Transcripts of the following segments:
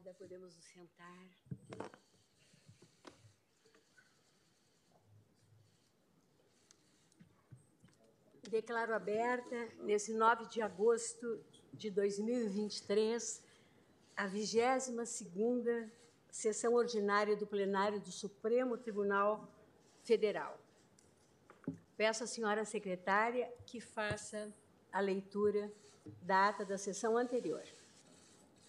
Obrigada, podemos nos sentar. Declaro aberta, nesse 9 de agosto de 2023, a 22ª sessão ordinária do plenário do Supremo Tribunal Federal. Peço à senhora secretária que faça a leitura da ata da sessão anterior.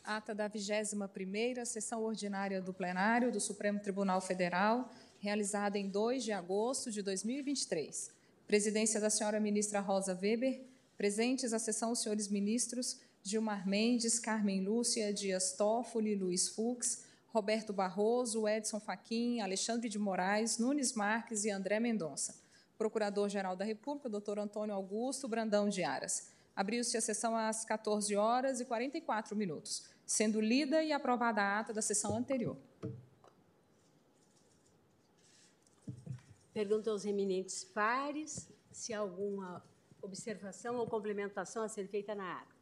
Ata da 21ª sessão ordinária do plenário do Supremo Tribunal Federal, realizada em 2 de agosto de 2023. Presidência da senhora ministra Rosa Weber. Presentes à sessão os senhores ministros Gilmar Mendes, Carmen Lúcia, Dias Toffoli, Luiz Fux, Roberto Barroso, Edson Fachin, Alexandre de Moraes, Nunes Marques e André Mendonça. Procurador-Geral da República, doutor Antônio Augusto Brandão de Aras. Abriu-se a sessão às 14 horas e 44 minutos, sendo lida e aprovada a ata da sessão anterior. Pergunto aos eminentes pares se há alguma observação ou complementação a ser feita na ata.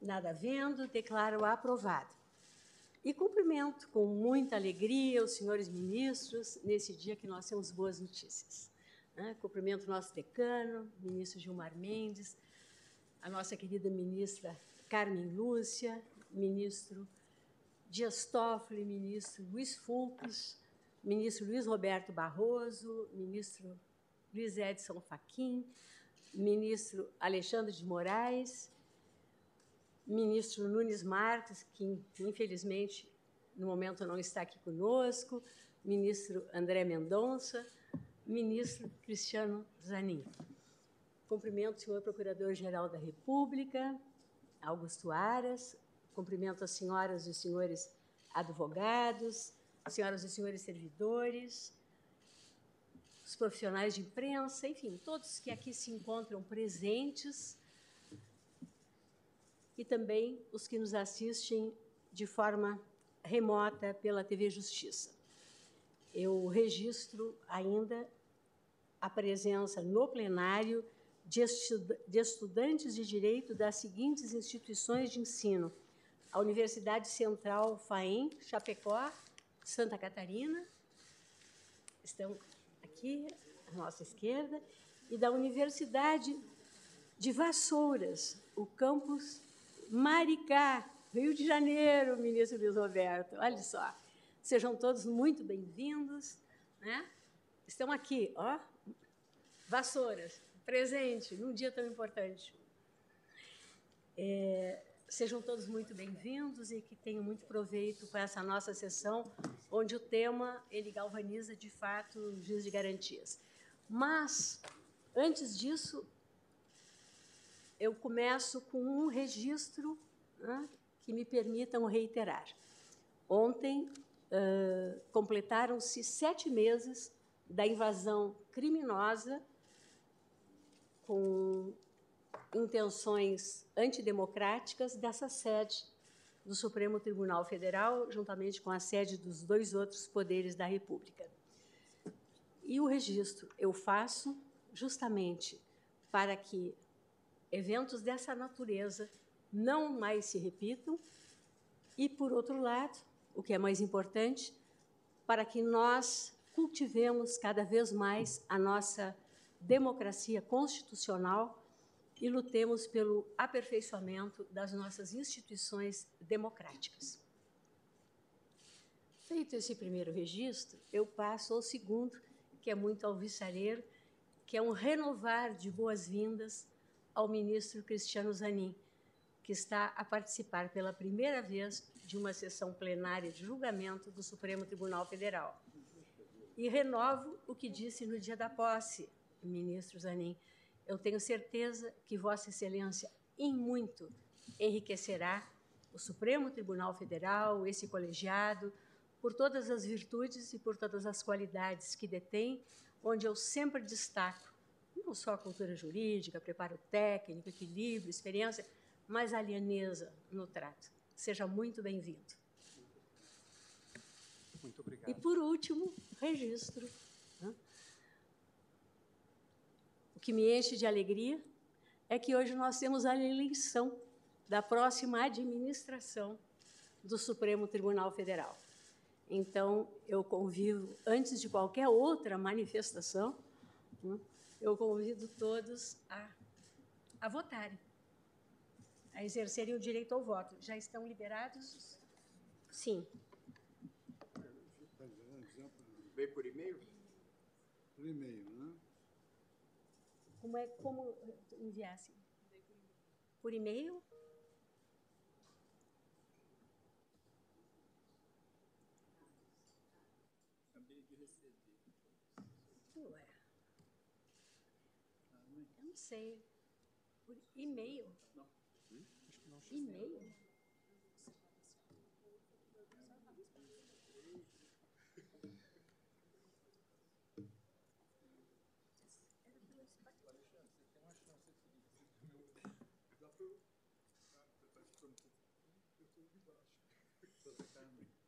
Nada vendo, declaro aprovado. E cumprimento com muita alegria os senhores ministros nesse dia que nós temos boas notícias. Né? Cumprimento o nosso decano, ministro Gilmar Mendes, a nossa querida ministra Carmen Lúcia, ministro Dias Toffoli, ministro Luiz Fux, ministro Luiz Roberto Barroso, ministro Luiz Edson Fachin, ministro Alexandre de Moraes, ministro Nunes Marques, que infelizmente no momento não está aqui conosco, ministro André Mendonça, ministro Cristiano Zanin. Cumprimento o senhor Procurador-Geral da República, Augusto Aras, cumprimento as senhoras e os senhores advogados, senhoras e senhores servidores, os profissionais de imprensa, enfim, todos que aqui se encontram presentes e também os que nos assistem de forma remota pela TV Justiça. Eu registro ainda a presença no plenário de, estudantes de direito das seguintes instituições de ensino: a Universidade Central FAEM, Chapecó, Santa Catarina, estão aqui à nossa esquerda, e da Universidade de Vassouras, o campus Maricá, Rio de Janeiro, ministro Luiz Roberto. Olha só. Sejam todos muito bem-vindos. Né? Estão aqui, ó, Vassouras, presente num dia tão importante. É, Sejam todos muito bem-vindos e que tenham muito proveito com essa nossa sessão, onde o tema ele galvaniza de fato o juiz de garantias. Mas antes disso, eu começo com um registro né, que me permitam reiterar. Ontem uh, completaram-se sete meses da invasão criminosa com intenções antidemocráticas dessa sede do Supremo Tribunal Federal, juntamente com a sede dos dois outros poderes da República. E o registro eu faço justamente para que eventos dessa natureza não mais se repitam e, por outro lado, o que é mais importante, para que nós cultivemos cada vez mais a nossa democracia constitucional e lutemos pelo aperfeiçoamento das nossas instituições democráticas. Feito esse primeiro registro, eu passo ao segundo, que é muito alvissareiro, que é um renovar de boas-vindas ao ministro Cristiano Zanin, que está a participar pela primeira vez de uma sessão plenária de julgamento do Supremo Tribunal Federal. E renovo o que disse no dia da posse, ministro Zanin, eu tenho certeza que Vossa Excelência, em muito, enriquecerá o Supremo Tribunal Federal, esse colegiado, por todas as virtudes e por todas as qualidades que detém, onde eu sempre destaco não só a cultura jurídica, preparo técnico, equilíbrio, experiência, mas a alianeza no trato. Seja muito bem-vindo. Muito obrigado. E, por último, registro O que me enche de alegria é que hoje nós temos a eleição da próxima administração do Supremo Tribunal Federal. Então, eu convido, antes de qualquer outra manifestação, né, eu convido todos a, a votarem, a exercerem o direito ao voto. Já estão liberados? Sim. Veio por e-mail? Por e-mail, né? Como é como enviasse? Por e-mail? Ué. Eu não sei. Por e-mail? E-mail?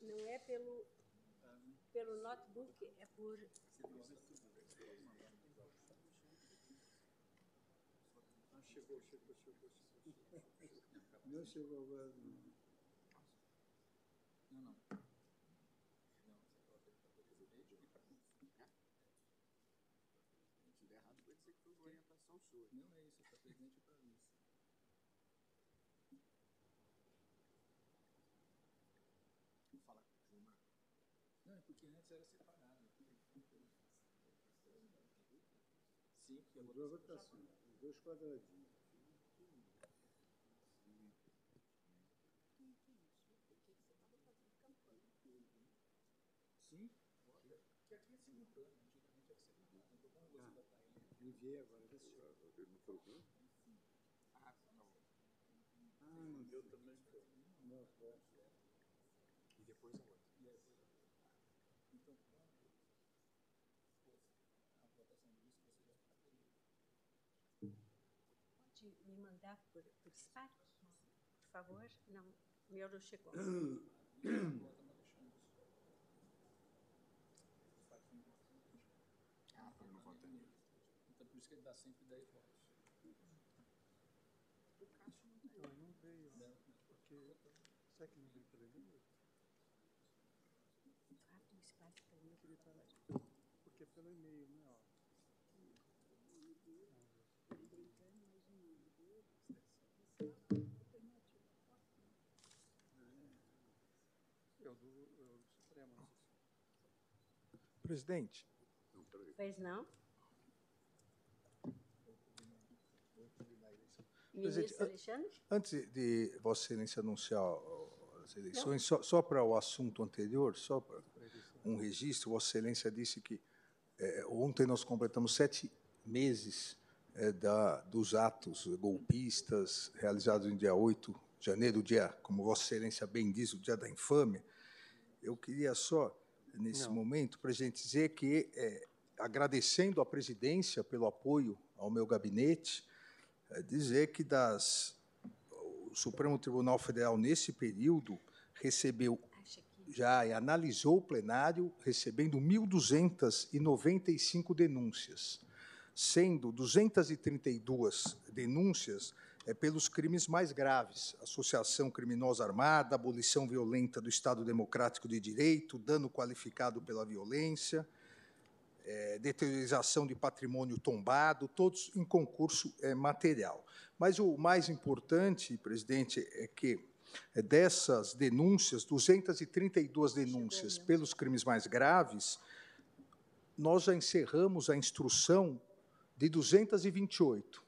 Não é pelo, pelo notebook, é por. Ah, chegou, chegou, chegou. Não chegou agora. Não. Não, não. Se tiver errado, vai dizer que foi orientação sua. Não é isso, é para presidente e para vice. Vou falar com o Gilmar. Não, é porque antes era separado. Sim, porque a As duas votação votações, os dois quadradinhos. Sim. Que aqui é simultâneo, antigamente era separado. Então, como você botar ele. Enviei agora, vê se. Ah, tá bom. Ah, não Eu também foi. não, foi. E depois a outra. E depois a outra. Então, quando for a votação disso, você já está feliz. Pode me mandar por, por por favor? Não, o meu não chegou. Ah, para não nele. Então, por isso que ele dá sempre 10 votos. O Cássio não. Não, não veio. Porque, será que não veio? Abre o Skype para mim. Porque é pelo e-mail, né? Ó. É o do, é o do Supremo. não sei se- Presidente, Pois não? Presidente, Ministro Alexandre? antes de Vossa Excelência anunciar as eleições, só, só para o assunto anterior, só para um registro, Vossa Excelência disse que eh, ontem nós completamos sete meses eh, da, dos atos golpistas realizados em dia 8 de janeiro, dia, como Vossa Excelência bem diz, o dia da infâmia. Eu queria só, nesse Não. momento, para a gente dizer que, eh, agradecendo à presidência pelo apoio ao meu gabinete, eh, dizer que das, o Supremo Tribunal Federal, nesse período, recebeu já e analisou o plenário, recebendo 1.295 denúncias, sendo 232 denúncias eh, pelos crimes mais graves: associação criminosa armada, abolição violenta do Estado Democrático de Direito, dano qualificado pela violência, eh, deteriorização de patrimônio tombado, todos em concurso eh, material. Mas o mais importante, presidente, é que eh, dessas denúncias, 232 denúncias pelos crimes mais graves, nós já encerramos a instrução de 228.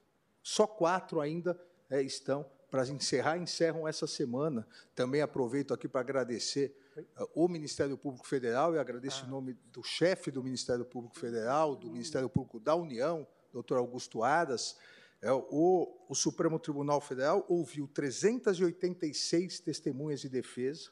Só quatro ainda eh, estão. Para encerrar, encerram essa semana. Também aproveito aqui para agradecer eh, o Ministério Público Federal. E agradeço em nome do chefe do Ministério Público Federal, do Ministério Público da União, doutor Augusto Aras, é, o, o Supremo Tribunal Federal ouviu 386 testemunhas de defesa,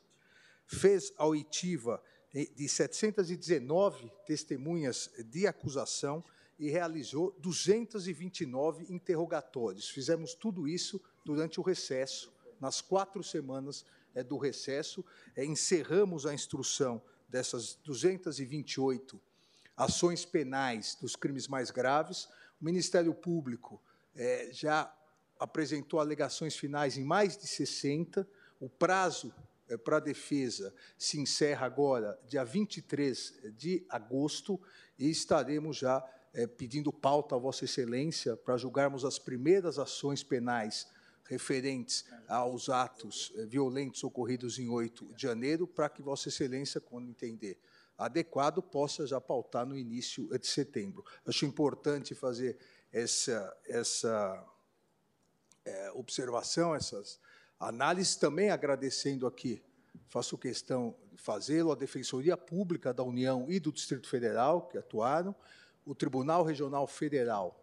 fez a oitiva eh, de 719 testemunhas de acusação e realizou 229 interrogatórios. Fizemos tudo isso durante o recesso, nas quatro semanas eh, do recesso. Eh, encerramos a instrução dessas 228 ações penais dos crimes mais graves. O Ministério Público eh, já apresentou alegações finais em mais de 60. O prazo eh, para a defesa se encerra agora, dia 23 de agosto, e estaremos já é, pedindo pauta a Vossa Excelência para julgarmos as primeiras ações penais referentes aos atos é, violentos ocorridos em 8 de janeiro, para que Vossa Excelência, quando entender adequado, possa já pautar no início de setembro. Acho importante fazer essa, essa é, observação, essas análises, também agradecendo aqui, faço questão de fazê-lo, a Defensoria Pública da União e do Distrito Federal, que atuaram, o Tribunal Regional Federal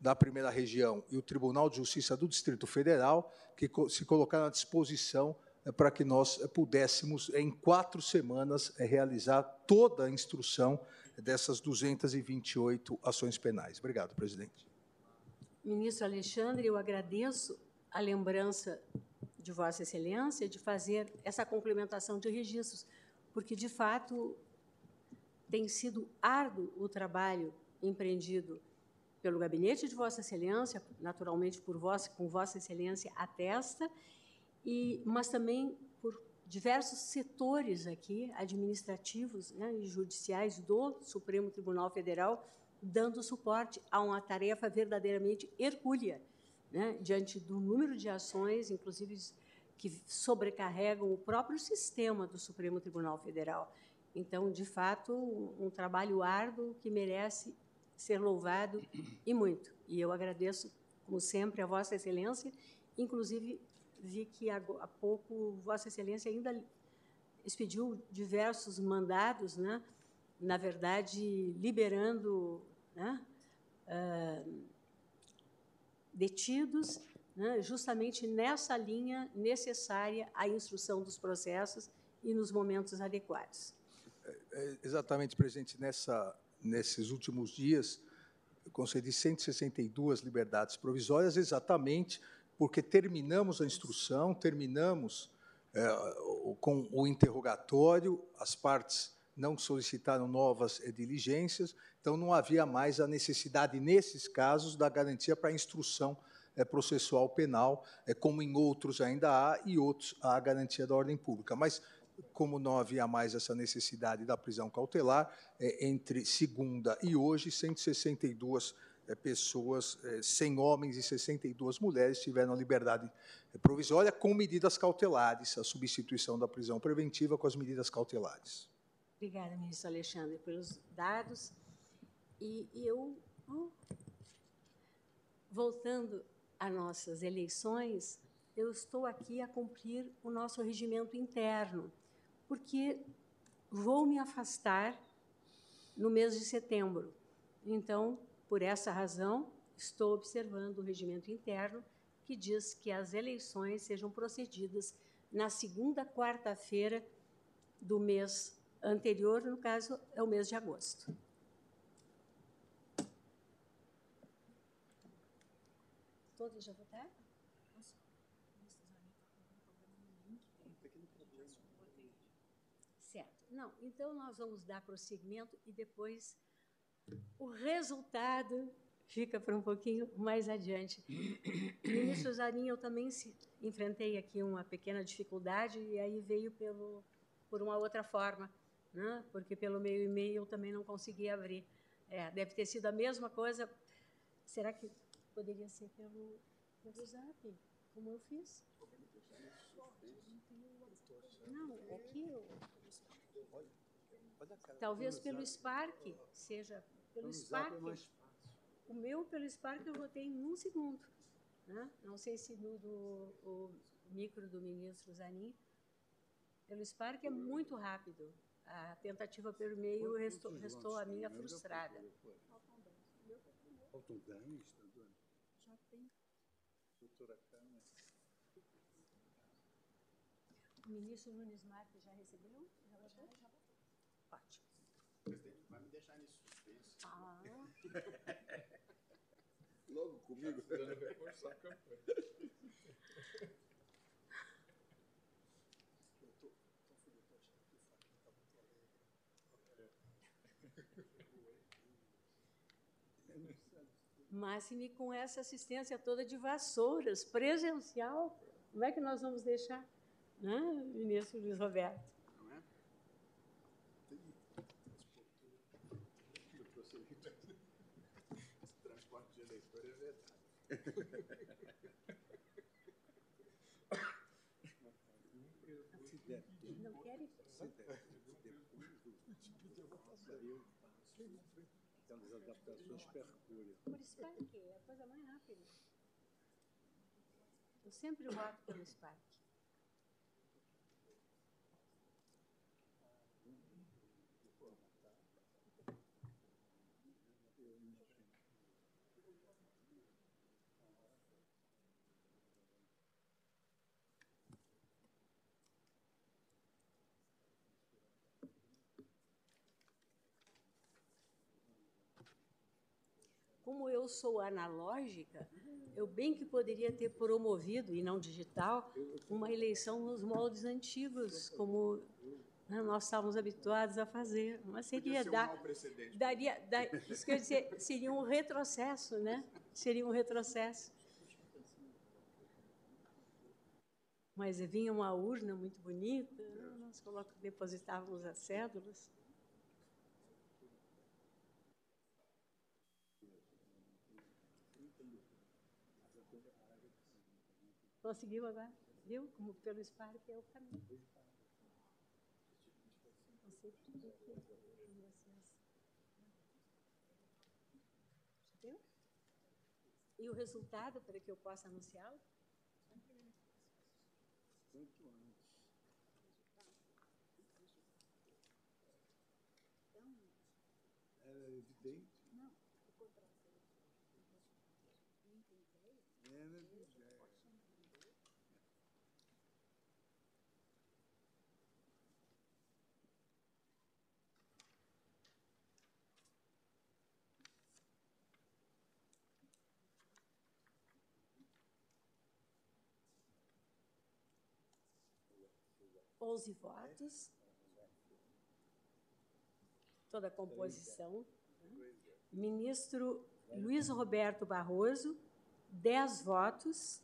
da Primeira Região e o Tribunal de Justiça do Distrito Federal, que se colocaram à disposição eh, para que nós eh, pudéssemos, em quatro semanas, eh, realizar toda a instrução dessas 228 ações penais. Obrigado, presidente. Ministro Alexandre, eu agradeço a lembrança de Vossa Excelência de fazer essa complementação de registros, porque, de fato, tem sido árduo o trabalho empreendido pelo gabinete de Vossa Excelência, naturalmente por Vossa, com Vossa Excelência atesta, e, mas também por diversos setores aqui, administrativos né, e judiciais do Supremo Tribunal Federal, dando suporte a uma tarefa verdadeiramente hercúlea, né, diante do número de ações, inclusive que sobrecarregam o próprio sistema do Supremo Tribunal Federal. Então, de fato, um, trabalho árduo que merece ser louvado e muito. E eu agradeço, como sempre, a Vossa Excelência. Inclusive, vi que há pouco Vossa Excelência ainda expediu diversos mandados, né? na verdade, liberando né? Uh, detidos, né? justamente nessa linha necessária à instrução dos processos e nos momentos adequados. É, exatamente, presidente, nessa, nesses últimos dias, concedi 162 liberdades provisórias, exatamente porque terminamos a instrução, terminamos é, com o interrogatório, as partes não solicitaram novas é, diligências, então não havia mais a necessidade, nesses casos, da garantia para a instrução é, processual penal, é, como em outros ainda há, e outros há a garantia da ordem pública. Mas como não havia mais essa necessidade da prisão cautelar, é, entre segunda e hoje, 162 é, pessoas, é, 100 homens e 62 mulheres tiveram liberdade é, provisória com medidas cautelares, a substituição da prisão preventiva com as medidas cautelares. Obrigada, ministro Alexandre, pelos dados. E, e eu, voltando às nossas eleições, eu estou aqui a cumprir o nosso regimento interno porque vou me afastar no mês de setembro. Então, por essa razão, estou observando o regimento interno que diz que as eleições sejam procedidas na segunda quarta-feira do mês anterior, no caso, é o mês de agosto. Todos já votaram? Não, então nós vamos dar prosseguimento e depois o resultado fica para um pouquinho mais adiante. Ministro Zanin, eu também enfrentei aqui uma pequena dificuldade e aí veio pelo, por uma outra forma, né? porque pelo meu e-mail eu também não consegui abrir. É, deve ter sido a mesma coisa. Será que poderia ser pelo, pelo Zap, como eu fiz? Não, aqui eu... Talvez pelo Spark, seja pelo Spark. O meu, pelo Spark, eu votei em um segundo. Né? Não sei se no do, o micro do ministro Zanin. Pelo Spark é muito rápido. A tentativa pelo meio restou, restou a minha frustrada. Faltam 10, tá Já tem. Doutora Câmara. O ministro Nunes Marques já recebeu? Já votou? Já Ótimo. Presidente, vai me deixar nesse suspense. Ah. Logo comigo. Dando reforçar a campanha. Máxime com essa assistência toda de vassouras, presencial. Como é que nós vamos deixar? né, ministro Luiz Roberto? Não é? Transporte de eleitor é verdade. Se der tempo, Não querem? se der tempo, depois do. Eu passo. Aquelas adaptações percúria. É mais rápida. Eu sempre voto pelo Spark. Como eu sou analógica, eu bem que poderia ter promovido, e não digital, uma eleição nos moldes antigos, como nós estávamos habituados a fazer. Mas seria ser um dar, daria, da- isso quer dizer, seria um retrocesso, né? Seria um retrocesso. Mas vinha uma urna muito bonita, nós depositávamos as cédulas. Conseguiu agora? Viu? Como pelo Spark é o caminho. E o resultado para que eu possa anunciá-lo? Quanto antes. Era evidente. 11 votos. Toda a composição. Ministro Luiz Roberto Barroso, 10 votos.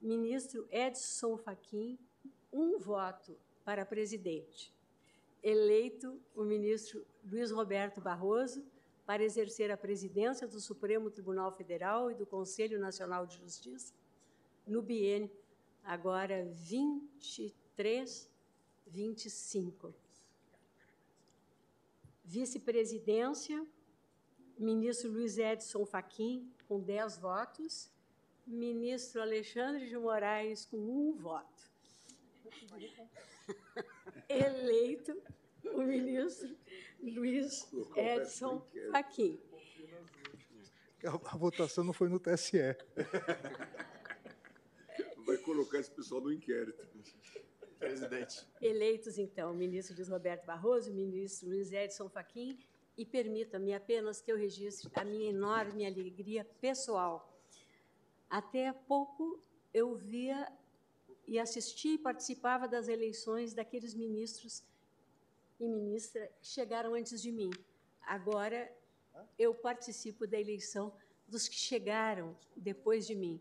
Ministro Edson Fachin, um voto para presidente. Eleito o ministro Luiz Roberto Barroso para exercer a presidência do Supremo Tribunal Federal e do Conselho Nacional de Justiça no biênio agora 23 25. Vice-presidência, ministro Luiz Edson Fachin, com 10 votos, ministro Alexandre de Moraes, com um voto. Eleito o ministro Luiz Edson Fachin. A, a votação não foi no TSE. Vai colocar esse pessoal no inquérito. Presidente. Eleitos, então, o ministro Luiz Roberto Barroso, o ministro Luiz Edson Fachin, e permita-me apenas que eu registre a minha enorme alegria pessoal. Até pouco eu via e assistia e participava das eleições daqueles ministros e ministra que chegaram antes de mim. Agora eu participo da eleição dos que chegaram depois de mim.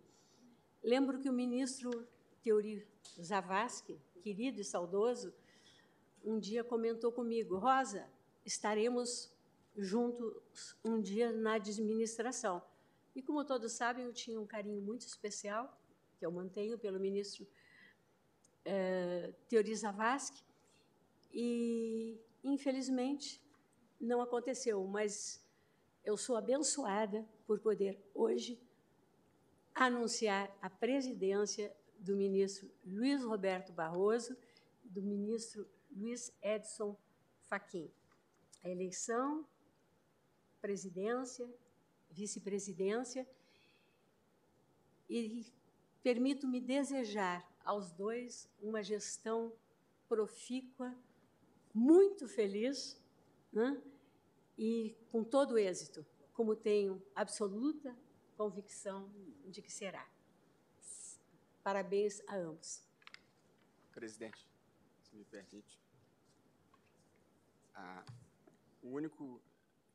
Lembro que o ministro Teori Zavascki, querido e saudoso, um dia comentou comigo: Rosa, estaremos juntos um dia na administração. E como todos sabem, eu tinha um carinho muito especial, que eu mantenho pelo ministro eh, Teori Zavascki, e infelizmente não aconteceu, mas eu sou abençoada por poder hoje anunciar a presidência do ministro Luiz Roberto Barroso, do ministro Luiz Edson Fachin. A eleição, presidência, vice-presidência, e permito-me desejar aos dois uma gestão profícua, muito feliz né? e com todo êxito, como tenho absoluta convicção de que será. Parabéns a ambos. Presidente, se me permite. Ah, o único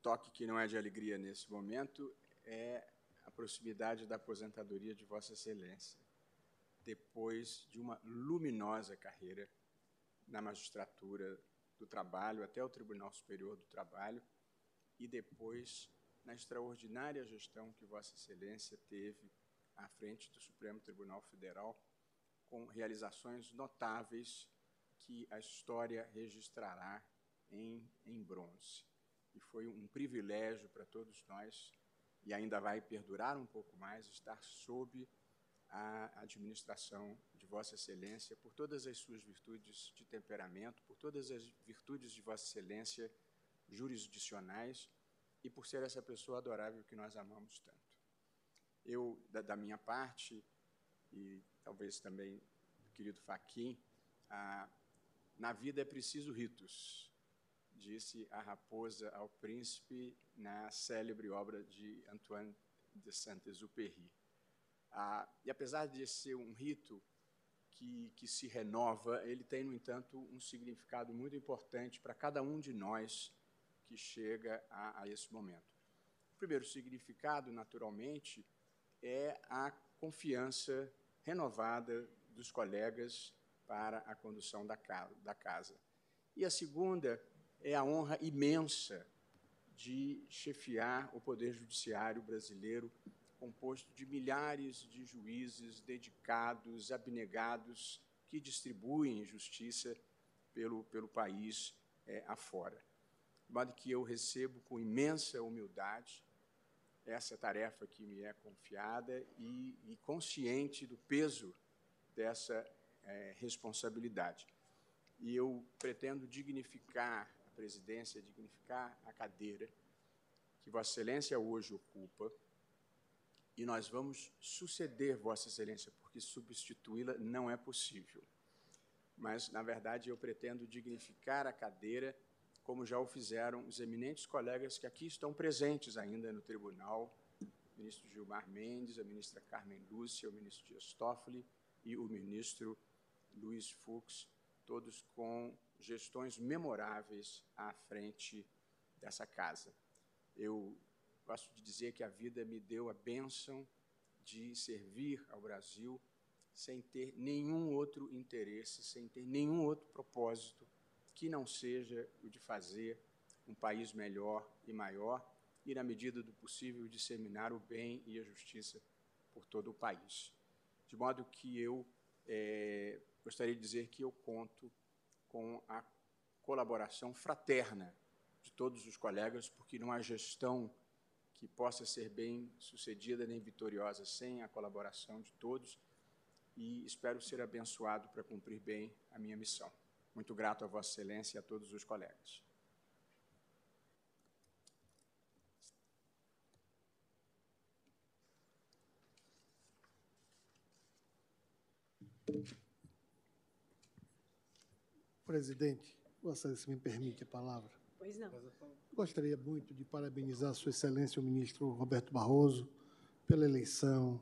toque que não é de alegria nesse momento é a proximidade da aposentadoria de Vossa Excelência. depois de uma luminosa carreira na magistratura do trabalho, até o Tribunal Superior do Trabalho, e depois na extraordinária gestão que Vossa Excelência teve à frente do Supremo Tribunal Federal, com realizações notáveis que a história registrará em, em bronze. E foi um privilégio para todos nós, e ainda vai perdurar um pouco mais, estar sob a administração de Vossa Excelência, por todas as suas virtudes de temperamento, por todas as virtudes de Vossa Excelência jurisdicionais e por ser essa pessoa adorável que nós amamos tanto. Eu, da, da minha parte, e talvez também do querido Faquim, ah, na vida é preciso ritos, disse a raposa ao príncipe na célebre obra de Antoine de Saint-Exupéry. Ah, e apesar de ser um rito que, que se renova, ele tem, no entanto, um significado muito importante para cada um de nós que chega a, a esse momento. O primeiro significado, naturalmente, é a confiança renovada dos colegas para a condução da casa. E a segunda é a honra imensa de chefiar o Poder Judiciário brasileiro composto de milhares de juízes dedicados, abnegados, que distribuem justiça pelo, pelo país é, afora. De modo que eu recebo com imensa humildade essa tarefa que me é confiada e, e consciente do peso dessa é, responsabilidade. E eu pretendo dignificar a presidência, dignificar a cadeira que Vossa Excelência hoje ocupa, e nós vamos suceder Vossa Excelência, porque substituí-la não é possível. Mas, na verdade, eu pretendo dignificar a cadeira, como já o fizeram os eminentes colegas que aqui estão presentes ainda no tribunal, o ministro Gilmar Mendes, a ministra Carmen Lúcia, o ministro Dias Toffoli e o ministro Luiz Fux, todos com gestões memoráveis à frente dessa casa. Eu gosto de dizer que a vida me deu a bênção de servir ao Brasil sem ter nenhum outro interesse, sem ter nenhum outro propósito que não seja o de fazer um país melhor e maior e, na medida do possível, disseminar o bem e a justiça por todo o país. De modo que eu é, gostaria de dizer que eu conto com a colaboração fraterna de todos os colegas, porque não há gestão que possa ser bem sucedida nem vitoriosa sem a colaboração de todos e espero ser abençoado para cumprir bem a minha missão. Muito grato a Vossa Excelência e a todos os colegas. Presidente, Vossa Excelência me permite a palavra. Pois não. Gostaria muito de parabenizar Sua Excelência, o ministro Roberto Barroso, pela eleição,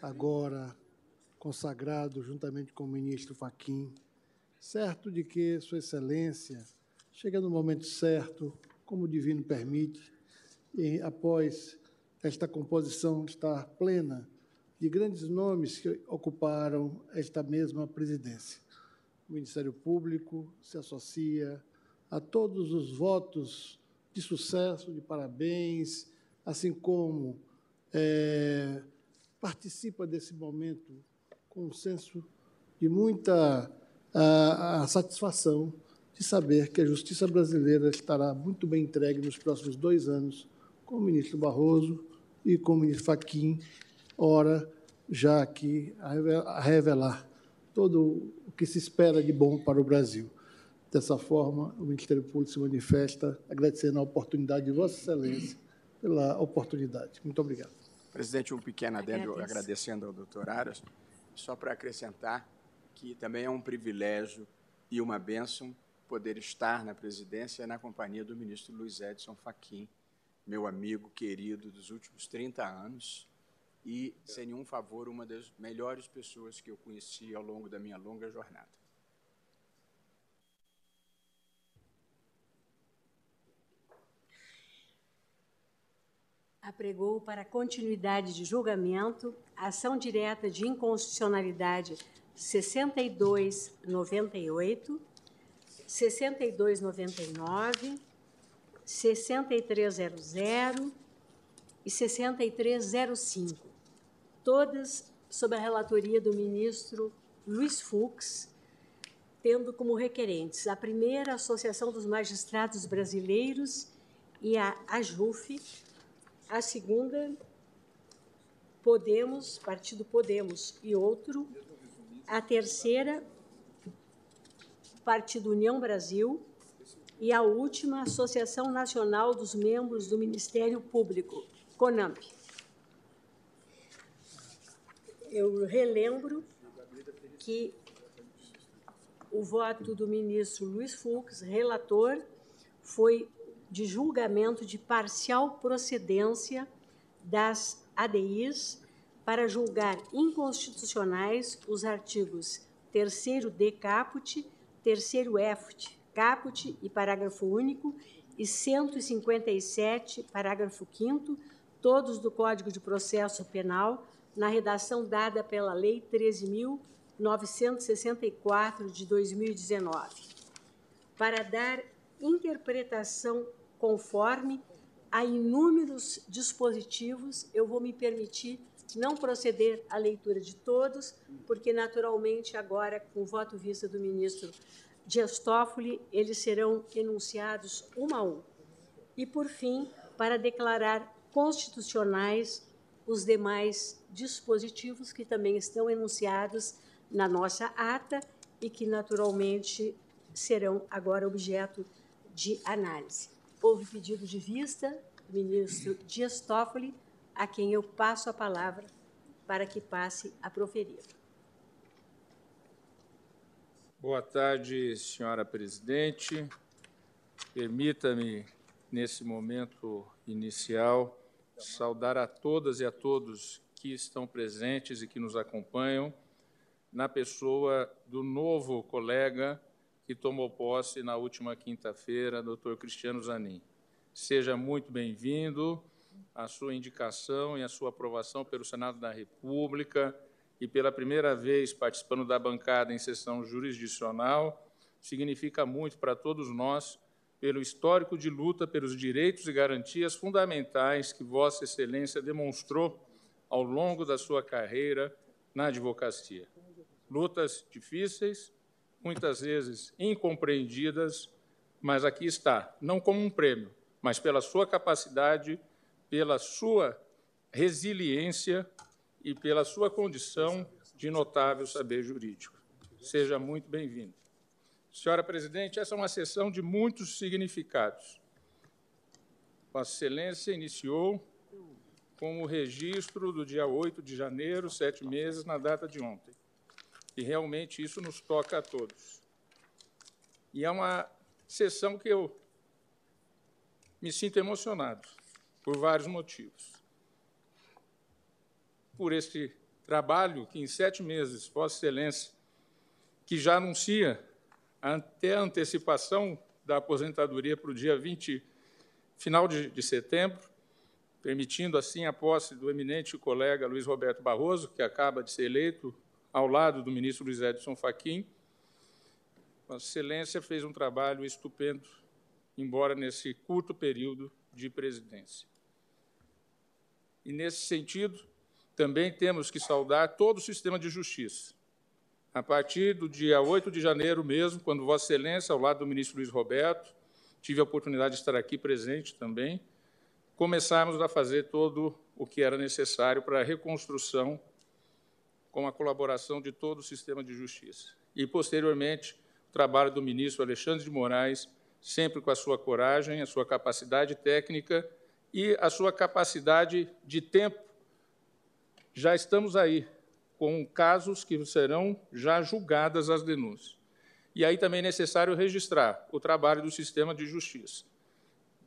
agora consagrado juntamente com o ministro Faquim, certo de que Sua Excelência chega no momento certo, como o divino permite, e após esta composição estar plena de grandes nomes que ocuparam esta mesma presidência. O Ministério Público se associa a todos os votos de sucesso, de parabéns, assim como é, participa desse momento com um senso de muita a, a satisfação de saber que a justiça brasileira estará muito bem entregue nos próximos dois anos com o ministro Barroso e com o ministro Fachin, ora já aqui a revelar todo o que se espera de bom para o Brasil. Dessa forma, o Ministério Público se manifesta agradecendo a oportunidade de Vossa Excelência pela oportunidade. Muito obrigado. Presidente, um pequeno adendo, agradecendo ao doutor Aras, só para acrescentar que também é um privilégio e uma bênção poder estar na presidência na companhia do ministro Luiz Edson Fachin, meu amigo querido dos últimos 30 anos e, sem nenhum favor, uma das melhores pessoas que eu conheci ao longo da minha longa jornada. apregou para continuidade de julgamento a ação direta de inconstitucionalidade 6298, 6299, 6300 e 6305, todas sob a relatoria do ministro Luiz Fux, tendo como requerentes a primeira Associação dos Magistrados Brasileiros e a AJUF, a segunda Podemos, Partido Podemos e outro, a terceira Partido União Brasil e a última Associação Nacional dos Membros do Ministério Público, CONAMP. Eu relembro que o voto do ministro Luiz Fux, relator, foi de julgamento de parcial procedência das ADIs para julgar inconstitucionais os artigos 3 D caput, 3 F caput e parágrafo único e 157, parágrafo 5 todos do Código de Processo Penal, na redação dada pela Lei 13.964 de 2019, para dar interpretação conforme a inúmeros dispositivos, eu vou me permitir não proceder à leitura de todos, porque, naturalmente, agora, com o voto vista do ministro Dias Toffoli, eles serão enunciados um a um. E, por fim, para declarar constitucionais os demais dispositivos que também estão enunciados na nossa ata e que, naturalmente, serão agora objeto de análise. Houve pedido de vista do ministro Dias Toffoli, a quem eu passo a palavra para que passe a proferir. Boa tarde, senhora presidente. Permita-me, nesse momento inicial, saudar a todas e a todos que estão presentes e que nos acompanham, na pessoa do novo colega que tomou posse na última quinta-feira, doutor Cristiano Zanin. Seja muito bem-vindo. A sua indicação e a sua aprovação pelo Senado da República e pela primeira vez participando da bancada em sessão jurisdicional significa muito para todos nós pelo histórico de luta pelos direitos e garantias fundamentais que Vossa Excelência demonstrou ao longo da sua carreira na advocacia. Lutas difíceis, muitas vezes incompreendidas, mas aqui está, não como um prêmio, mas pela sua capacidade, pela sua resiliência e pela sua condição de notável saber jurídico. Seja muito bem-vindo. Senhora Presidente, essa é uma sessão de muitos significados. Vossa Excelência iniciou com o registro do dia 8 de janeiro, sete meses, na data de ontem. E realmente isso nos toca a todos. E é uma sessão que eu me sinto emocionado, por vários motivos. Por este trabalho que, em sete meses, Vossa Excelência, que já anuncia até a antecipação da aposentadoria para o dia 20, final de, de setembro, permitindo assim a posse do eminente colega Luiz Roberto Barroso, que acaba de ser eleito ao lado do ministro Luiz Edson Fachin. Vossa Excelência fez um trabalho estupendo, embora nesse curto período de presidência. E, nesse sentido, também temos que saudar todo o sistema de justiça, a partir do dia 8 de janeiro mesmo, quando Vossa Excelência, ao lado do ministro Luiz Roberto, tive a oportunidade de estar aqui presente também, começarmos a fazer todo o que era necessário para a reconstrução com a colaboração de todo o sistema de justiça. E, posteriormente, o trabalho do ministro Alexandre de Moraes, sempre com a sua coragem, a sua capacidade técnica e a sua capacidade de tempo. Já estamos aí, com casos que serão já julgadas as denúncias. E aí também é necessário registrar o trabalho do sistema de justiça,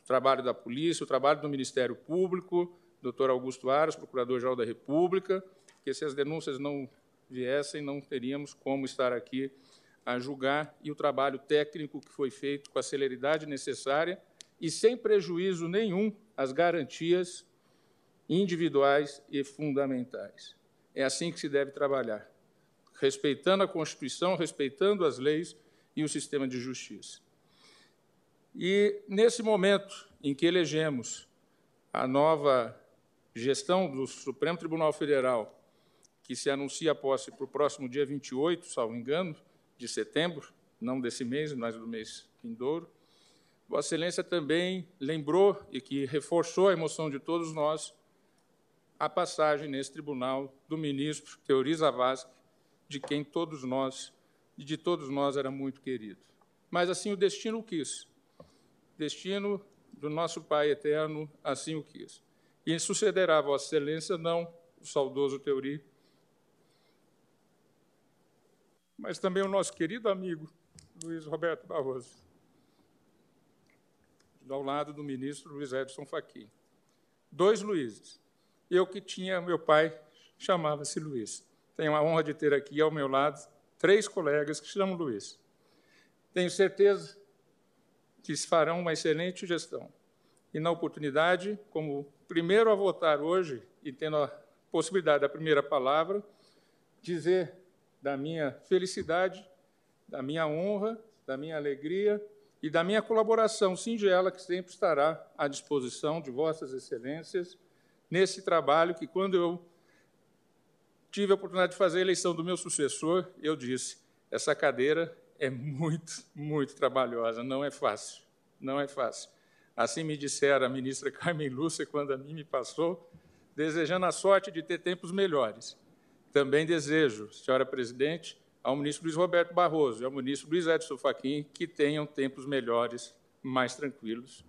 o trabalho da polícia, o trabalho do Ministério Público, doutor Augusto Aras, Procurador-Geral da República, que se as denúncias não viessem, não teríamos como estar aqui a julgar, e o trabalho técnico que foi feito com a celeridade necessária e sem prejuízo nenhum às garantias individuais e fundamentais. É assim que se deve trabalhar, respeitando a Constituição, respeitando as leis e o sistema de justiça. E, nesse momento em que elegemos a nova gestão do Supremo Tribunal Federal, que se anuncia a posse para o próximo dia 28, salvo engano, de setembro, não desse mês, mas do mês vindouro, Vossa Excelência também lembrou e que reforçou a emoção de todos nós a passagem nesse tribunal do ministro Teori Zavascki, de quem todos nós, e de todos nós era muito querido. Mas assim o destino o quis. Destino do nosso Pai eterno assim o quis. E sucederá Vossa Excelência não o saudoso Teori, mas também o nosso querido amigo Luiz Roberto Barroso, ao lado do ministro Luiz Edson Fachin. Dois Luizes. Eu que tinha, meu pai chamava-se Luiz. Tenho a honra de ter aqui ao meu lado três colegas que se chamam Luiz. Tenho certeza que farão uma excelente gestão. E na oportunidade, como primeiro a votar hoje e tendo a possibilidade da primeira palavra, dizer da minha felicidade, da minha honra, da minha alegria e da minha colaboração singela, que sempre estará à disposição de Vossas Excelências nesse trabalho que, quando eu tive a oportunidade de fazer a eleição do meu sucessor, eu disse: essa cadeira é muito, muito trabalhosa, não é fácil, não é fácil. Assim me dissera a ministra Carmen Lúcia quando a mim me passou, desejando a sorte de ter tempos melhores. Também desejo, senhora presidente, ao ministro Luiz Roberto Barroso e ao ministro Luiz Edson Fachin que tenham tempos melhores, mais tranquilos.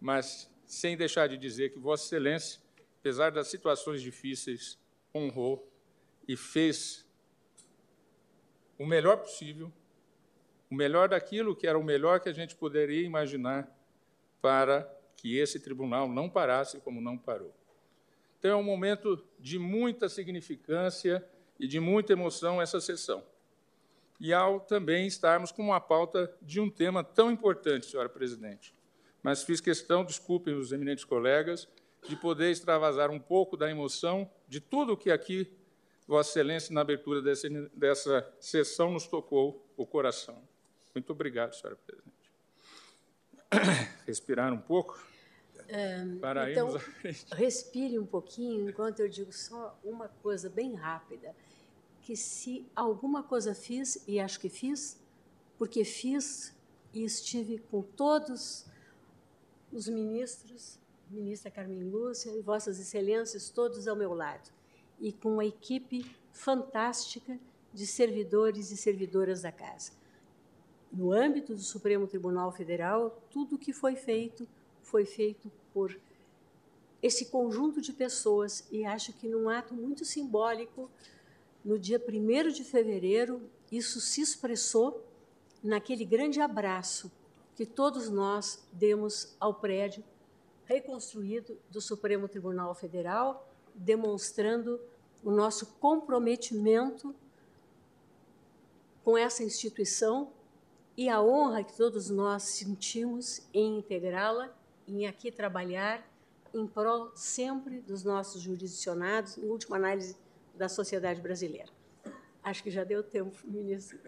Mas sem deixar de dizer que Vossa Excelência, apesar das situações difíceis, honrou e fez o melhor possível, o melhor daquilo que era o melhor que a gente poderia imaginar para que esse tribunal não parasse como não parou. Então, é um momento de muita significância e de muita emoção essa sessão. E ao também estarmos com uma pauta de um tema tão importante, senhora presidente. Mas fiz questão, desculpem os eminentes colegas, de poder extravasar um pouco da emoção de tudo o que aqui Vossa Excelência, na abertura dessa, dessa sessão, nos tocou o coração. Muito obrigado, senhora presidente. Respirar um pouco. Um, para então, irmos à frente. respire um pouquinho enquanto eu digo só uma coisa bem rápida, que se alguma coisa fiz, e acho que fiz, porque fiz e estive com todos os ministros, ministra Carmen Lúcia e vossas excelências, todos ao meu lado, e com uma equipe fantástica de servidores e servidoras da casa. No âmbito do Supremo Tribunal Federal, tudo o que foi feito foi feito por esse conjunto de pessoas e acho que num ato muito simbólico, no dia 1 de fevereiro, isso se expressou naquele grande abraço que todos nós demos ao prédio reconstruído do Supremo Tribunal Federal, demonstrando o nosso comprometimento com essa instituição e a honra que todos nós sentimos em integrá-la em aqui trabalhar em prol sempre dos nossos jurisdicionados, em última análise, da sociedade brasileira. Acho que já deu tempo, ministro.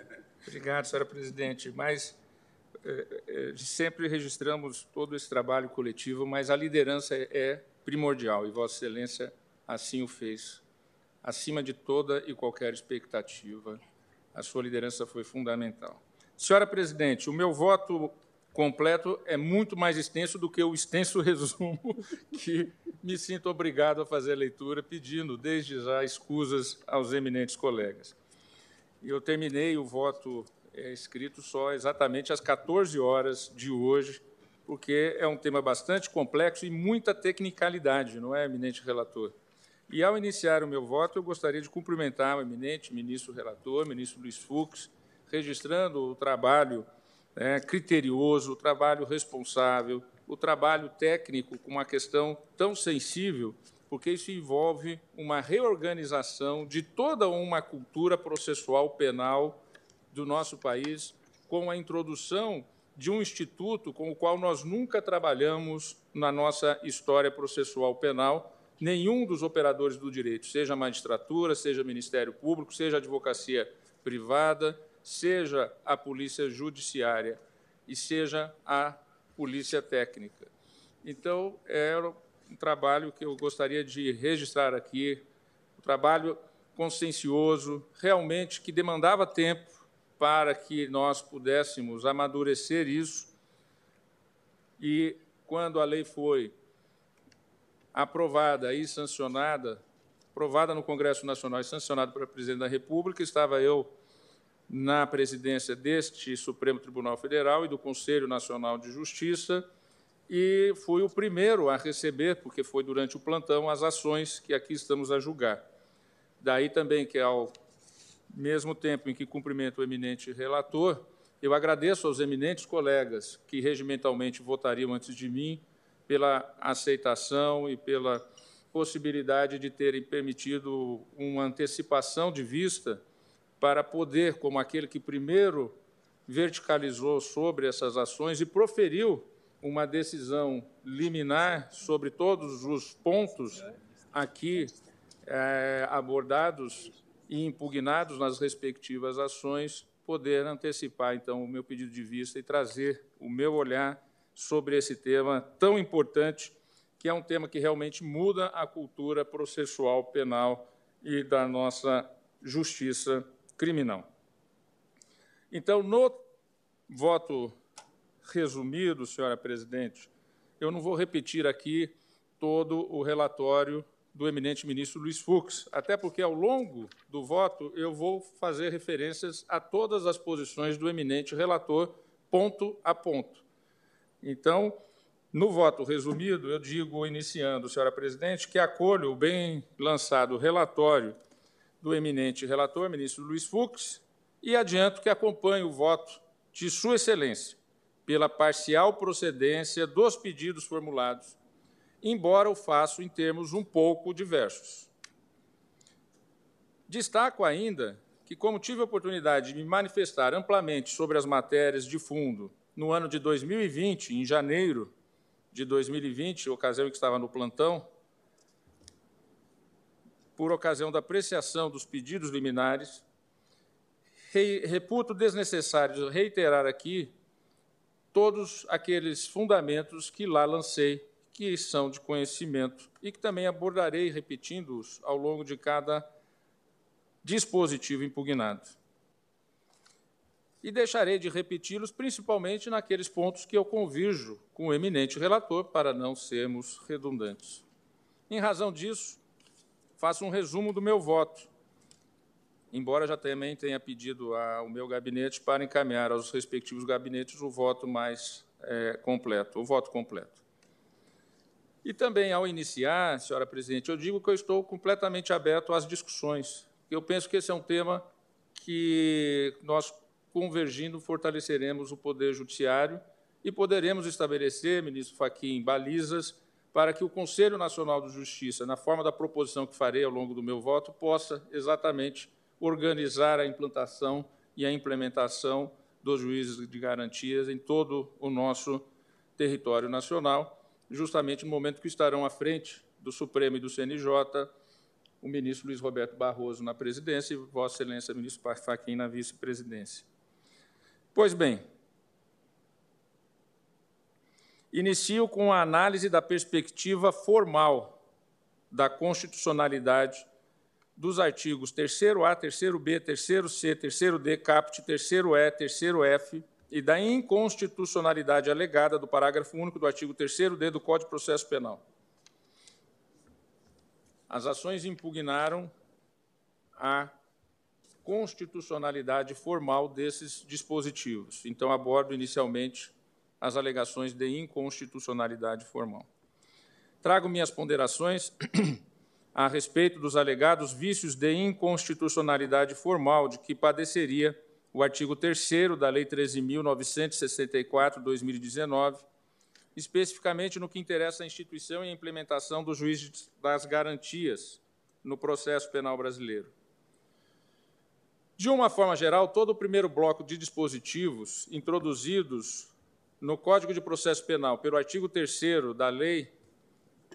Obrigado, senhora presidente. Mas eh, eh, sempre registramos todo esse trabalho coletivo, mas a liderança é primordial e Vossa Excelência assim o fez, acima de toda e qualquer expectativa. A sua liderança foi fundamental. Senhora presidente, o meu voto completo é muito mais extenso do que o extenso resumo que me sinto obrigado a fazer a leitura, pedindo desde já escusas aos eminentes colegas. Eu terminei o voto é, escrito só exatamente às 14 horas de hoje, porque é um tema bastante complexo e muita tecnicalidade, não é, eminente relator? E, ao iniciar o meu voto, eu gostaria de cumprimentar o eminente ministro relator, ministro Luiz Fux, registrando o trabalho né, criterioso, o trabalho responsável, o trabalho técnico com uma questão tão sensível, porque isso envolve uma reorganização de toda uma cultura processual penal do nosso país, com a introdução de um instituto com o qual nós nunca trabalhamos na nossa história processual penal, nenhum dos operadores do direito, seja magistratura, seja Ministério Público, seja advocacia privada, seja a polícia judiciária e seja a polícia técnica. Então, era um trabalho que eu gostaria de registrar aqui, um trabalho consciencioso, realmente que demandava tempo para que nós pudéssemos amadurecer isso. E quando a lei foi aprovada e sancionada, aprovada no Congresso Nacional e sancionada pelo presidente da República, estava eu na presidência deste Supremo Tribunal Federal e do Conselho Nacional de Justiça, e fui o primeiro a receber, porque foi durante o plantão, as ações que aqui estamos a julgar. Daí também que, ao mesmo tempo em que cumprimento o eminente relator, eu agradeço aos eminentes colegas que regimentalmente votariam antes de mim pela aceitação e pela possibilidade de terem permitido uma antecipação de vista para poder, como aquele que primeiro verticalizou sobre essas ações e proferiu uma decisão liminar sobre todos os pontos aqui é, abordados e impugnados nas respectivas ações, poder antecipar, então, o meu pedido de vista e trazer o meu olhar sobre esse tema tão importante, que é um tema que realmente muda a cultura processual penal e da nossa justiça criminal. Então, no voto resumido, senhora presidente, eu não vou repetir aqui todo o relatório do eminente ministro Luiz Fux, até porque, ao longo do voto, eu vou fazer referências a todas as posições do eminente relator, ponto a ponto. Então, no voto resumido, eu digo, iniciando, senhora presidente, que acolho o bem lançado relatório do eminente relator, ministro Luiz Fux, e adianto que acompanho o voto de Sua Excelência, pela parcial procedência dos pedidos formulados, embora o faço em termos um pouco diversos. Destaco ainda que, como tive a oportunidade de me manifestar amplamente sobre as matérias de fundo no ano de 2020, em janeiro de 2020, ocasião em que estava no plantão, por ocasião da apreciação dos pedidos liminares, reputo desnecessário reiterar aqui todos aqueles fundamentos que lá lancei, que são de conhecimento e que também abordarei repetindo-os ao longo de cada dispositivo impugnado. E deixarei de repeti-los principalmente naqueles pontos que eu convirjo com o eminente relator, para não sermos redundantes. Em razão disso, faço um resumo do meu voto, embora já também tenha pedido ao meu gabinete para encaminhar aos respectivos gabinetes o voto mais é, completo, o voto completo. E também, ao iniciar, senhora presidente, eu digo que eu estou completamente aberto às discussões. Eu penso que esse é um tema que nós, convergindo, fortaleceremos o Poder Judiciário e poderemos estabelecer, ministro Fachin, balizas para que o Conselho Nacional de Justiça, na forma da proposição que farei ao longo do meu voto, possa exatamente organizar a implantação e a implementação dos juízes de garantias em todo o nosso território nacional, justamente no momento que estarão à frente do Supremo e do CNJ o ministro Luiz Roberto Barroso na presidência e Vossa Excelência, ministro Fachin, na vice-presidência. Pois bem, inicio com a análise da perspectiva formal da constitucionalidade dos artigos 3º-A, 3º-B, 3º-C, 3º-D, caput, 3º-E, 3º-F e da inconstitucionalidade alegada do parágrafo único do artigo 3º-D do Código de Processo Penal. As ações impugnaram a constitucionalidade formal desses dispositivos. Então, abordo inicialmente as alegações de inconstitucionalidade formal. Trago minhas ponderações a respeito dos alegados vícios de inconstitucionalidade formal de que padeceria o artigo 3 da Lei 13.964-2019, especificamente no que interessa à instituição e à implementação do juiz das garantias no processo penal brasileiro. De uma forma geral, todo o primeiro bloco de dispositivos introduzidos no Código de Processo Penal pelo artigo 3 da Lei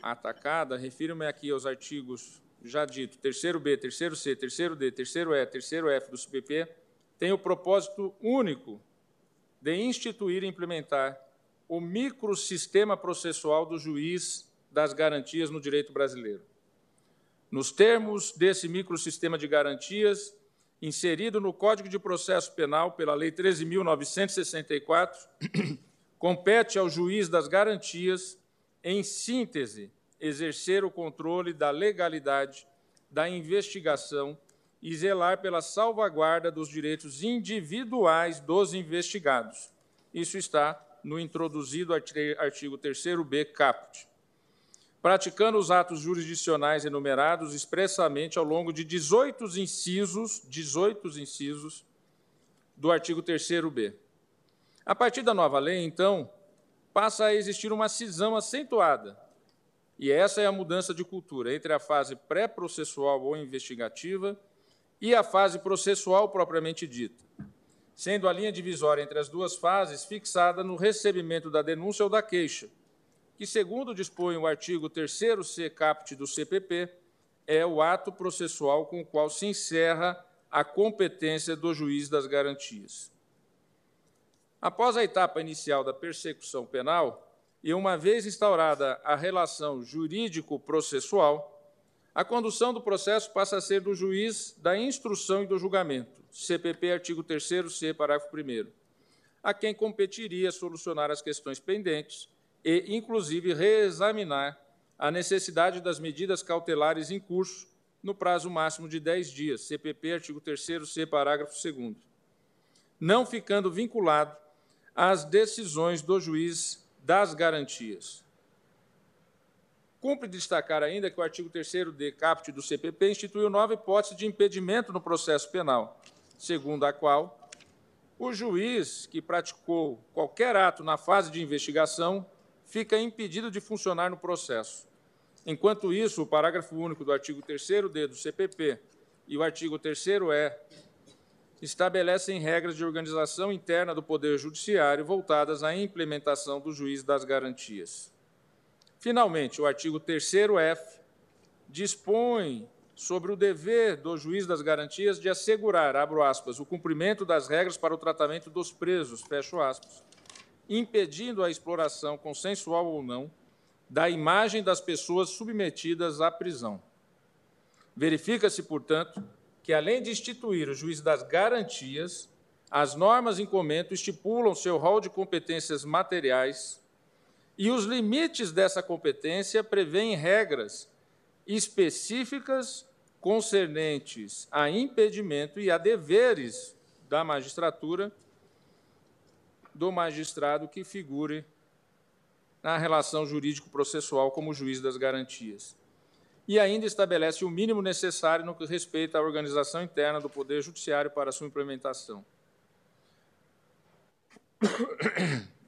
atacada, refiro-me aqui aos artigos já dito, terceiro B, terceiro C, terceiro D, terceiro E, terceiro F do CPP, tem o propósito único de instituir e implementar o microsistema processual do juiz das garantias no direito brasileiro. Nos termos desse microsistema de garantias, inserido no Código de Processo Penal pela Lei 13.964, compete ao juiz das garantias, em síntese, exercer o controle da legalidade da investigação e zelar pela salvaguarda dos direitos individuais dos investigados. Isso está no introduzido artigo 3º-B caput. Praticando os atos jurisdicionais enumerados expressamente ao longo de 18 incisos, 18 incisos do artigo 3º-B. A partir da nova lei, então, passa a existir uma cisão acentuada e essa é a mudança de cultura entre a fase pré-processual ou investigativa e a fase processual propriamente dita, sendo a linha divisória entre as duas fases fixada no recebimento da denúncia ou da queixa, que, segundo dispõe o artigo 3º-C caput do CPP, é o ato processual com o qual se encerra a competência do juiz das garantias. Após a etapa inicial da persecução penal, e, uma vez instaurada a relação jurídico-processual, a condução do processo passa a ser do juiz da instrução e do julgamento, CPP, artigo 3º-C, parágrafo 1 a quem competiria solucionar as questões pendentes e, inclusive, reexaminar a necessidade das medidas cautelares em curso no prazo máximo de 10 dias, CPP, artigo 3º-C, parágrafo 2 não ficando vinculado às decisões do juiz das garantias. Cumpre destacar ainda que o artigo 3º-D caput do CPP instituiu nova hipótese de impedimento no processo penal, segundo a qual o juiz que praticou qualquer ato na fase de investigação fica impedido de funcionar no processo. Enquanto isso, o parágrafo único do artigo 3º-D do CPP e o artigo 3º-E estabelecem regras de organização interna do Poder Judiciário voltadas à implementação do juiz das garantias. Finalmente, o artigo 3º-F dispõe sobre o dever do juiz das garantias de assegurar, abro aspas, o cumprimento das regras para o tratamento dos presos, fecho aspas, impedindo a exploração consensual ou não da imagem das pessoas submetidas à prisão. Verifica-se, portanto, que, além de instituir o juiz das garantias, as normas em comento estipulam seu rol de competências materiais e os limites dessa competência prevêem regras específicas concernentes a impedimento e a deveres da magistratura do magistrado que figure na relação jurídico-processual como juiz das garantias e ainda estabelece o mínimo necessário no que respeita à organização interna do Poder Judiciário para sua implementação.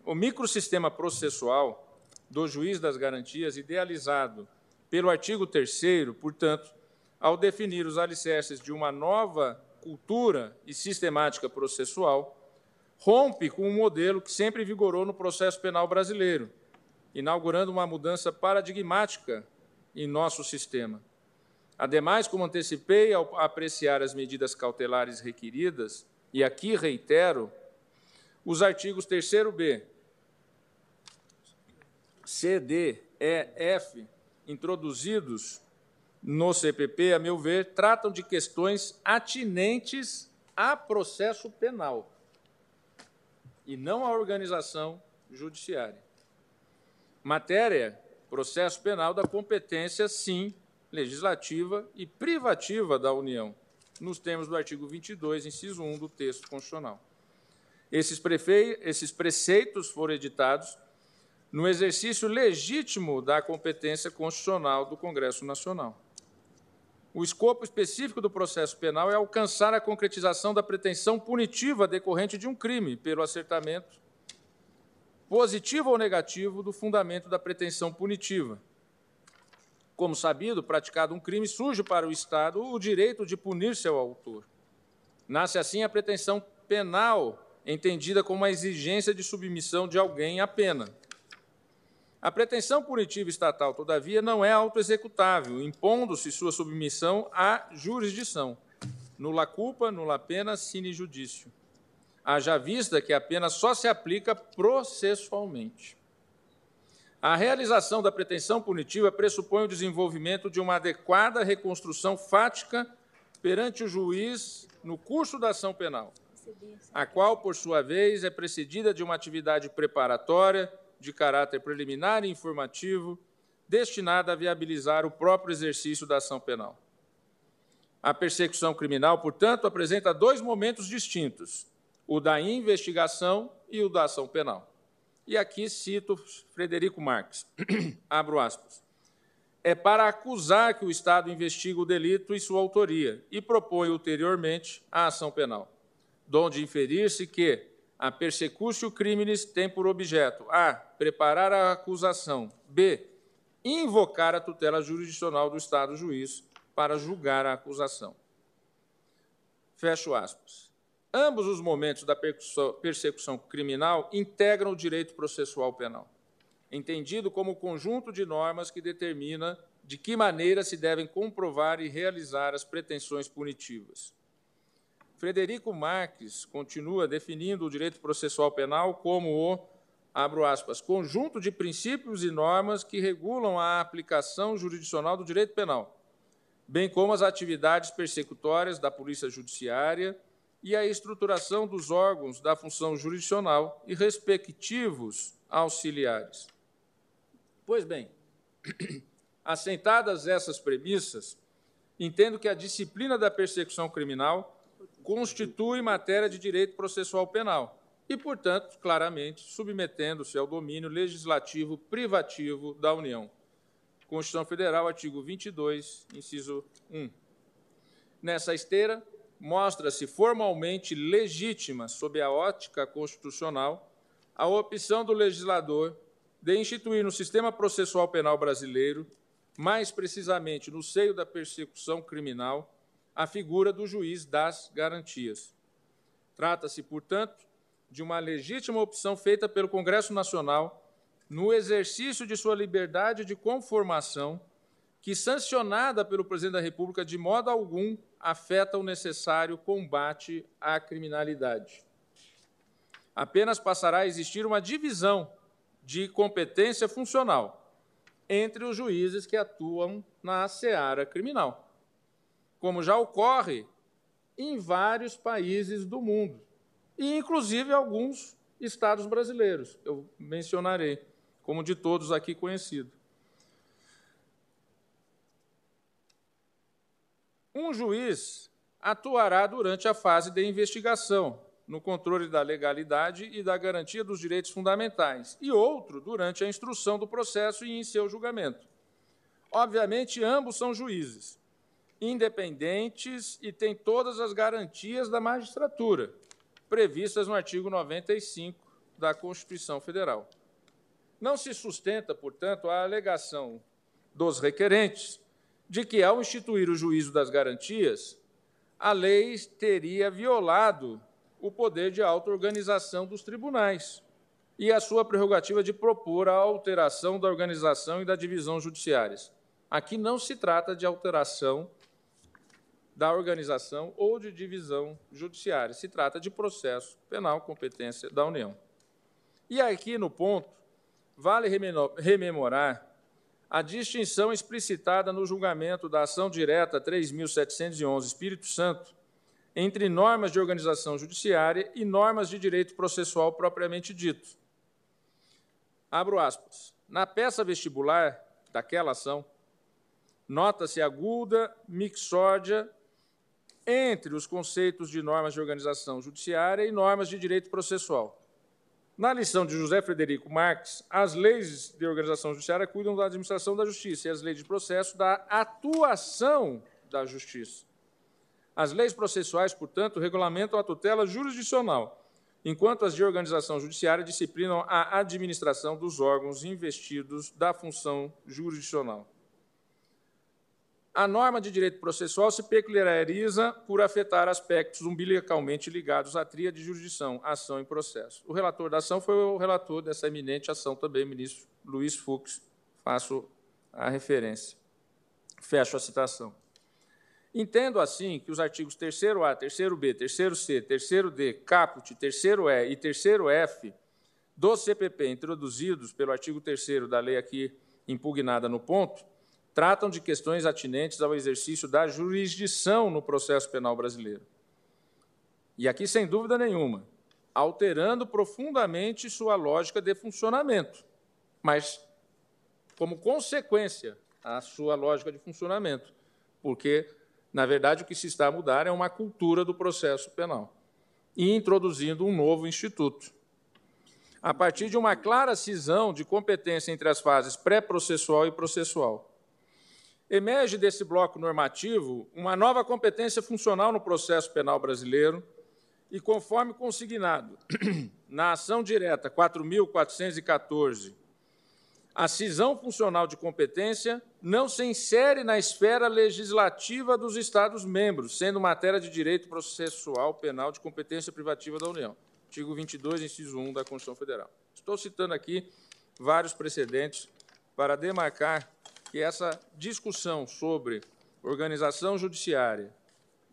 O microsistema processual do juiz das garantias, idealizado pelo artigo 3, portanto, ao definir os alicerces de uma nova cultura e sistemática processual, rompe com um modelo que sempre vigorou no processo penal brasileiro, inaugurando uma mudança paradigmática em nosso sistema. Ademais, como antecipei ao apreciar as medidas cautelares requeridas, e aqui reitero, os artigos 3º-B, C, D, E, F, introduzidos no CPP, a meu ver, tratam de questões atinentes a processo penal e não à organização judiciária. Matéria processo penal da competência, sim, legislativa e privativa da União, nos termos do artigo 22, inciso 1 do texto constitucional. Esses. Esses preceitos foram editados no exercício legítimo da competência constitucional do Congresso Nacional. O escopo específico do processo penal é alcançar a concretização da pretensão punitiva decorrente de um crime, pelo acertamento positivo ou negativo do fundamento da pretensão punitiva. Como sabido, praticado um crime, surge para o Estado o direito de punir seu autor. Nasce assim a pretensão penal, entendida como a exigência de submissão de alguém à pena. A pretensão punitiva estatal, todavia, não é autoexecutável, impondo-se sua submissão à jurisdição. Nula culpa, nula pena, sine judício. Haja vista que a pena só se aplica processualmente. A realização da pretensão punitiva pressupõe o desenvolvimento de uma adequada reconstrução fática perante o juiz no curso da ação penal, a qual, por sua vez, é precedida de uma atividade preparatória de caráter preliminar e informativo, destinada a viabilizar o próprio exercício da ação penal. A persecução criminal, portanto, apresenta dois momentos distintos: o da investigação e o da ação penal. E aqui cito Frederico Marques, abro aspas. É para acusar que o Estado investiga o delito e sua autoria e propõe ulteriormente a ação penal, donde inferir-se que a persecutio criminis tem por objeto a. preparar a acusação, b. invocar a tutela jurisdicional do Estado juiz para julgar a acusação. Fecho aspas. Ambos os momentos da persecução criminal integram o direito processual penal, entendido como o conjunto de normas que determina de que maneira se devem comprovar e realizar as pretensões punitivas. Frederico Marques continua definindo o direito processual penal como o, abro aspas, conjunto de princípios e normas que regulam a aplicação jurisdicional do direito penal, bem como as atividades persecutórias da Polícia Judiciária e a estruturação dos órgãos da função jurisdicional e respectivos auxiliares. Pois bem, assentadas essas premissas, entendo que a disciplina da persecução criminal constitui matéria de direito processual penal e, portanto, claramente submetendo-se ao domínio legislativo privativo da União. Constituição Federal, artigo 22, inciso 1. Nessa esteira, mostra-se formalmente legítima, sob a ótica constitucional, a opção do legislador de instituir no sistema processual penal brasileiro, mais precisamente no seio da persecução criminal, a figura do juiz das garantias. Trata-se, portanto, de uma legítima opção feita pelo Congresso Nacional no exercício de sua liberdade de conformação, que, sancionada pelo Presidente da República, de modo algum afeta o necessário combate à criminalidade. Apenas passará a existir uma divisão de competência funcional entre os juízes que atuam na seara criminal, como já ocorre em vários países do mundo, e inclusive alguns estados brasileiros, eu mencionarei, como de todos aqui conhecido. Um juiz atuará durante a fase de investigação, no controle da legalidade e da garantia dos direitos fundamentais, e outro durante a instrução do processo e em seu julgamento. Obviamente, ambos são juízes, independentes e têm todas as garantias da magistratura, previstas no artigo 95 da Constituição Federal. Não se sustenta, portanto, a alegação dos requerentes de que, ao instituir o juízo das garantias, a lei teria violado o poder de auto-organização dos tribunais e a sua prerrogativa de propor a alteração da organização e da divisão judiciárias. Aqui não se trata de alteração da organização ou de divisão judiciária, se trata de processo penal, competência da União. E aqui no ponto, vale rememorar a distinção explicitada no julgamento da ação direta 3.711 Espírito Santo entre normas de organização judiciária e normas de direito processual propriamente dito. Abro aspas. Na peça vestibular daquela ação, nota-se aguda mixórdia entre os conceitos de normas de organização judiciária e normas de direito processual. Na lição de José Frederico Marques, as leis de organização judiciária cuidam da administração da justiça e as leis de processo da atuação da justiça. As leis processuais, portanto, regulamentam a tutela jurisdicional, enquanto as de organização judiciária disciplinam a administração dos órgãos investidos da função jurisdicional. A norma de direito processual se peculiariza por afetar aspectos umbilicalmente ligados à tria de jurisdição, ação e processo. O relator da ação foi o relator dessa eminente ação também, ministro Luiz Fux. Faço a referência. Fecho a citação. Entendo, assim, que os artigos 3º-A, 3º-B, 3º-C, 3º-D, caput, 3º-E e 3º-F do CPP, introduzidos pelo artigo 3 da lei aqui impugnada no ponto, tratam de questões atinentes ao exercício da jurisdição no processo penal brasileiro. E aqui, sem dúvida nenhuma, alterando profundamente sua lógica de funcionamento, mas como consequência a sua lógica de funcionamento, porque, na verdade, o que se está a mudar é uma cultura do processo penal e introduzindo um novo instituto. A partir de uma clara cisão de competência entre as fases pré-processual e processual, Emerge desse bloco normativo uma nova competência funcional no processo penal brasileiro e, conforme consignado na ação direta 4.414, a cisão funcional de competência não se insere na esfera legislativa dos Estados-membros, sendo matéria de direito processual penal de competência privativa da União. Artigo 22, inciso 1 da Constituição Federal. Estou citando aqui vários precedentes para demarcar que essa discussão sobre organização judiciária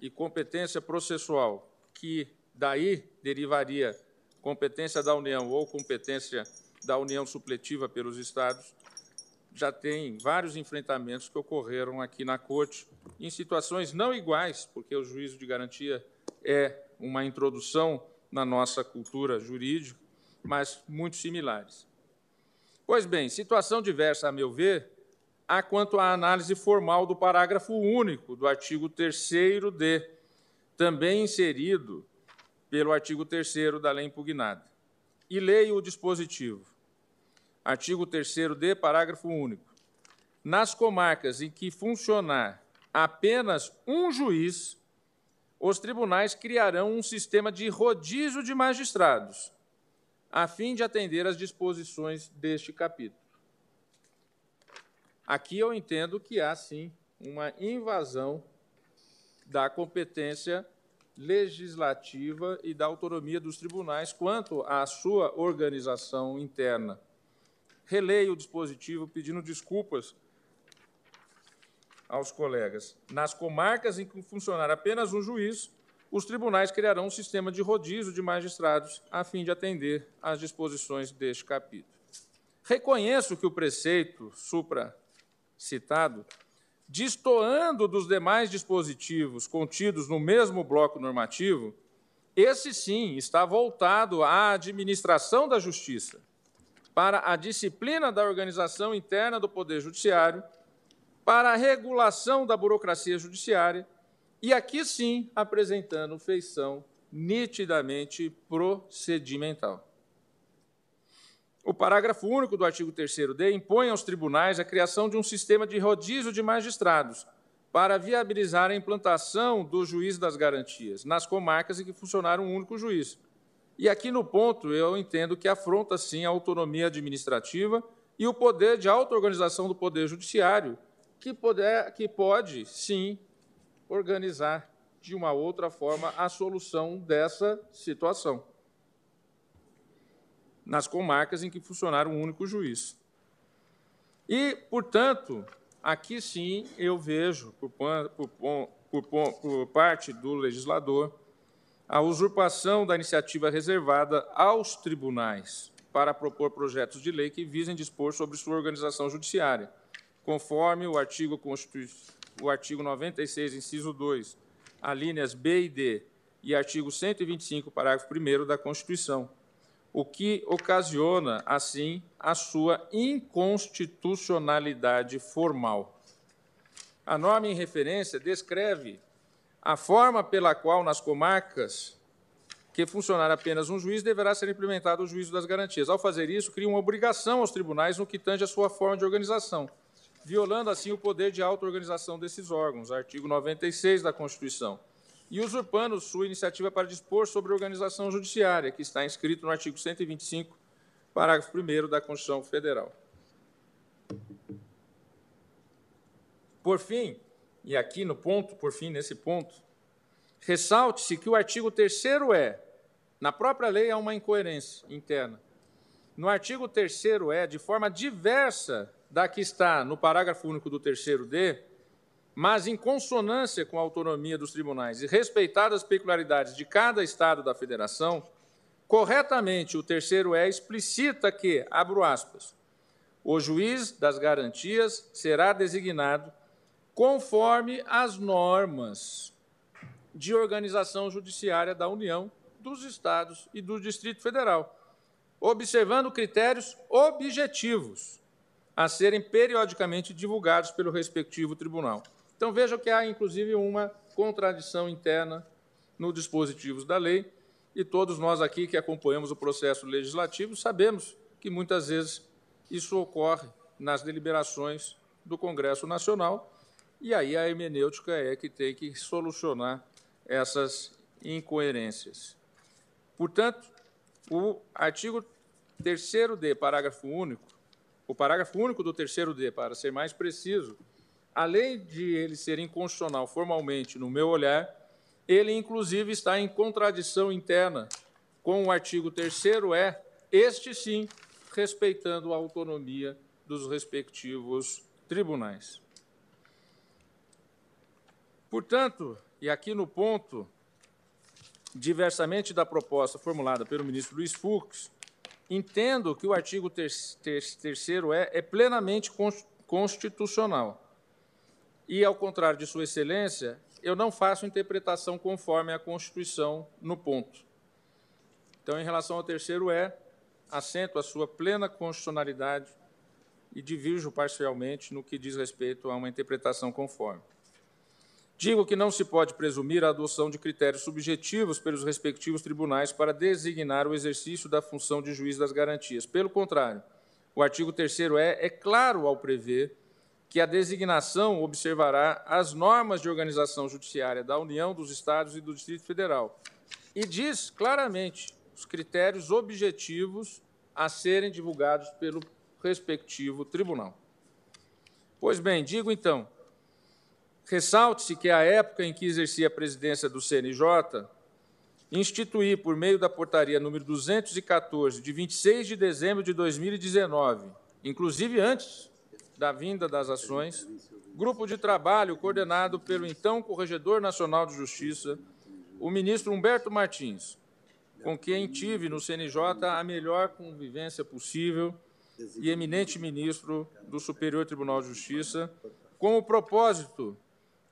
e competência processual, que daí derivaria competência da União ou competência da União supletiva pelos Estados, já tem vários enfrentamentos que ocorreram aqui na Corte, em situações não iguais, porque o juízo de garantia é uma introdução na nossa cultura jurídica, mas muito similares. Pois bem, situação diversa, a meu ver, há quanto à análise formal do parágrafo único do artigo 3º-D, também inserido pelo artigo 3 da lei impugnada. E leio o dispositivo. Artigo 3º-D, parágrafo único. Nas comarcas em que funcionar apenas um juiz, os tribunais criarão um sistema de rodízio de magistrados, a fim de atender às disposições deste capítulo. Aqui eu entendo que há, sim, uma invasão da competência legislativa e da autonomia dos tribunais quanto à sua organização interna. Releio o dispositivo pedindo desculpas aos colegas. Nas comarcas em que funcionar apenas um juiz, os tribunais criarão um sistema de rodízio de magistrados a fim de atender às disposições deste capítulo. Reconheço que o preceito supra citado, destoando dos demais dispositivos contidos no mesmo bloco normativo, esse sim está voltado à administração da justiça, para a disciplina da organização interna do Poder Judiciário, para a regulação da burocracia judiciária, e aqui sim apresentando feição nitidamente procedimental. O parágrafo único do artigo 3º-D impõe aos tribunais a criação de um sistema de rodízio de magistrados para viabilizar a implantação do juiz das garantias nas comarcas em que funcionar um único juiz. E aqui no ponto eu entendo que afronta sim a autonomia administrativa e o poder de auto-organização do Poder Judiciário, que, poder, que pode sim organizar de uma outra forma a solução dessa situação nas comarcas em que funcionar um único juiz. E, portanto, aqui sim eu vejo, por, por, por, por parte do legislador, a usurpação da iniciativa reservada aos tribunais para propor projetos de lei que visem dispor sobre sua organização judiciária, conforme o artigo, o artigo 96, inciso 2, alíneas B e D, e artigo 125, parágrafo 1 da Constituição, o que ocasiona, assim, a sua inconstitucionalidade formal. A norma em referência descreve a forma pela qual, nas comarcas que funcionar apenas um juiz, deverá ser implementado o juízo das garantias. Ao fazer isso, cria uma obrigação aos tribunais no que tange a sua forma de organização, violando, assim, o poder de auto-organização desses órgãos, artigo 96 da Constituição e usurpando sua iniciativa para dispor sobre organização judiciária, que está inscrito no artigo 125, parágrafo 1 da Constituição Federal. Por fim, e aqui no ponto, por fim, nesse ponto, ressalte-se que o artigo 3 é, na própria lei há uma incoerência interna. No artigo 3 é, de forma diversa da que está no parágrafo único do terceiro D, mas em consonância com a autonomia dos tribunais e respeitadas as peculiaridades de cada Estado da Federação, corretamente o terceiro E explicita que, abro aspas, o juiz das garantias será designado conforme as normas de organização judiciária da União, dos Estados e do Distrito Federal, observando critérios objetivos a serem periodicamente divulgados pelo respectivo tribunal. Então vejam que há, inclusive, uma contradição interna no dispositivos da lei, e todos nós aqui que acompanhamos o processo legislativo sabemos que muitas vezes isso ocorre nas deliberações do Congresso Nacional e aí a hermenêutica é que tem que solucionar essas incoerências. Portanto, o artigo 3D, parágrafo único, o parágrafo único do 3D, para ser mais preciso, além de ele ser inconstitucional formalmente, no meu olhar, ele inclusive está em contradição interna com o artigo 3E, este sim, respeitando a autonomia dos respectivos tribunais. Portanto, e aqui no ponto, diversamente da proposta formulada pelo ministro Luiz Fux, entendo que o artigo 3 é, é plenamente constitucional. E, ao contrário de Sua Excelência, eu não faço interpretação conforme a Constituição no ponto. Então, em relação ao terceiro é, assento a sua plena constitucionalidade e divirjo parcialmente no que diz respeito a uma interpretação conforme. Digo que não se pode presumir a adoção de critérios subjetivos pelos respectivos tribunais para designar o exercício da função de juiz das garantias. Pelo contrário, o artigo 3 é, é claro ao prever que a designação observará as normas de organização judiciária da União, dos Estados e do Distrito Federal. E diz claramente os critérios objetivos a serem divulgados pelo respectivo tribunal. Pois bem, digo então Ressalte-se que, à época em que exercia a presidência do CNJ, instituí, por meio da portaria número 214, de 26 de dezembro de 2019, inclusive antes da vinda das ações, grupo de trabalho coordenado pelo então Corregedor Nacional de Justiça, o ministro Humberto Martins, com quem tive no CNJ a melhor convivência possível, e eminente ministro do Superior Tribunal de Justiça, com o propósito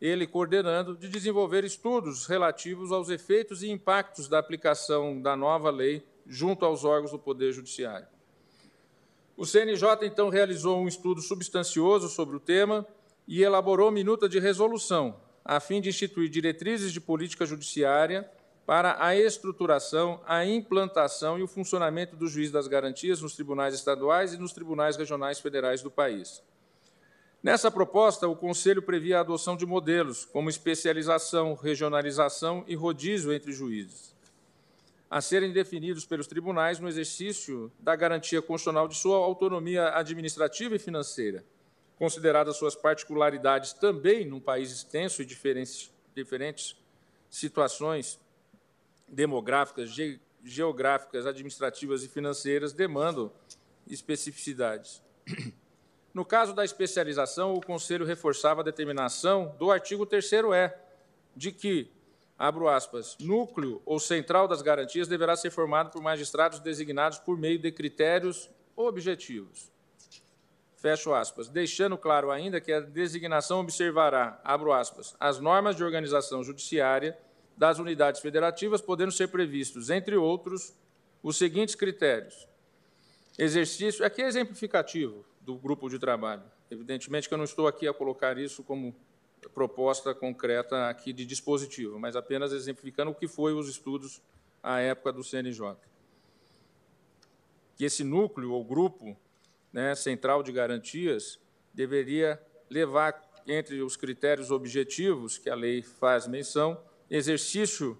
ele coordenando, de desenvolver estudos relativos aos efeitos e impactos da aplicação da nova lei junto aos órgãos do Poder Judiciário. O CNJ, então, realizou um estudo substancioso sobre o tema e elaborou minuta de resolução, a fim de instituir diretrizes de política judiciária para a estruturação, a implantação e o funcionamento do juiz das garantias nos tribunais estaduais e nos tribunais regionais federais do país. Nessa proposta, o Conselho previa a adoção de modelos, como especialização, regionalização e rodízio entre juízes, a serem definidos pelos tribunais no exercício da garantia constitucional de sua autonomia administrativa e financeira, consideradas suas particularidades também num país extenso e diferentes, diferentes situações demográficas, ge geográficas, administrativas e financeiras demandam especificidades. No caso da especialização, o Conselho reforçava a determinação do artigo 3E, de que, abro aspas, núcleo ou central das garantias deverá ser formado por magistrados designados por meio de critérios objetivos. Fecho aspas. Deixando claro ainda que a designação observará, abro aspas, as normas de organização judiciária das unidades federativas, podendo ser previstos, entre outros, os seguintes critérios. Exercício, aqui é exemplificativo, do grupo de trabalho. Evidentemente que eu não estou aqui a colocar isso como proposta concreta aqui de dispositivo, mas apenas exemplificando o que foi os estudos à época do CNJ. Que esse núcleo ou grupo né, central de garantias deveria levar, entre os critérios objetivos que a lei faz menção, exercício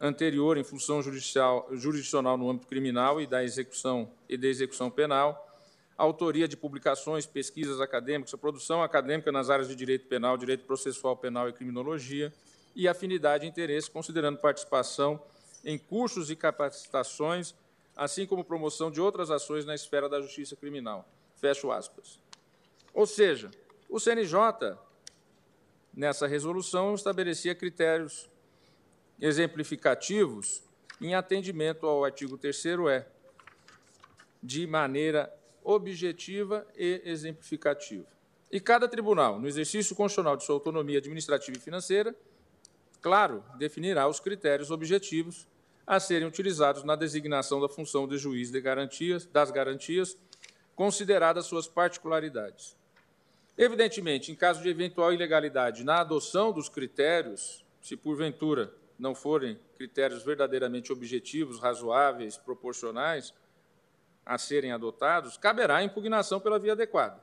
anterior em função judicial, jurisdicional no âmbito criminal e da execução e da execução penal, autoria de publicações, pesquisas acadêmicas, produção acadêmica nas áreas de direito penal, direito processual penal e criminologia, e afinidade e interesse, considerando participação em cursos e capacitações, assim como promoção de outras ações na esfera da justiça criminal. Fecho aspas. Ou seja, o CNJ, nessa resolução, estabelecia critérios exemplificativos em atendimento ao artigo 3º-E, de maneira objetiva e exemplificativa. E cada tribunal, no exercício constitucional de sua autonomia administrativa e financeira, claro, definirá os critérios objetivos a serem utilizados na designação da função de juiz de garantias, das garantias, consideradas suas particularidades. Evidentemente, em caso de eventual ilegalidade na adoção dos critérios, se porventura não forem critérios verdadeiramente objetivos, razoáveis, proporcionais a serem adotados, caberá a impugnação pela via adequada.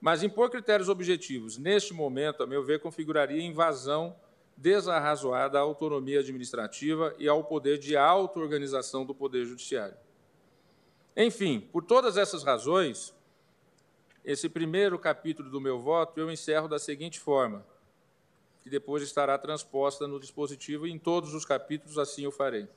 Mas impor critérios objetivos, neste momento, a meu ver, configuraria invasão desarrazoada à autonomia administrativa e ao poder de auto-organização do Poder Judiciário. Enfim, por todas essas razões, esse primeiro capítulo do meu voto eu encerro da seguinte forma: que depois estará transposta no dispositivo e em todos os capítulos assim eu farei.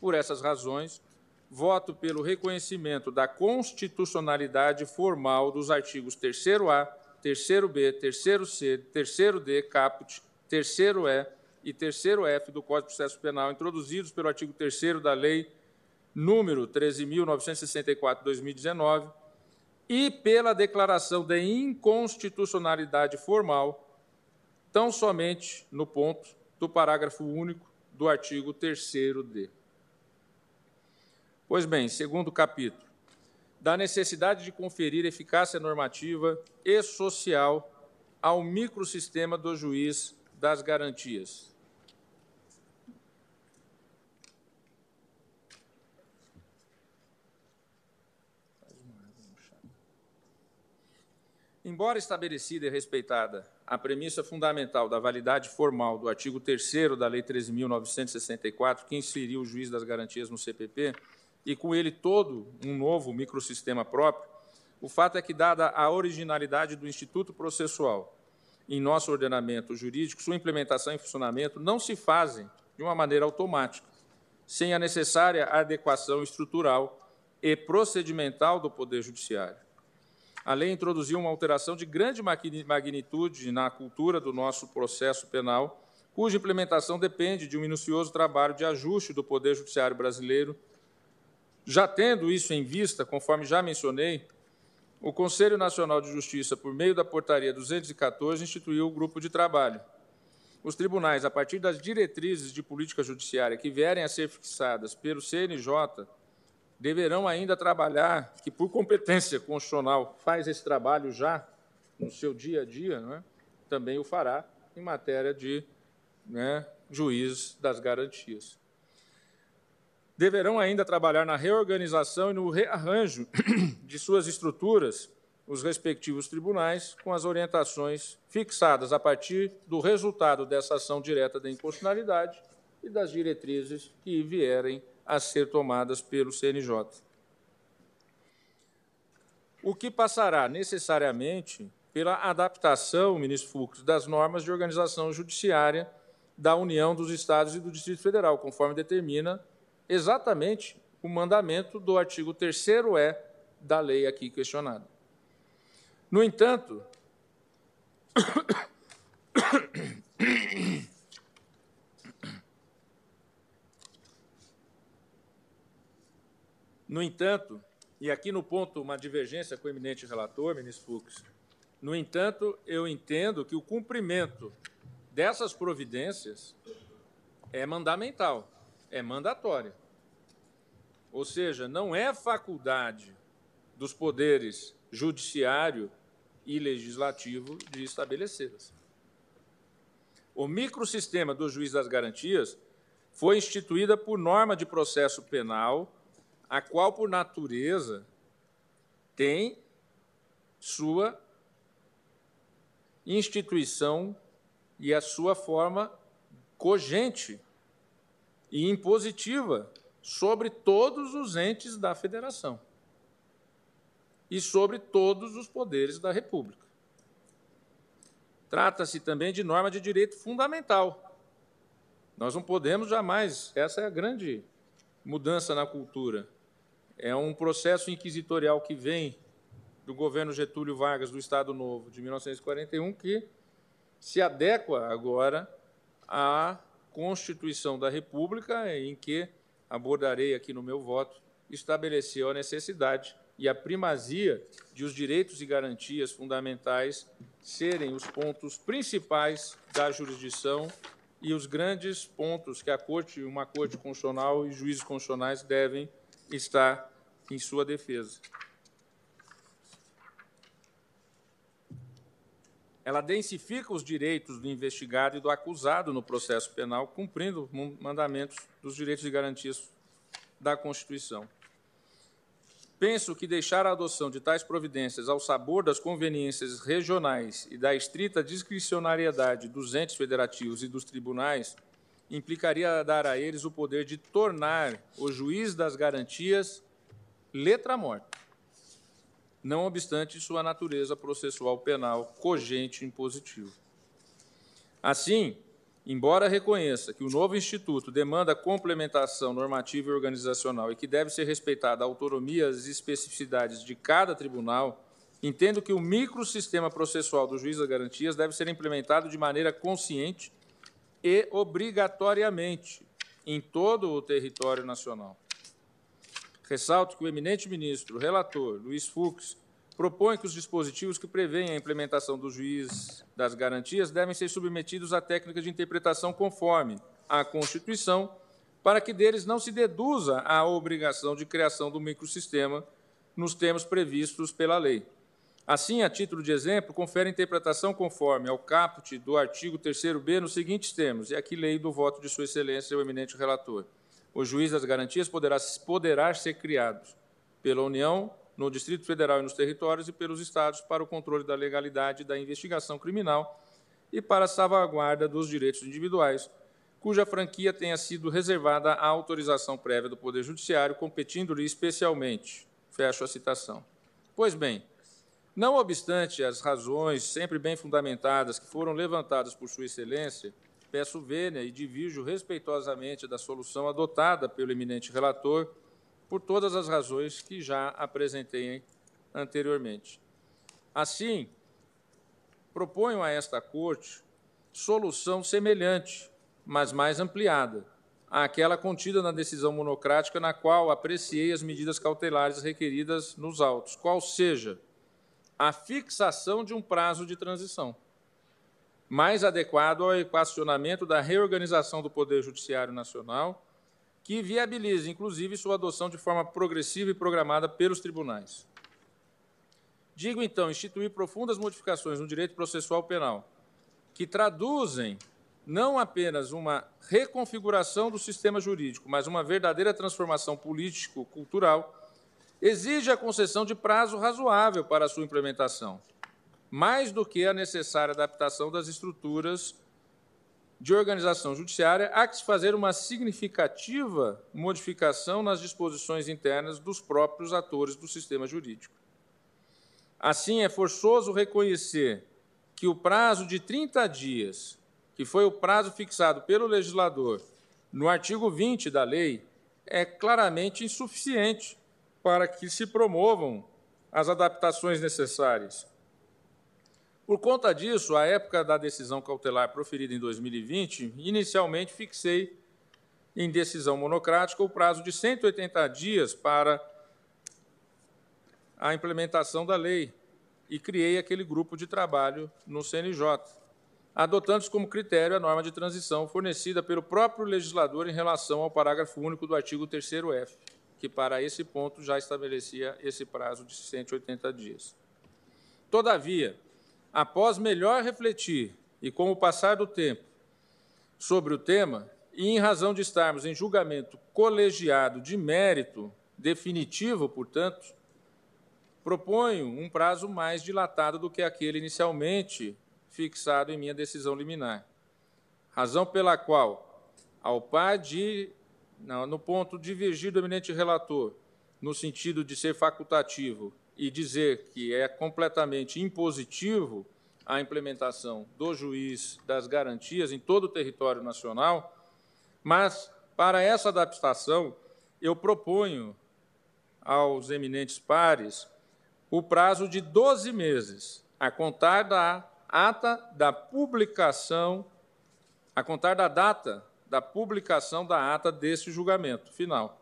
Por essas razões, voto pelo reconhecimento da constitucionalidade formal dos artigos 3º-A, 3º-B, 3º-C, 3º-D, caput, 3º-E e 3º-F do Código de Processo Penal, introduzidos pelo artigo 3 da Lei número 13.964-2019, e pela declaração de inconstitucionalidade formal tão somente no ponto do parágrafo único do artigo 3º-D. Pois bem, segundo capítulo, da necessidade de conferir eficácia normativa e social ao microsistema do juiz das garantias. Embora estabelecida e respeitada a premissa fundamental da validade formal do artigo 3 da Lei 13.964, que inseriu o juiz das garantias no CPP, e com ele todo um novo microsistema próprio, o fato é que, dada a originalidade do Instituto Processual em nosso ordenamento jurídico, sua implementação e funcionamento não se fazem de uma maneira automática, sem a necessária adequação estrutural e procedimental do Poder Judiciário. A lei introduziu uma alteração de grande magnitude na cultura do nosso processo penal, cuja implementação depende de um minucioso trabalho de ajuste do Poder Judiciário brasileiro. Já tendo isso em vista, conforme já mencionei, o Conselho Nacional de Justiça, por meio da Portaria 214, instituiu o grupo de trabalho. Os tribunais, a partir das diretrizes de política judiciária que vierem a ser fixadas pelo CNJ, deverão ainda trabalhar, que por competência constitucional faz esse trabalho já no seu dia a dia, é? também o fará em matéria de né, das garantias. Deverão ainda trabalhar na reorganização e no rearranjo de suas estruturas, os respectivos tribunais, com as orientações fixadas a partir do resultado dessa ação direta da inconstitucionalidade e das diretrizes que vierem a ser tomadas pelo CNJ. O que passará necessariamente pela adaptação, ministro Fux, das normas de organização judiciária da União dos Estados e do Distrito Federal, conforme determina exatamente o mandamento do artigo 3º-E da lei aqui questionada. No entanto, No entanto, e aqui no ponto uma divergência com o eminente relator, ministro Fux, no entanto, eu entendo que o cumprimento dessas providências é mandamental, é mandatório. Ou seja, não é faculdade dos poderes judiciário e legislativo de estabelecê-las. O microsistema do juiz das garantias foi instituída por norma de processo penal a qual, por natureza, tem sua instituição e a sua forma cogente e impositiva sobre todos os entes da federação. e sobre todos os poderes da República. Trata-se também de norma de direito fundamental. Nós não podemos jamais, essa é a grande mudança na cultura. É um processo inquisitorial que vem do governo Getúlio Vargas do Estado Novo de 1941 que se adequa agora à Constituição da República, em que abordarei aqui no meu voto, estabeleceu a necessidade e a primazia de os direitos e garantias fundamentais serem os pontos principais da jurisdição e os grandes pontos que a corte, uma corte constitucional e juízes constitucionais devem estar em sua defesa. Ela densifica os direitos do investigado e do acusado no processo penal, cumprindo mandamentos dos direitos e garantias da Constituição. Penso que deixar a adoção de tais providências ao sabor das conveniências regionais e da estrita discricionariedade dos entes federativos e dos tribunais implicaria dar a eles o poder de tornar o juiz das garantias letra morta, não obstante sua natureza processual penal cogente impositivo. Assim, Embora reconheça que o novo Instituto demanda complementação normativa e organizacional e que deve ser respeitada a autonomia e especificidades de cada tribunal, entendo que o microsistema processual do juiz das garantias deve ser implementado de maneira consciente e obrigatoriamente em todo o território nacional. Ressalto que o eminente ministro, relator, Luiz Fux, propõe que os dispositivos que prevêem a implementação do juiz das garantias devem ser submetidos à técnica de interpretação conforme a Constituição, para que deles não se deduza a obrigação de criação do microsistema nos termos previstos pela lei. Assim, a título de exemplo, confere interpretação conforme ao caput do artigo 3º-B nos seguintes termos, e aqui leio do voto de Sua Excelência, o eminente relator. O juiz das garantias poderá, poderá ser criado pela União no Distrito Federal e nos territórios e pelos estados para o controle da legalidade da investigação criminal e para a salvaguarda dos direitos individuais, cuja franquia tenha sido reservada à autorização prévia do Poder Judiciário, competindo-lhe especialmente. Fecho a citação. Pois bem, não obstante as razões sempre bem fundamentadas que foram levantadas por Sua Excelência, peço vênia e divirjo respeitosamente da solução adotada pelo eminente relator por todas as razões que já apresentei anteriormente. Assim, proponho a esta Corte solução semelhante, mas mais ampliada, àquela contida na decisão monocrática na qual apreciei as medidas cautelares requeridas nos autos, qual seja a fixação de um prazo de transição, mais adequado ao equacionamento da reorganização do Poder Judiciário Nacional que viabilize, inclusive, sua adoção de forma progressiva e programada pelos tribunais. Digo, então, instituir profundas modificações no direito processual penal, que traduzem não apenas uma reconfiguração do sistema jurídico, mas uma verdadeira transformação político-cultural, exige a concessão de prazo razoável para a sua implementação, mais do que a necessária adaptação das estruturas de organização judiciária, há que se fazer uma significativa modificação nas disposições internas dos próprios atores do sistema jurídico. Assim, é forçoso reconhecer que o prazo de 30 dias, que foi o prazo fixado pelo legislador no artigo 20 da lei, é claramente insuficiente para que se promovam as adaptações necessárias por conta disso, à época da decisão cautelar proferida em 2020, inicialmente fixei em decisão monocrática o prazo de 180 dias para a implementação da lei e criei aquele grupo de trabalho no CNJ, adotando como critério a norma de transição fornecida pelo próprio legislador em relação ao parágrafo único do artigo 3º-F, que para esse ponto já estabelecia esse prazo de 180 dias. Todavia, após melhor refletir e com o passar do tempo sobre o tema, e em razão de estarmos em julgamento colegiado de mérito definitivo, portanto, proponho um prazo mais dilatado do que aquele inicialmente fixado em minha decisão liminar. Razão pela qual, ao par de, no ponto divergir do eminente relator, no sentido de ser facultativo e dizer que é completamente impositivo a implementação do juiz das garantias em todo o território nacional, mas para essa adaptação eu proponho aos eminentes pares o prazo de 12 meses, a contar da ata da publicação, a contar da data da publicação da ata deste julgamento final,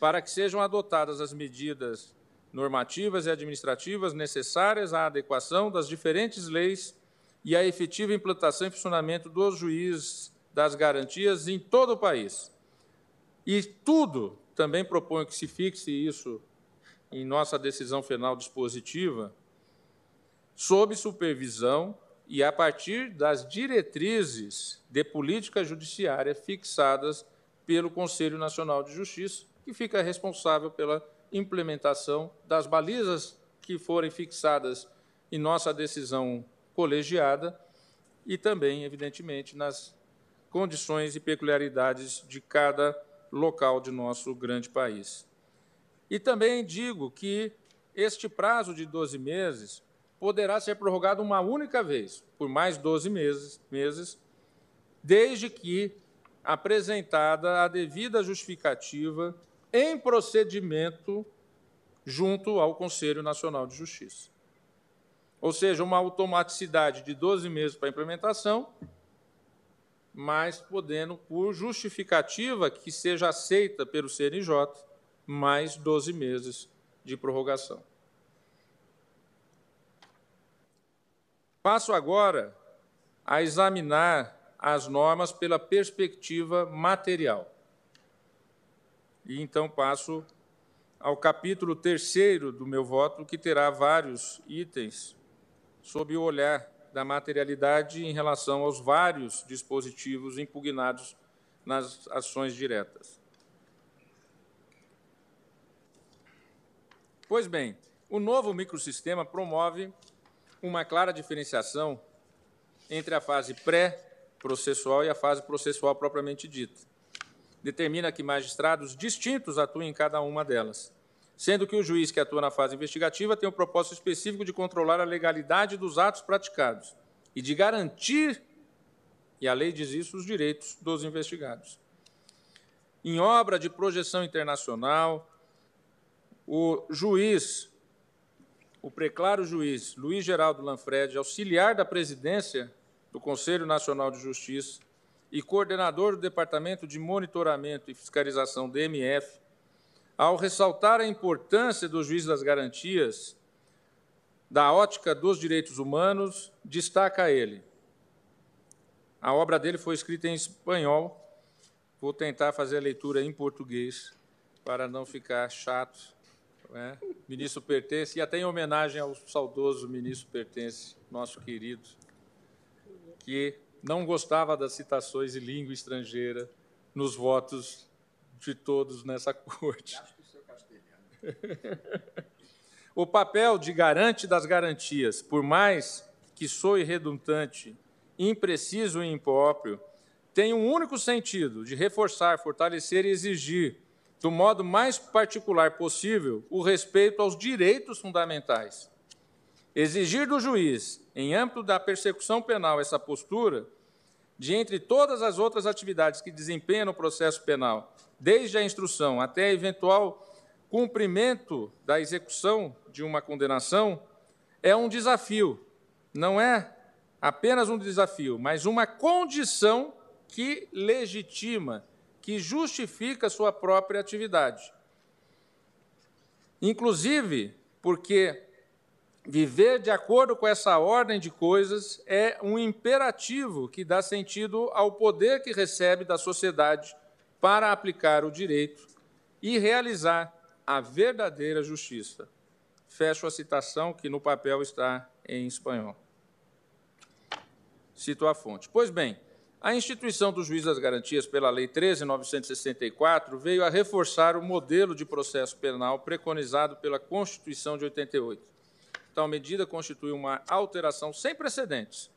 para que sejam adotadas as medidas normativas e administrativas necessárias à adequação das diferentes leis e à efetiva implantação e funcionamento dos juízes das garantias em todo o país. E tudo, também proponho que se fixe isso em nossa decisão final dispositiva, sob supervisão e a partir das diretrizes de política judiciária fixadas pelo Conselho Nacional de Justiça, que fica responsável pela implementação das balizas que forem fixadas em nossa decisão colegiada e também, evidentemente, nas condições e peculiaridades de cada local de nosso grande país. E também digo que este prazo de 12 meses poderá ser prorrogado uma única vez, por mais 12 meses, meses desde que apresentada a devida justificativa em procedimento junto ao Conselho Nacional de Justiça. Ou seja, uma automaticidade de 12 meses para implementação, mas podendo, por justificativa que seja aceita pelo CNJ, mais 12 meses de prorrogação. Passo agora a examinar as normas pela perspectiva material. E então passo ao capítulo terceiro do meu voto, que terá vários itens sob o olhar da materialidade em relação aos vários dispositivos impugnados nas ações diretas. Pois bem, o novo microsistema promove uma clara diferenciação entre a fase pré-processual e a fase processual propriamente dita. Determina que magistrados distintos atuem em cada uma delas, sendo que o juiz que atua na fase investigativa tem o propósito específico de controlar a legalidade dos atos praticados e de garantir, e a lei diz isso, os direitos dos investigados. Em obra de projeção internacional, o juiz, o preclaro juiz Luiz Geraldo Lanfred, auxiliar da presidência do Conselho Nacional de Justiça e coordenador do Departamento de Monitoramento e Fiscalização DMF, ao ressaltar a importância do juiz das garantias da ótica dos direitos humanos, destaca ele. A obra dele foi escrita em espanhol. Vou tentar fazer a leitura em português para não ficar chato né? ministro Pertence, e até em homenagem ao saudoso ministro Pertence, nosso querido, que não gostava das citações em língua estrangeira nos votos de todos nessa corte. o papel de garante das garantias, por mais que soe redundante, impreciso e impróprio, tem um único sentido de reforçar, fortalecer e exigir do modo mais particular possível, o respeito aos direitos fundamentais. Exigir do juiz, em âmbito da persecução penal, essa postura, de entre todas as outras atividades que desempenha no processo penal, desde a instrução até eventual cumprimento da execução de uma condenação, é um desafio. Não é apenas um desafio, mas uma condição que legitima que justifica sua própria atividade. Inclusive, porque viver de acordo com essa ordem de coisas é um imperativo que dá sentido ao poder que recebe da sociedade para aplicar o direito e realizar a verdadeira justiça. Fecho a citação que no papel está em espanhol. Cito a fonte. Pois bem, a instituição do juiz das garantias pela Lei 13.964 veio a reforçar o modelo de processo penal preconizado pela Constituição de 88. Tal medida constitui uma alteração sem precedentes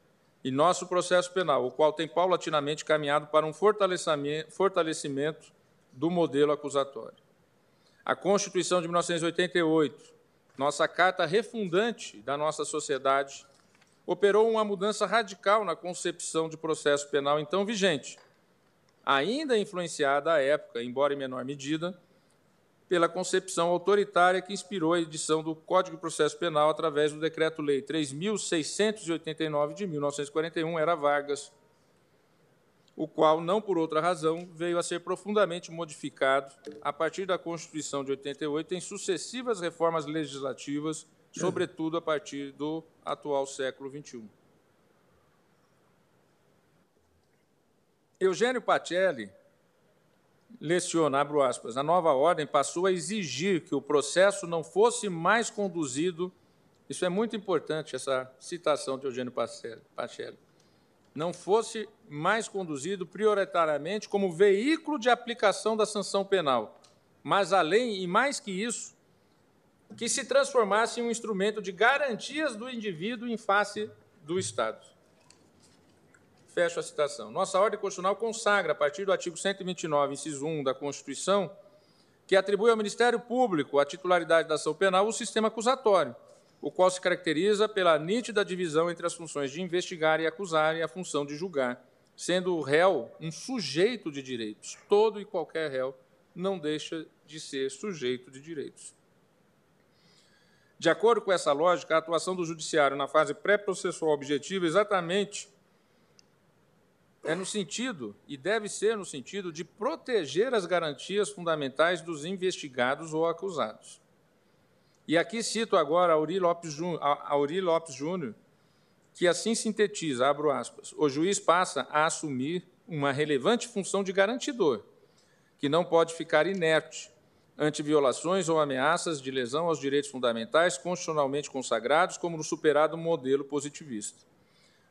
em nosso processo penal, o qual tem paulatinamente caminhado para um fortalecimento do modelo acusatório. A Constituição de 1988 nossa carta refundante da nossa sociedade, operou uma mudança radical na concepção de processo penal então vigente, ainda influenciada à época, embora em menor medida, pela concepção autoritária que inspirou a edição do Código de Processo Penal através do Decreto-Lei 3.689 de 1941, era Vargas, o qual, não por outra razão, veio a ser profundamente modificado a partir da Constituição de 88 em sucessivas reformas legislativas, sobretudo a partir do atual século XXI. Eugênio Pacelli leciona, abro aspas, a nova ordem passou a exigir que o processo não fosse mais conduzido, isso é muito importante, essa citação de Eugênio Pacelli, não fosse mais conduzido prioritariamente como veículo de aplicação da sanção penal, mas além e mais que isso, que se transformasse em um instrumento de garantias do indivíduo em face do Estado. Fecho a citação. Nossa ordem constitucional consagra, a partir do artigo 129, inciso 1 da Constituição, que atribui ao Ministério Público a titularidade da ação penal o sistema acusatório, o qual se caracteriza pela nítida divisão entre as funções de investigar e acusar e a função de julgar, sendo o réu um sujeito de direitos. Todo e qualquer réu não deixa de ser sujeito de direitos. De acordo com essa lógica, a atuação do judiciário na fase pré-processual objetiva exatamente é no sentido, e deve ser no sentido, de proteger as garantias fundamentais dos investigados ou acusados. E aqui cito agora Auri Lopes, Júnior, que assim sintetiza, abro aspas, o juiz passa a assumir uma relevante função de garantidor, que não pode ficar inerte ante violações ou ameaças de lesão aos direitos fundamentais constitucionalmente consagrados, como no superado modelo positivista.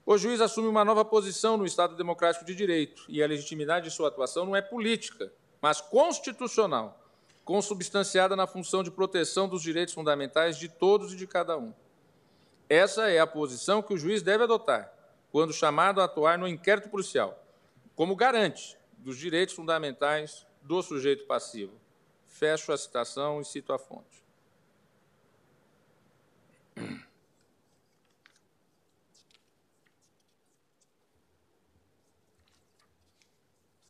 O juiz assume uma nova posição no Estado Democrático de Direito e a legitimidade de sua atuação não é política, mas constitucional, consubstanciada na função de proteção dos direitos fundamentais de todos e de cada um. Essa é a posição que o juiz deve adotar quando chamado a atuar no inquérito policial, como garante dos direitos fundamentais do sujeito passivo. Fecho a citação e cito a fonte.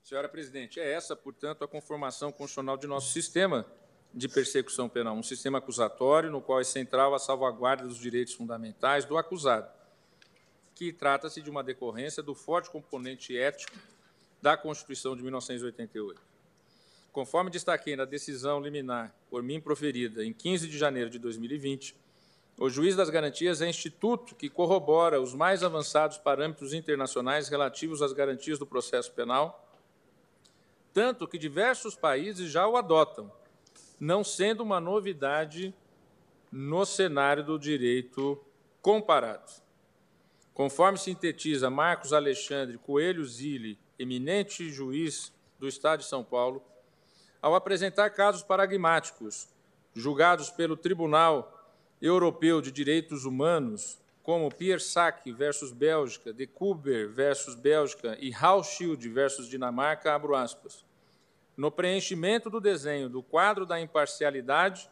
Senhora Presidente, é essa, portanto, a conformação constitucional de nosso sistema de persecução penal, um sistema acusatório no qual é central a salvaguarda dos direitos fundamentais do acusado, que trata-se de uma decorrência do forte componente ético da Constituição de 1988. Conforme destaquei na decisão liminar por mim proferida em 15 de janeiro de 2020, o juiz das garantias é instituto que corrobora os mais avançados parâmetros internacionais relativos às garantias do processo penal tanto que diversos países já o adotam, não sendo uma novidade no cenário do direito comparado. Conforme sintetiza Marcos Alexandre Coelho Zilli, eminente juiz do Estado de São Paulo, ao apresentar casos pragmáticos julgados pelo Tribunal Europeu de Direitos Humanos, como Pierre Sack versus Bélgica, De Kuber versus Bélgica e Hauschild versus Dinamarca, abro aspas no preenchimento do desenho do quadro da imparcialidade,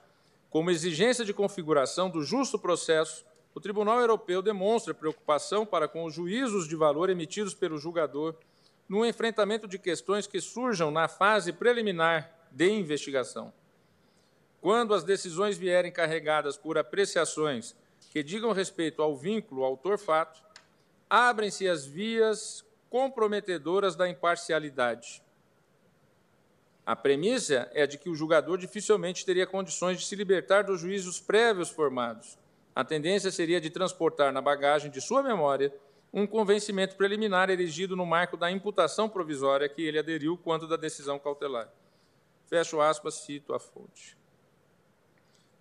como exigência de configuração do justo processo, o Tribunal Europeu demonstra preocupação para com os juízos de valor emitidos pelo julgador no enfrentamento de questões que surjam na fase preliminar de investigação. Quando as decisões vierem carregadas por apreciações que digam respeito ao vínculo autor-fato, abrem-se as vias comprometedoras da imparcialidade a premissa é de que o julgador dificilmente teria condições de se libertar dos juízos prévios formados. A tendência seria de transportar na bagagem de sua memória um convencimento preliminar erigido no marco da imputação provisória que ele aderiu quanto da decisão cautelar. Fecho aspas, cito a fonte.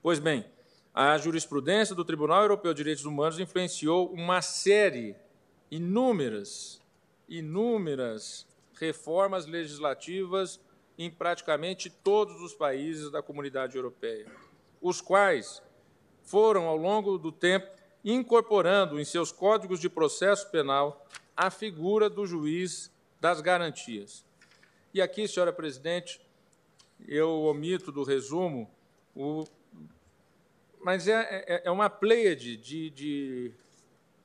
Pois bem, a jurisprudência do Tribunal Europeu de Direitos Humanos influenciou uma série, inúmeras, inúmeras reformas legislativas em praticamente todos os países da comunidade europeia, os quais foram, ao longo do tempo, incorporando em seus códigos de processo penal a figura do juiz das garantias. E aqui, senhora presidente, eu omito do resumo o, mas é, é, é uma pleiade de, de,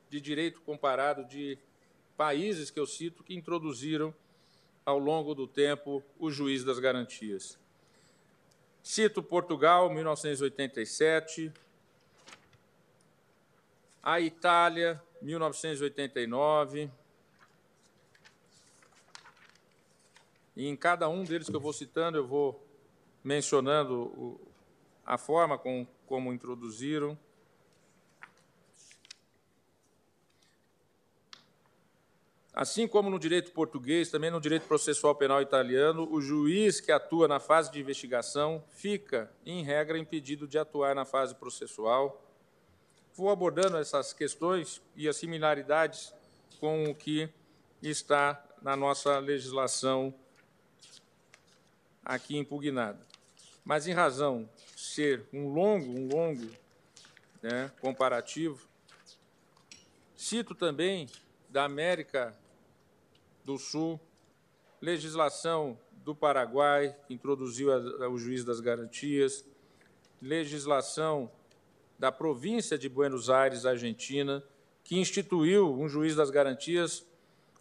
de direito comparado de países que eu cito que introduziram ao longo do tempo o juiz das garantias. Cito Portugal, 1987, a Itália, 1989. E em cada um deles que eu vou citando, eu vou mencionando a forma com, como introduziram. Assim como no direito português, também no direito processual penal italiano, o juiz que atua na fase de investigação fica, em regra, impedido de atuar na fase processual. Vou abordando essas questões e as similaridades com o que está na nossa legislação aqui impugnada. Mas, em razão de ser um longo, um longo né, comparativo, cito também da América do Sul, legislação do Paraguai, que introduziu o juiz das garantias, legislação da província de Buenos Aires, Argentina, que instituiu um juiz das garantias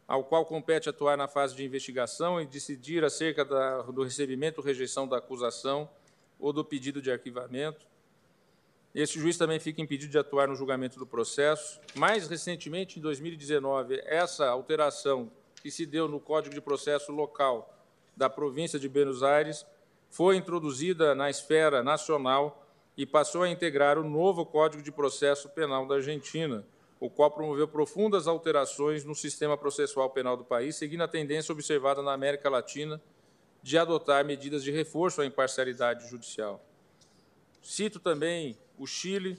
ao qual compete atuar na fase de investigação e decidir acerca da, do recebimento ou rejeição da acusação ou do pedido de arquivamento. Esse juiz também fica impedido de atuar no julgamento do processo. Mais recentemente, em 2019, essa alteração que se deu no Código de Processo Local da província de Buenos Aires foi introduzida na esfera nacional e passou a integrar o novo Código de Processo Penal da Argentina, o qual promoveu profundas alterações no sistema processual penal do país, seguindo a tendência observada na América Latina de adotar medidas de reforço à imparcialidade judicial. Cito também o Chile,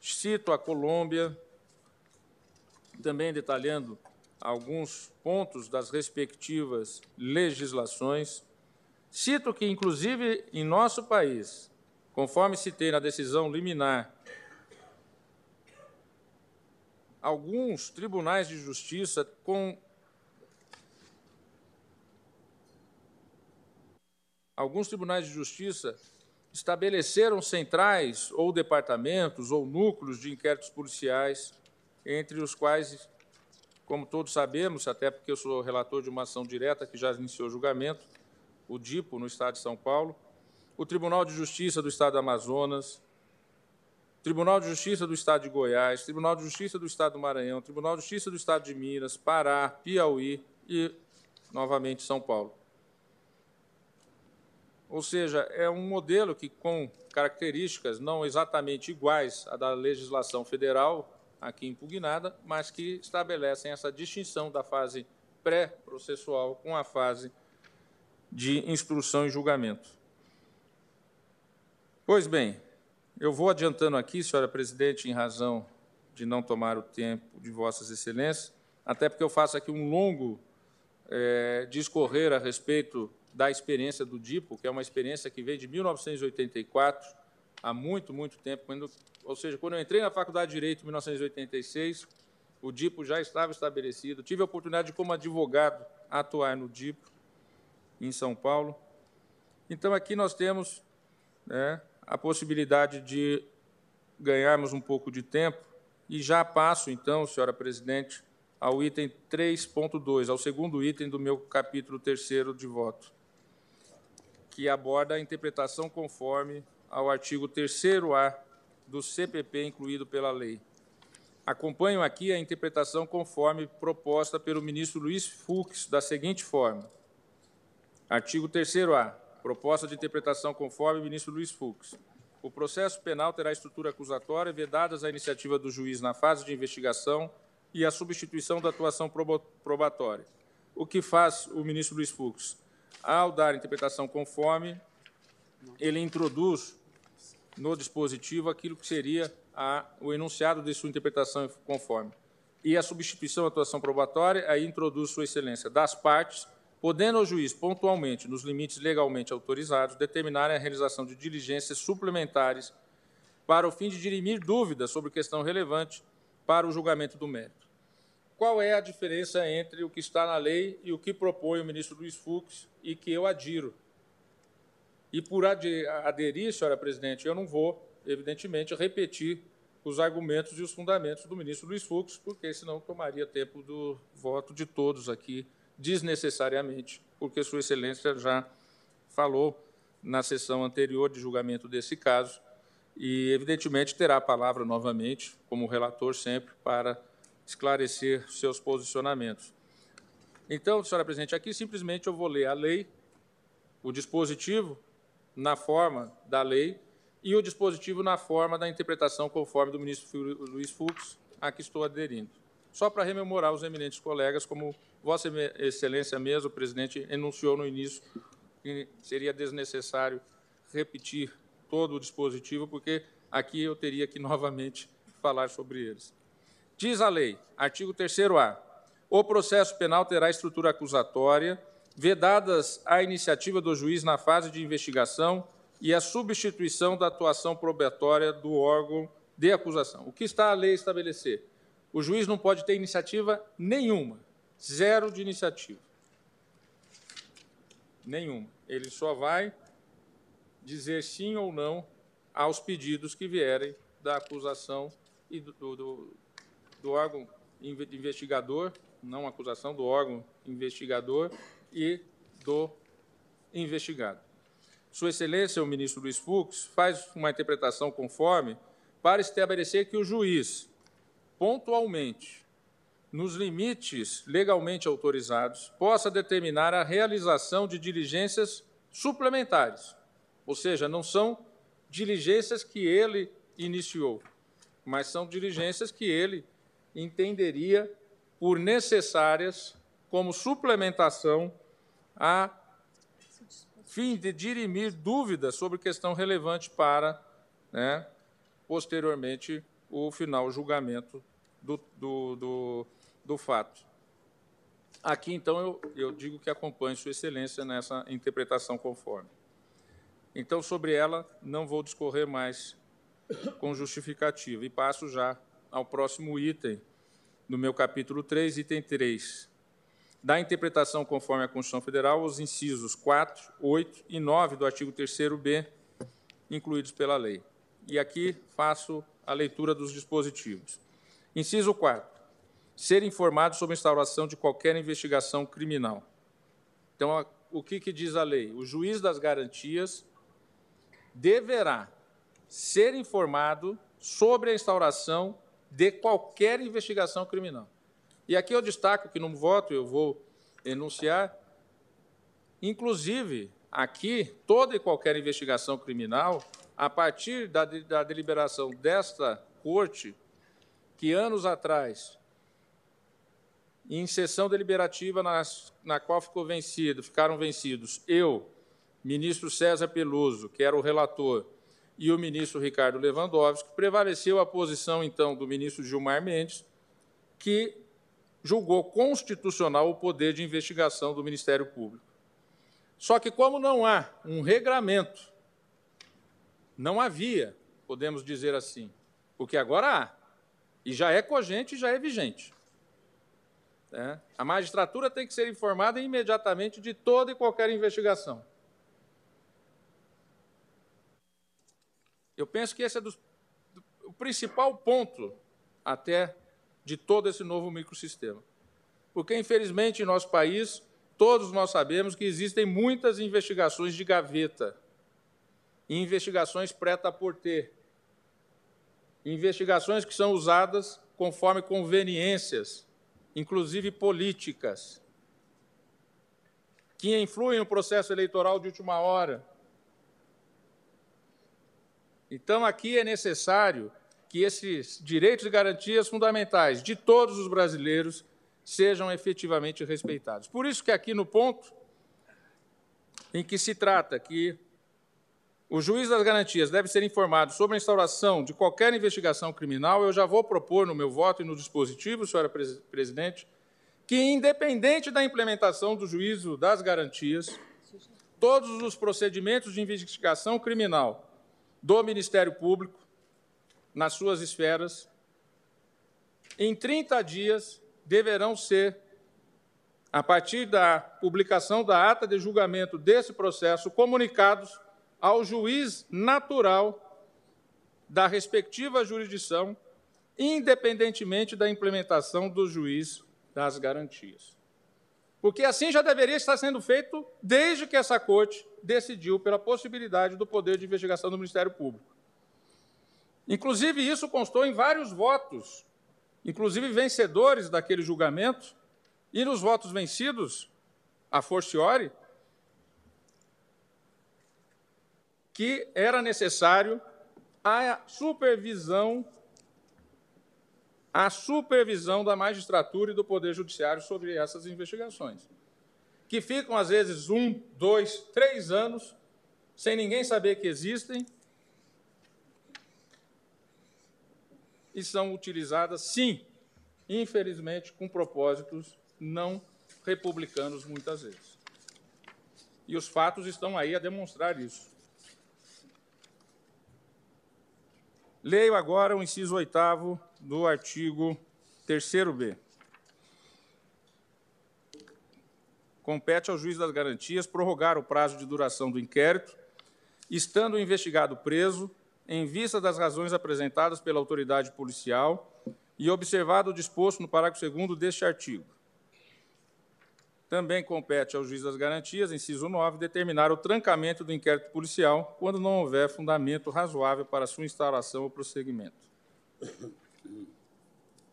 cito a Colômbia, também detalhando alguns pontos das respectivas legislações. Cito que, inclusive, em nosso país, conforme citei na decisão liminar, alguns tribunais de justiça com alguns tribunais de justiça estabeleceram centrais ou departamentos ou núcleos de inquéritos policiais, entre os quais como todos sabemos, até porque eu sou relator de uma ação direta que já iniciou julgamento, o DIPO, no Estado de São Paulo, o Tribunal de Justiça do Estado do Amazonas, Tribunal de Justiça do Estado de Goiás, Tribunal de Justiça do Estado do Maranhão, Tribunal de Justiça do Estado de Minas, Pará, Piauí e, novamente, São Paulo. Ou seja, é um modelo que, com características não exatamente iguais à da legislação federal, aqui impugnada, mas que estabelecem essa distinção da fase pré-processual com a fase de instrução e julgamento. Pois bem, eu vou adiantando aqui, senhora presidente, em razão de não tomar o tempo de vossas excelências, até porque eu faço aqui um longo é, discorrer a respeito da experiência do DIPO, que é uma experiência que veio de 1984, há muito, muito tempo, quando ou seja, quando eu entrei na Faculdade de Direito em 1986, o DIPO já estava estabelecido. Tive a oportunidade, de, como advogado, atuar no DIPO, em São Paulo. Então, aqui nós temos né, a possibilidade de ganharmos um pouco de tempo, e já passo, então, senhora presidente, ao item 3.2, ao segundo item do meu capítulo terceiro de voto, que aborda a interpretação conforme ao artigo 3º-A do CPP incluído pela lei. Acompanho aqui a interpretação conforme proposta pelo ministro Luiz Fux, da seguinte forma. Artigo 3º-A. Proposta de interpretação conforme ministro Luiz Fux. O processo penal terá estrutura acusatória, vedadas a iniciativa do juiz na fase de investigação e a substituição da atuação probatória. O que faz o ministro Luiz Fux? Ao dar interpretação conforme, ele introduz no dispositivo aquilo que seria a, o enunciado de sua interpretação conforme. E a substituição à atuação probatória, aí introduz Sua Excelência das partes, podendo o juiz, pontualmente, nos limites legalmente autorizados, determinar a realização de diligências suplementares para o fim de dirimir dúvidas sobre questão relevante para o julgamento do mérito. Qual é a diferença entre o que está na lei e o que propõe o ministro Luiz Fux e que eu adiro? E por aderir, senhora presidente, eu não vou evidentemente, repetir os argumentos e os fundamentos do ministro Luiz Fux, porque senão tomaria tempo do voto de todos aqui desnecessariamente, porque Sua Excelência já falou na sessão anterior de julgamento desse caso e, evidentemente, terá a palavra novamente, como relator sempre, para esclarecer seus posicionamentos. Então, senhora presidente, aqui simplesmente eu vou ler a lei, o dispositivo na forma da lei e o dispositivo na forma da interpretação conforme do ministro Luiz Fux, a que estou aderindo. Só para rememorar os eminentes colegas, como Vossa Excelência mesmo, presidente, enunciou no início, que seria desnecessário repetir todo o dispositivo, porque aqui eu teria que novamente falar sobre eles. Diz a lei, artigo 3º-A, o processo penal terá estrutura acusatória, vedadas a iniciativa do juiz na fase de investigação e a substituição da atuação probatória do órgão de acusação. O que está a lei estabelecer? O juiz não pode ter iniciativa nenhuma, zero de iniciativa. Nenhuma. Ele só vai dizer sim ou não aos pedidos que vierem da acusação e do, do, do órgão investigador, não acusação, do órgão investigador e do investigado. Sua Excelência, o ministro Luiz Fux, faz uma interpretação conforme para estabelecer que o juiz, pontualmente, nos limites legalmente autorizados, possa determinar a realização de diligências suplementares, ou seja, não são diligências que ele iniciou, mas são diligências que ele entenderia por necessárias como suplementação a fim de dirimir dúvidas sobre questão relevante para, né, posteriormente, o final julgamento do, do, do, do fato. Aqui, então, eu, eu digo que acompanho Sua Excelência nessa interpretação conforme. Então, sobre ela, não vou discorrer mais com justificativa e passo já ao próximo item do meu capítulo 3, item 3. Da interpretação conforme a Constituição Federal, os incisos 4, 8 e 9 do artigo 3º-B, incluídos pela lei. E aqui faço a leitura dos dispositivos. Inciso 4. Ser informado sobre a instauração de qualquer investigação criminal. Então, o que, que diz a lei? O juiz das garantias deverá ser informado sobre a instauração de qualquer investigação criminal. E aqui eu destaco que no voto eu vou enunciar, inclusive, aqui, toda e qualquer investigação criminal, a partir da, da deliberação desta corte, que anos atrás, em sessão deliberativa nas, na qual ficou vencido, ficaram vencidos eu, ministro César Peluso, que era o relator, e o ministro Ricardo Lewandowski, prevaleceu a posição, então, do ministro Gilmar Mendes, que julgou constitucional o poder de investigação do Ministério Público. Só que, como não há um regramento, não havia, podemos dizer assim, porque agora há, e já é cogente e já é vigente. É. A magistratura tem que ser informada imediatamente de toda e qualquer investigação. Eu penso que esse é dos, do, o principal ponto até de todo esse novo microsistema. Porque, infelizmente, em nosso país, todos nós sabemos que existem muitas investigações de gaveta, investigações preta-porter, investigações que são usadas conforme conveniências, inclusive políticas, que influem no processo eleitoral de última hora, então, aqui é necessário que esses direitos e garantias fundamentais de todos os brasileiros sejam efetivamente respeitados. Por isso que aqui no ponto em que se trata que o juiz das garantias deve ser informado sobre a instauração de qualquer investigação criminal, eu já vou propor no meu voto e no dispositivo, senhora presidente, que, independente da implementação do juízo das garantias, todos os procedimentos de investigação criminal do Ministério Público, nas suas esferas, em 30 dias deverão ser, a partir da publicação da ata de julgamento desse processo, comunicados ao juiz natural da respectiva jurisdição, independentemente da implementação do juiz das garantias. Porque assim já deveria estar sendo feito desde que essa corte decidiu pela possibilidade do poder de investigação do Ministério Público. Inclusive, isso constou em vários votos, inclusive vencedores daquele julgamento, e nos votos vencidos, a forciore, que era necessário a supervisão a supervisão da magistratura e do Poder Judiciário sobre essas investigações, que ficam, às vezes, um, dois, três anos sem ninguém saber que existem e são utilizadas, sim, infelizmente, com propósitos não republicanos, muitas vezes. E os fatos estão aí a demonstrar isso. Leio agora o inciso oitavo do artigo 3b. Compete ao juiz das garantias prorrogar o prazo de duração do inquérito, estando o investigado preso, em vista das razões apresentadas pela autoridade policial e observado o disposto no parágrafo 2 deste artigo. Também compete ao juiz das garantias, inciso 9, determinar o trancamento do inquérito policial quando não houver fundamento razoável para sua instalação ou prosseguimento.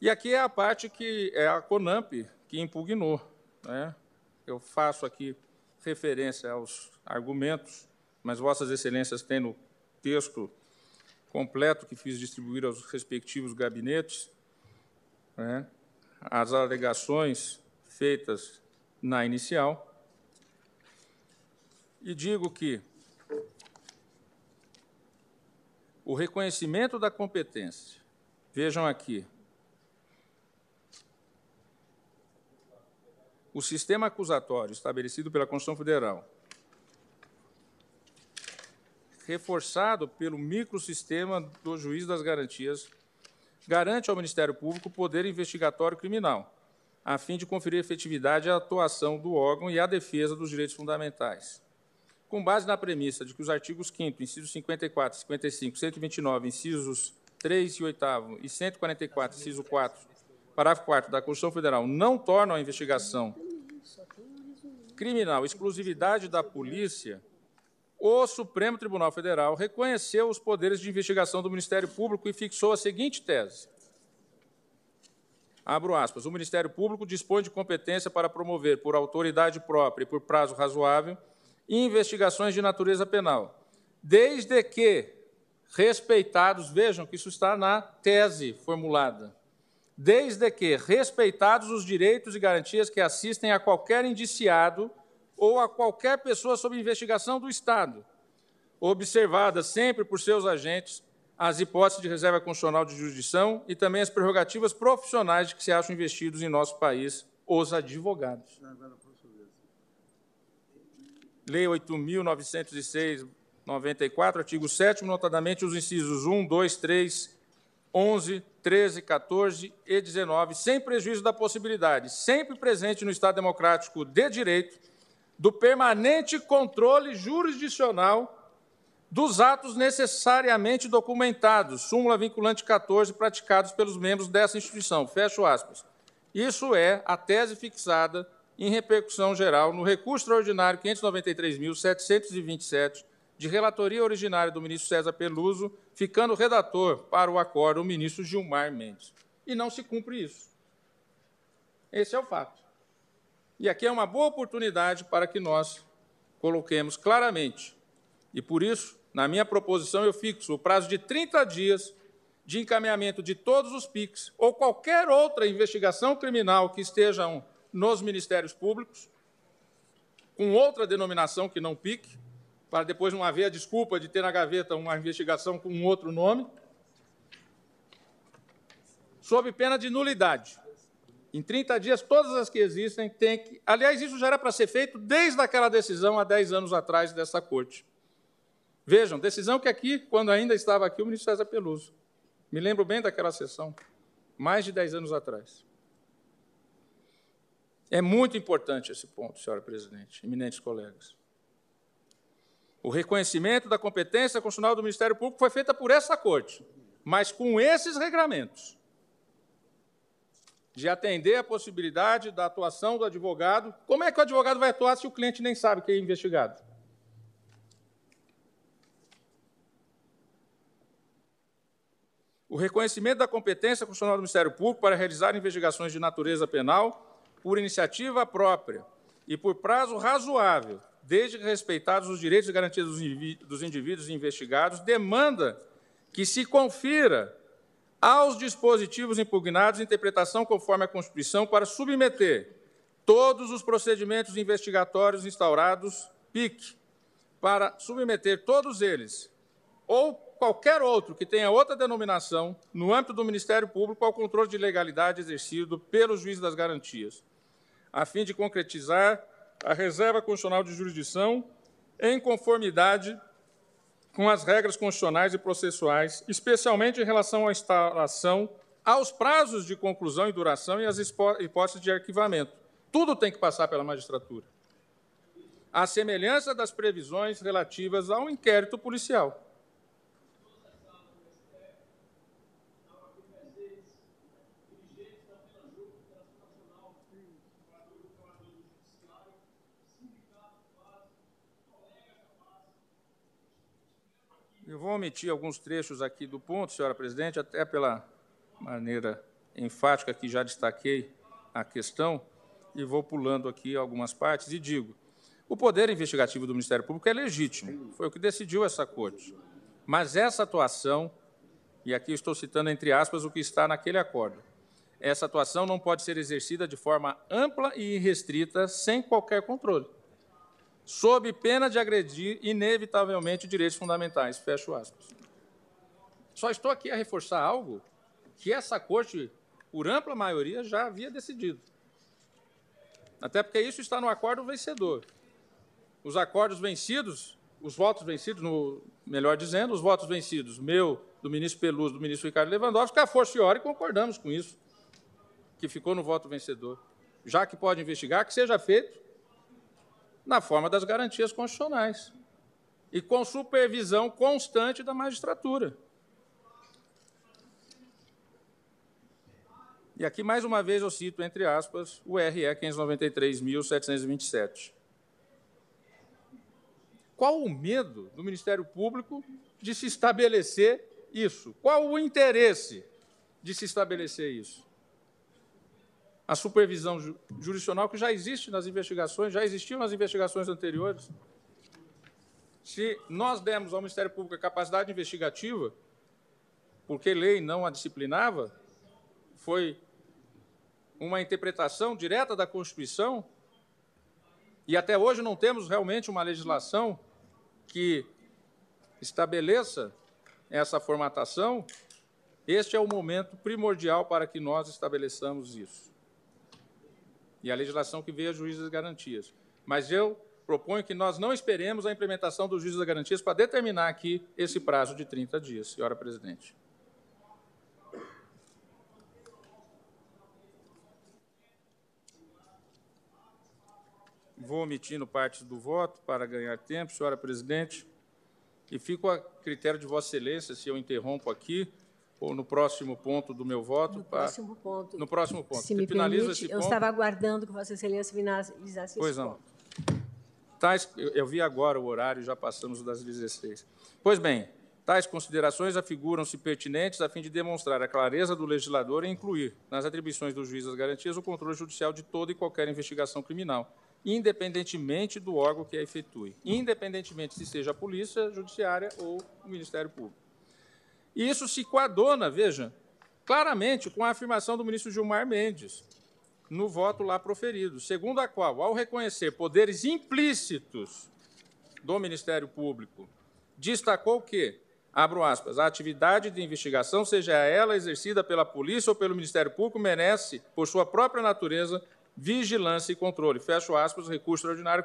E aqui é a parte que é a CONAMP que impugnou. Né? Eu faço aqui referência aos argumentos, mas Vossas Excelências têm no texto completo que fiz distribuir aos respectivos gabinetes né? as alegações feitas na inicial. E digo que o reconhecimento da competência, vejam aqui, o sistema acusatório estabelecido pela Constituição Federal, reforçado pelo microsistema do juiz das garantias, garante ao Ministério Público poder investigatório criminal, a fim de conferir efetividade à atuação do órgão e à defesa dos direitos fundamentais. Com base na premissa de que os artigos 5 incisos 54, 55, 129, incisos 3 e 8 e 144, inciso 4, parágrafo 4 da Constituição Federal não tornam a investigação criminal exclusividade da polícia, o Supremo Tribunal Federal reconheceu os poderes de investigação do Ministério Público e fixou a seguinte tese: abro aspas, o Ministério Público dispõe de competência para promover, por autoridade própria e por prazo razoável, investigações de natureza penal, desde que respeitados, vejam que isso está na tese formulada, desde que respeitados os direitos e garantias que assistem a qualquer indiciado ou a qualquer pessoa sob investigação do Estado, observadas sempre por seus agentes as hipóteses de reserva constitucional de jurisdição e também as prerrogativas profissionais de que se acham investidos em nosso país os advogados. Lei 8.906, 94, artigo 7 notadamente os incisos 1, 2, 3, 11, 13, 14 e 19, sem prejuízo da possibilidade, sempre presente no Estado democrático de direito, do permanente controle jurisdicional dos atos necessariamente documentados, súmula vinculante 14, praticados pelos membros dessa instituição. Fecho aspas. Isso é a tese fixada em repercussão geral no recurso extraordinário 593.727, de relatoria originária do ministro César Peluso, ficando redator para o acordo o ministro Gilmar Mendes. E não se cumpre isso. Esse é o fato. E aqui é uma boa oportunidade para que nós coloquemos claramente, e por isso na minha proposição, eu fixo o prazo de 30 dias de encaminhamento de todos os PICs ou qualquer outra investigação criminal que estejam nos ministérios públicos, com outra denominação que não PIC, para depois não haver a desculpa de ter na gaveta uma investigação com outro nome, sob pena de nulidade. Em 30 dias, todas as que existem têm que. Aliás, isso já era para ser feito desde aquela decisão há 10 anos atrás dessa corte. Vejam, decisão que aqui, quando ainda estava aqui, o ministro César Peluso. Me lembro bem daquela sessão, mais de 10 anos atrás. É muito importante esse ponto, senhora presidente, eminentes colegas. O reconhecimento da competência constitucional do Ministério Público foi feita por essa Corte, mas com esses regramentos de atender a possibilidade da atuação do advogado. Como é que o advogado vai atuar se o cliente nem sabe que é investigado? O reconhecimento da competência constitucional do Ministério Público para realizar investigações de natureza penal por iniciativa própria e por prazo razoável, desde que respeitados os direitos e garantias dos indivíduos investigados, demanda que se confira aos dispositivos impugnados interpretação conforme a Constituição para submeter todos os procedimentos investigatórios instaurados, PIC, para submeter todos eles, ou qualquer outro que tenha outra denominação, no âmbito do Ministério Público, ao controle de legalidade exercido pelo juiz das garantias, a fim de concretizar a reserva constitucional de jurisdição em conformidade com as regras constitucionais e processuais, especialmente em relação à instalação, aos prazos de conclusão e duração e às hipóteses de arquivamento. Tudo tem que passar pela magistratura. À semelhança das previsões relativas ao inquérito policial. Eu vou omitir alguns trechos aqui do ponto, senhora presidente, até pela maneira enfática que já destaquei a questão, e vou pulando aqui algumas partes e digo: o poder investigativo do Ministério Público é legítimo, foi o que decidiu essa corte. Mas essa atuação, e aqui estou citando entre aspas o que está naquele acordo, essa atuação não pode ser exercida de forma ampla e irrestrita, sem qualquer controle sob pena de agredir inevitavelmente direitos fundamentais. Fecho aspas. Só estou aqui a reforçar algo que essa corte, por ampla maioria, já havia decidido. Até porque isso está no acordo vencedor. Os acordos vencidos, os votos vencidos, no, melhor dizendo, os votos vencidos, meu, do ministro Peluso, do ministro Ricardo Lewandowski, a forciore concordamos com isso, que ficou no voto vencedor. Já que pode investigar, que seja feito na forma das garantias constitucionais e com supervisão constante da magistratura. E aqui, mais uma vez, eu cito, entre aspas, o RE 593.727. Qual o medo do Ministério Público de se estabelecer isso? Qual o interesse de se estabelecer isso? A supervisão jurisdicional que já existe nas investigações, já existiu nas investigações anteriores. Se nós demos ao Ministério Público a capacidade investigativa, porque lei não a disciplinava, foi uma interpretação direta da Constituição, e até hoje não temos realmente uma legislação que estabeleça essa formatação, este é o momento primordial para que nós estabeleçamos isso e a legislação que veio a juízes das garantias. Mas eu proponho que nós não esperemos a implementação dos juízes das garantias para determinar aqui esse prazo de 30 dias, senhora presidente. Vou omitindo partes do voto para ganhar tempo, senhora presidente, e fico a critério de Vossa Excelência, se eu interrompo aqui, ou no próximo ponto do meu voto? No próximo ponto. No próximo ponto. Se me permite, eu ponto. estava aguardando que Vossa Excelência finalizasse pois esse não. ponto. Tais, eu, eu vi agora o horário, já passamos das 16. Pois bem, tais considerações afiguram-se pertinentes a fim de demonstrar a clareza do legislador e incluir nas atribuições do juiz das garantias o controle judicial de toda e qualquer investigação criminal, independentemente do órgão que a efetue, independentemente se seja a Polícia Judiciária ou o Ministério Público. E isso se coadona, veja, claramente com a afirmação do ministro Gilmar Mendes, no voto lá proferido, segundo a qual, ao reconhecer poderes implícitos do Ministério Público, destacou que, abro aspas, a atividade de investigação, seja ela exercida pela polícia ou pelo Ministério Público, merece, por sua própria natureza, vigilância e controle. Fecho aspas, recurso extraordinário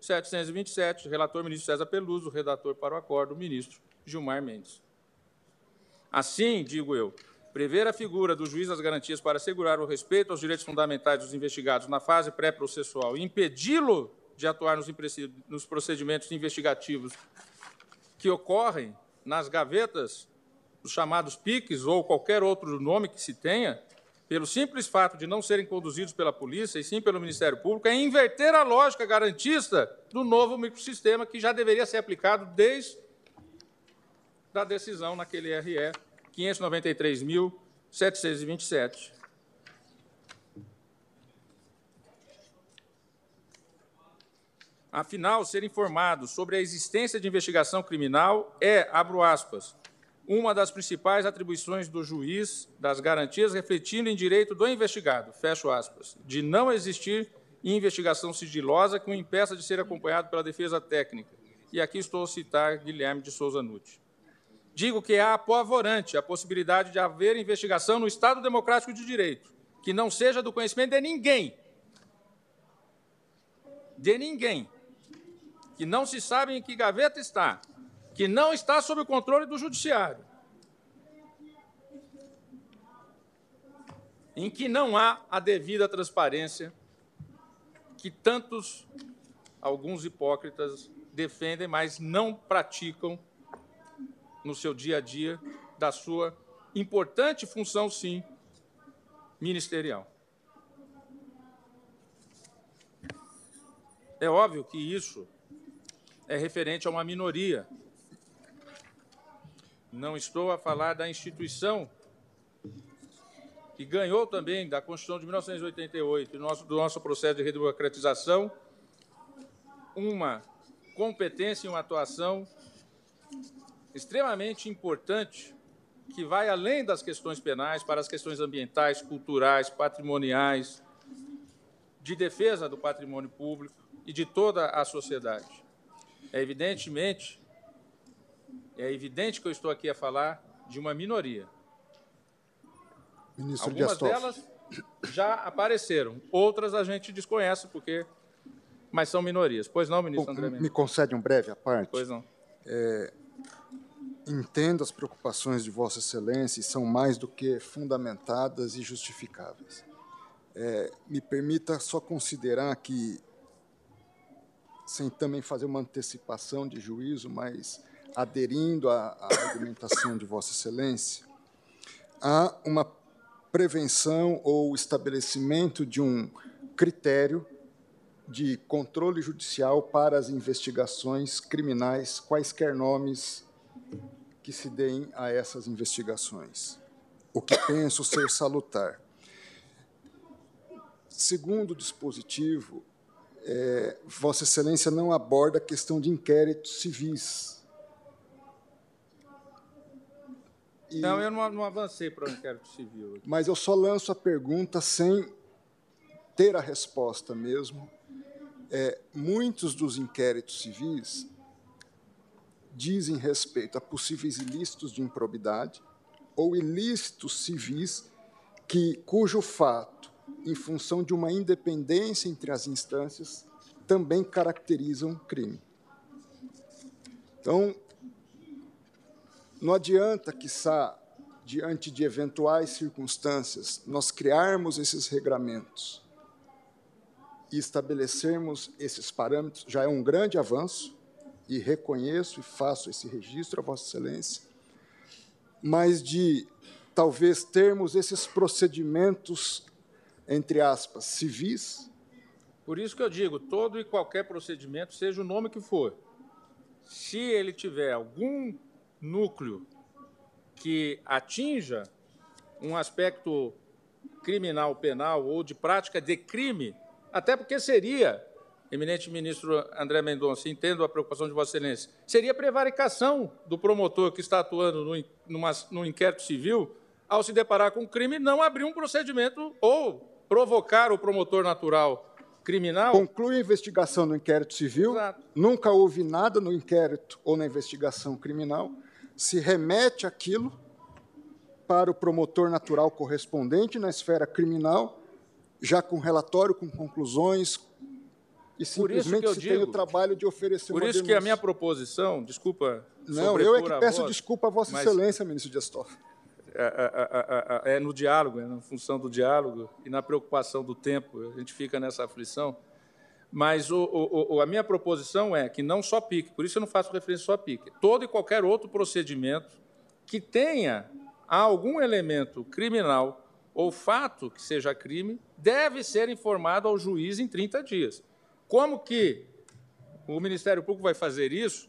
593.727, relator ministro César Peluso, redator para o acordo, ministro Gilmar Mendes. Assim, digo eu, prever a figura do juiz das garantias para assegurar o respeito aos direitos fundamentais dos investigados na fase pré-processual e impedi-lo de atuar nos procedimentos investigativos que ocorrem nas gavetas, os chamados PICs ou qualquer outro nome que se tenha, pelo simples fato de não serem conduzidos pela polícia e sim pelo Ministério Público, é inverter a lógica garantista do novo microsistema que já deveria ser aplicado desde a decisão naquele RE 593.727. Afinal, ser informado sobre a existência de investigação criminal é, abro aspas, uma das principais atribuições do juiz das garantias refletindo em direito do investigado, fecho aspas, de não existir investigação sigilosa que o impeça de ser acompanhado pela defesa técnica. E aqui estou a citar Guilherme de Souza Nutti. Digo que é apavorante a possibilidade de haver investigação no Estado Democrático de Direito, que não seja do conhecimento de ninguém, de ninguém, que não se sabe em que gaveta está, que não está sob o controle do judiciário, em que não há a devida transparência que tantos alguns hipócritas defendem, mas não praticam no seu dia a dia da sua importante função, sim, ministerial. É óbvio que isso é referente a uma minoria. Não estou a falar da instituição que ganhou também da Constituição de 1988 do nosso, do nosso processo de redemocratização uma competência e uma atuação extremamente importante que vai além das questões penais para as questões ambientais, culturais, patrimoniais, de defesa do patrimônio público e de toda a sociedade. É evidentemente, é evidente que eu estou aqui a falar de uma minoria. Ministro Algumas delas já apareceram, outras a gente desconhece porque, mas são minorias. Pois não, ministro André Me concede um breve à parte? Pois não. É, entendo as preocupações de Vossa Excelência e são mais do que fundamentadas e justificáveis. É, me permita só considerar que sem também fazer uma antecipação de juízo, mas aderindo à, à argumentação de Vossa Excelência, há uma prevenção ou estabelecimento de um critério de controle judicial para as investigações criminais, quaisquer nomes que se deem a essas investigações, o que penso ser salutar. Segundo o dispositivo, é, Vossa Excelência não aborda a questão de inquéritos civis. E, não, eu não, não avancei para o inquérito civil. Mas eu só lanço a pergunta sem ter a resposta mesmo. É, muitos dos inquéritos civis dizem respeito a possíveis ilícitos de improbidade ou ilícitos civis que, cujo fato em função de uma independência entre as instâncias, também caracterizam crime. Então, não adianta, quiçá, diante de eventuais circunstâncias, nós criarmos esses regramentos e estabelecermos esses parâmetros, já é um grande avanço, e reconheço e faço esse registro a Vossa Excelência, mas de talvez termos esses procedimentos entre aspas, civis. Por isso que eu digo, todo e qualquer procedimento, seja o nome que for, se ele tiver algum núcleo que atinja um aspecto criminal, penal ou de prática de crime, até porque seria, eminente ministro André Mendonça, entendo a preocupação de Vossa Excelência, seria prevaricação do promotor que está atuando no, numa, no inquérito civil, ao se deparar com um crime, não abrir um procedimento ou provocar o promotor natural criminal. Conclui a investigação no inquérito civil, Exato. nunca houve nada no inquérito ou na investigação criminal, se remete aquilo para o promotor natural correspondente na esfera criminal, já com relatório, com conclusões, e simplesmente se digo, tem o trabalho de oferecer Por isso denúncia. que a minha proposição, desculpa. Não, eu é que peço voz, desculpa a Vossa Excelência, ministro Dias Toffoli. É, é, é, é, no diálogo, é na função do diálogo e na preocupação do tempo. A gente fica nessa aflição. Mas o, o, a minha proposição é que não só PIC, por isso eu não faço referência só PIC, todo e qualquer outro procedimento que tenha algum elemento criminal ou fato que seja crime, deve ser informado ao juiz em 30 dias. Como que o Ministério Público vai fazer isso?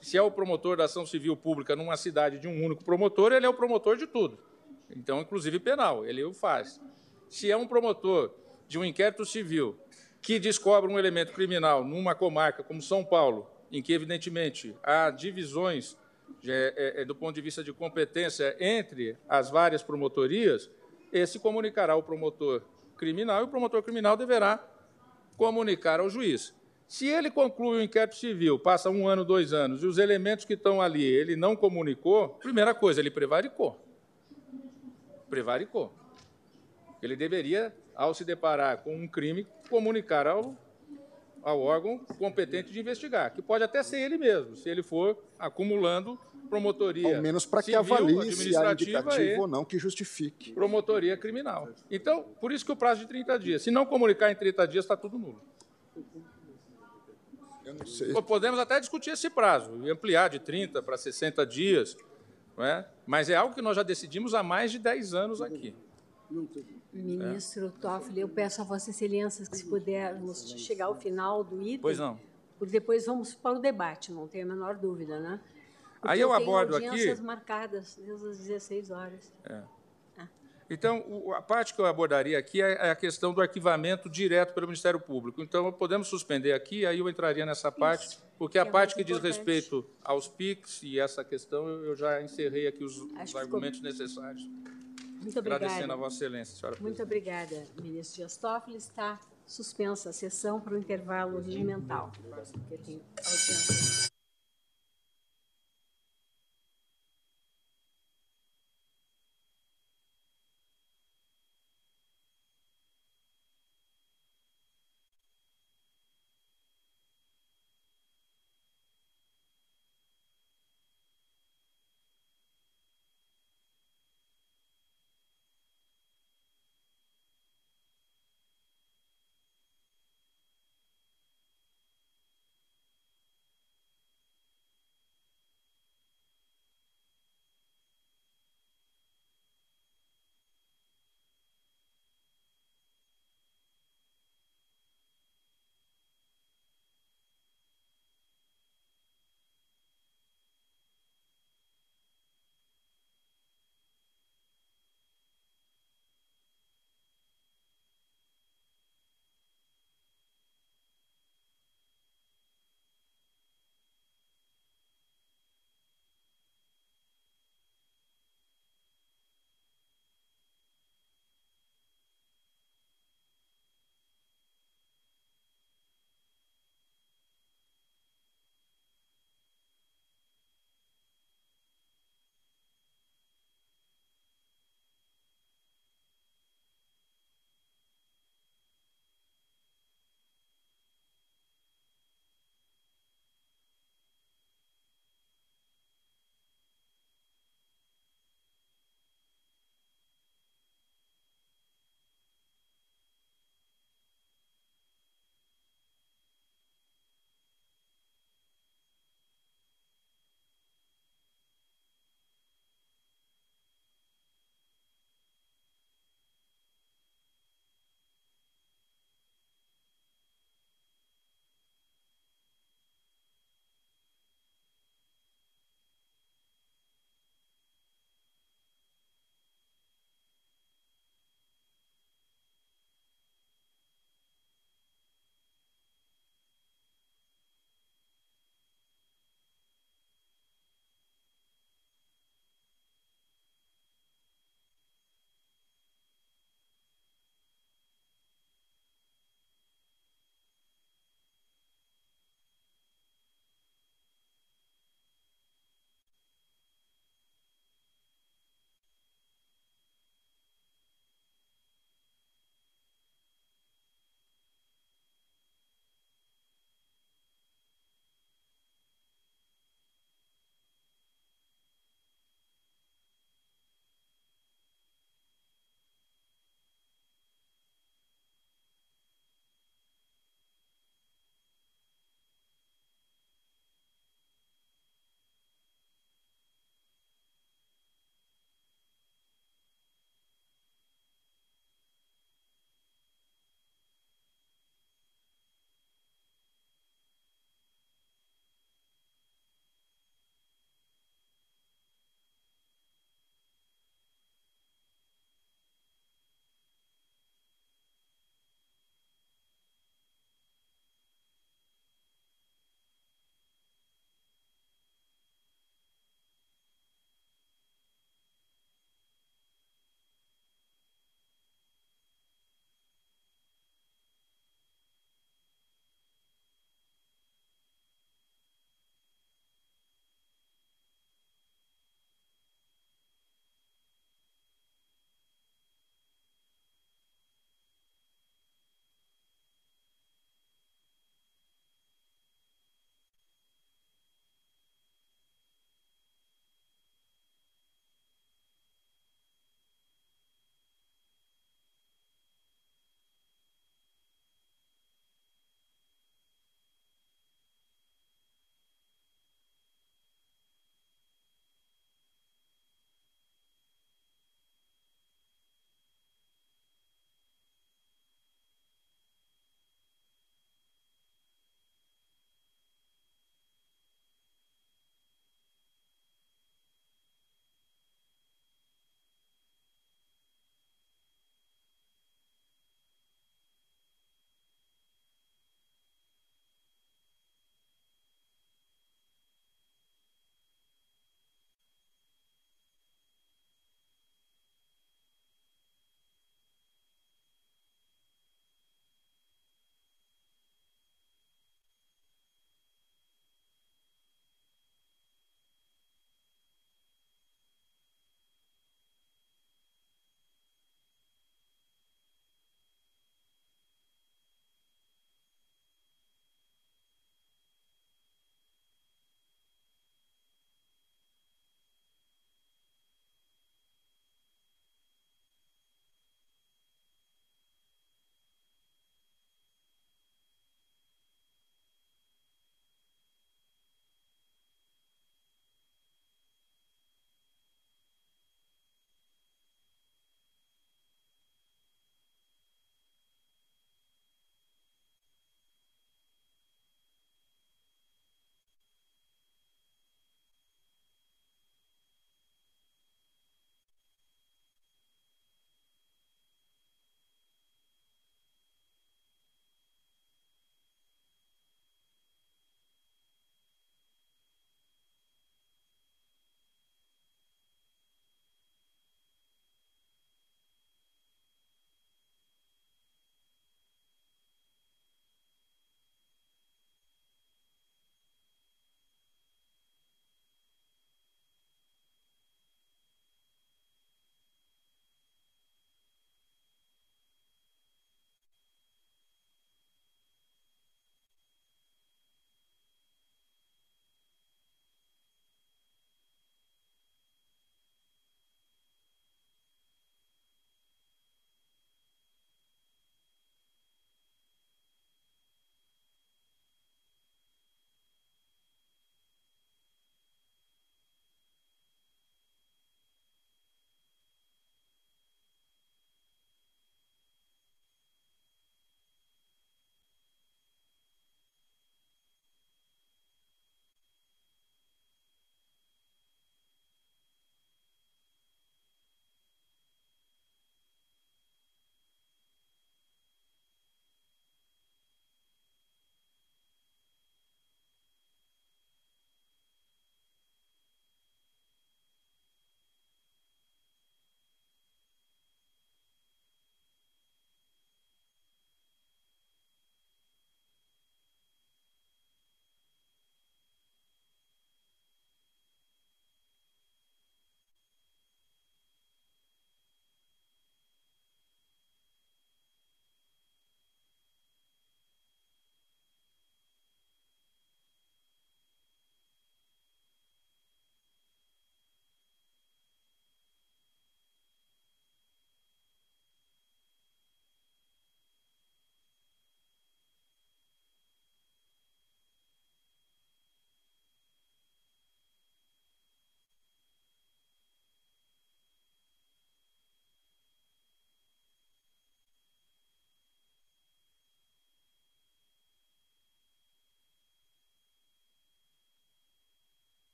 Se é o promotor da ação civil pública numa cidade de um único promotor, ele é o promotor de tudo. Então, inclusive penal, ele o faz. Se é um promotor de um inquérito civil que descobre um elemento criminal numa comarca como São Paulo, em que, evidentemente, há divisões é, é, do ponto de vista de competência entre as várias promotorias, esse comunicará ao promotor criminal e o promotor criminal deverá comunicar ao juiz. Se ele conclui o inquérito civil, passa um ano, dois anos, e os elementos que estão ali ele não comunicou, primeira coisa, ele prevaricou. Prevaricou. Ele deveria ao se deparar com um crime, comunicar ao, ao órgão competente de investigar, que pode até ser ele mesmo, se ele for acumulando promotoria. Ao menos para que avalie se há indicativo ou não que justifique. Promotoria criminal. Então, por isso que o prazo de 30 dias. Se não comunicar em 30 dias, está tudo nulo. Eu não sei. Podemos até discutir esse prazo e ampliar de 30 para 60 dias, não é? mas é algo que nós já decidimos há mais de 10 anos aqui. Ministro é. Toffoli, eu peço a Vossa Excelência que, se pudermos chegar ao final do item. Pois não. Porque depois vamos para o debate, não tenho a menor dúvida, né? Porque Aí eu, eu abordo aqui. audiências marcadas desde as 16 horas. É. Ah. Então, a parte que eu abordaria aqui é, é a questão do arquivamento direto pelo Ministério Público. Então, podemos suspender aqui, aí eu entraria nessa parte, Isso, porque a é parte que importante. diz respeito aos PICs e essa questão, eu já encerrei aqui os, os argumentos ficou... necessários. Muito obrigada. Agradecendo a Vossa Excelência, senhora Muito presidente. obrigada, ministro Dias Toffoli. Está suspensa a sessão para o intervalo regimental,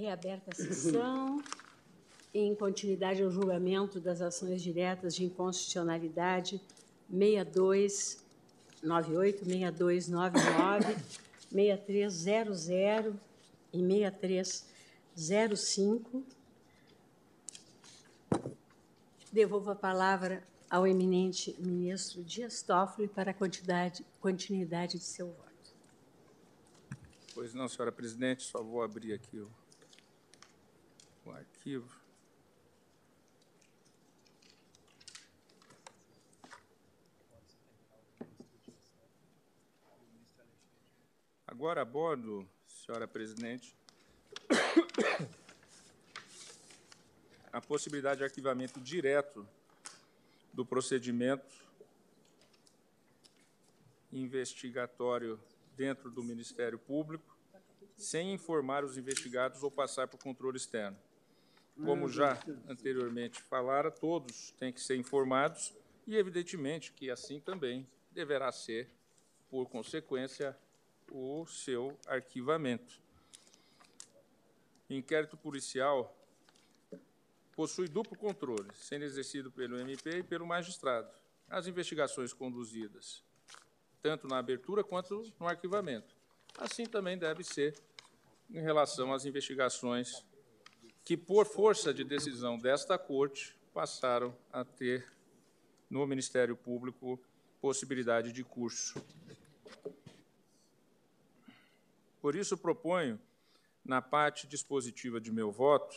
Reaberta a sessão. Em continuidade ao julgamento das ações diretas de inconstitucionalidade 6298, 6299, 6300 e 6305. Devolvo a palavra ao eminente ministro Dias Toffoli para a continuidade de seu voto. Pois não, senhora presidente, só vou abrir aqui o, o arquivo. Agora abordo, senhora presidente, a possibilidade de arquivamento direto do procedimento investigatório dentro do Ministério Público, sem informar os investigados ou passar por controle externo. Como já anteriormente falara, todos têm que ser informados e, evidentemente, que assim também deverá ser, por consequência, o seu arquivamento. Inquérito policial possui duplo controle, sendo exercido pelo MP e pelo magistrado. As investigações conduzidas, tanto na abertura quanto no arquivamento. Assim também deve ser em relação às investigações que, por força de decisão desta Corte, passaram a ter no Ministério Público possibilidade de curso. Por isso, proponho, na parte dispositiva de meu voto,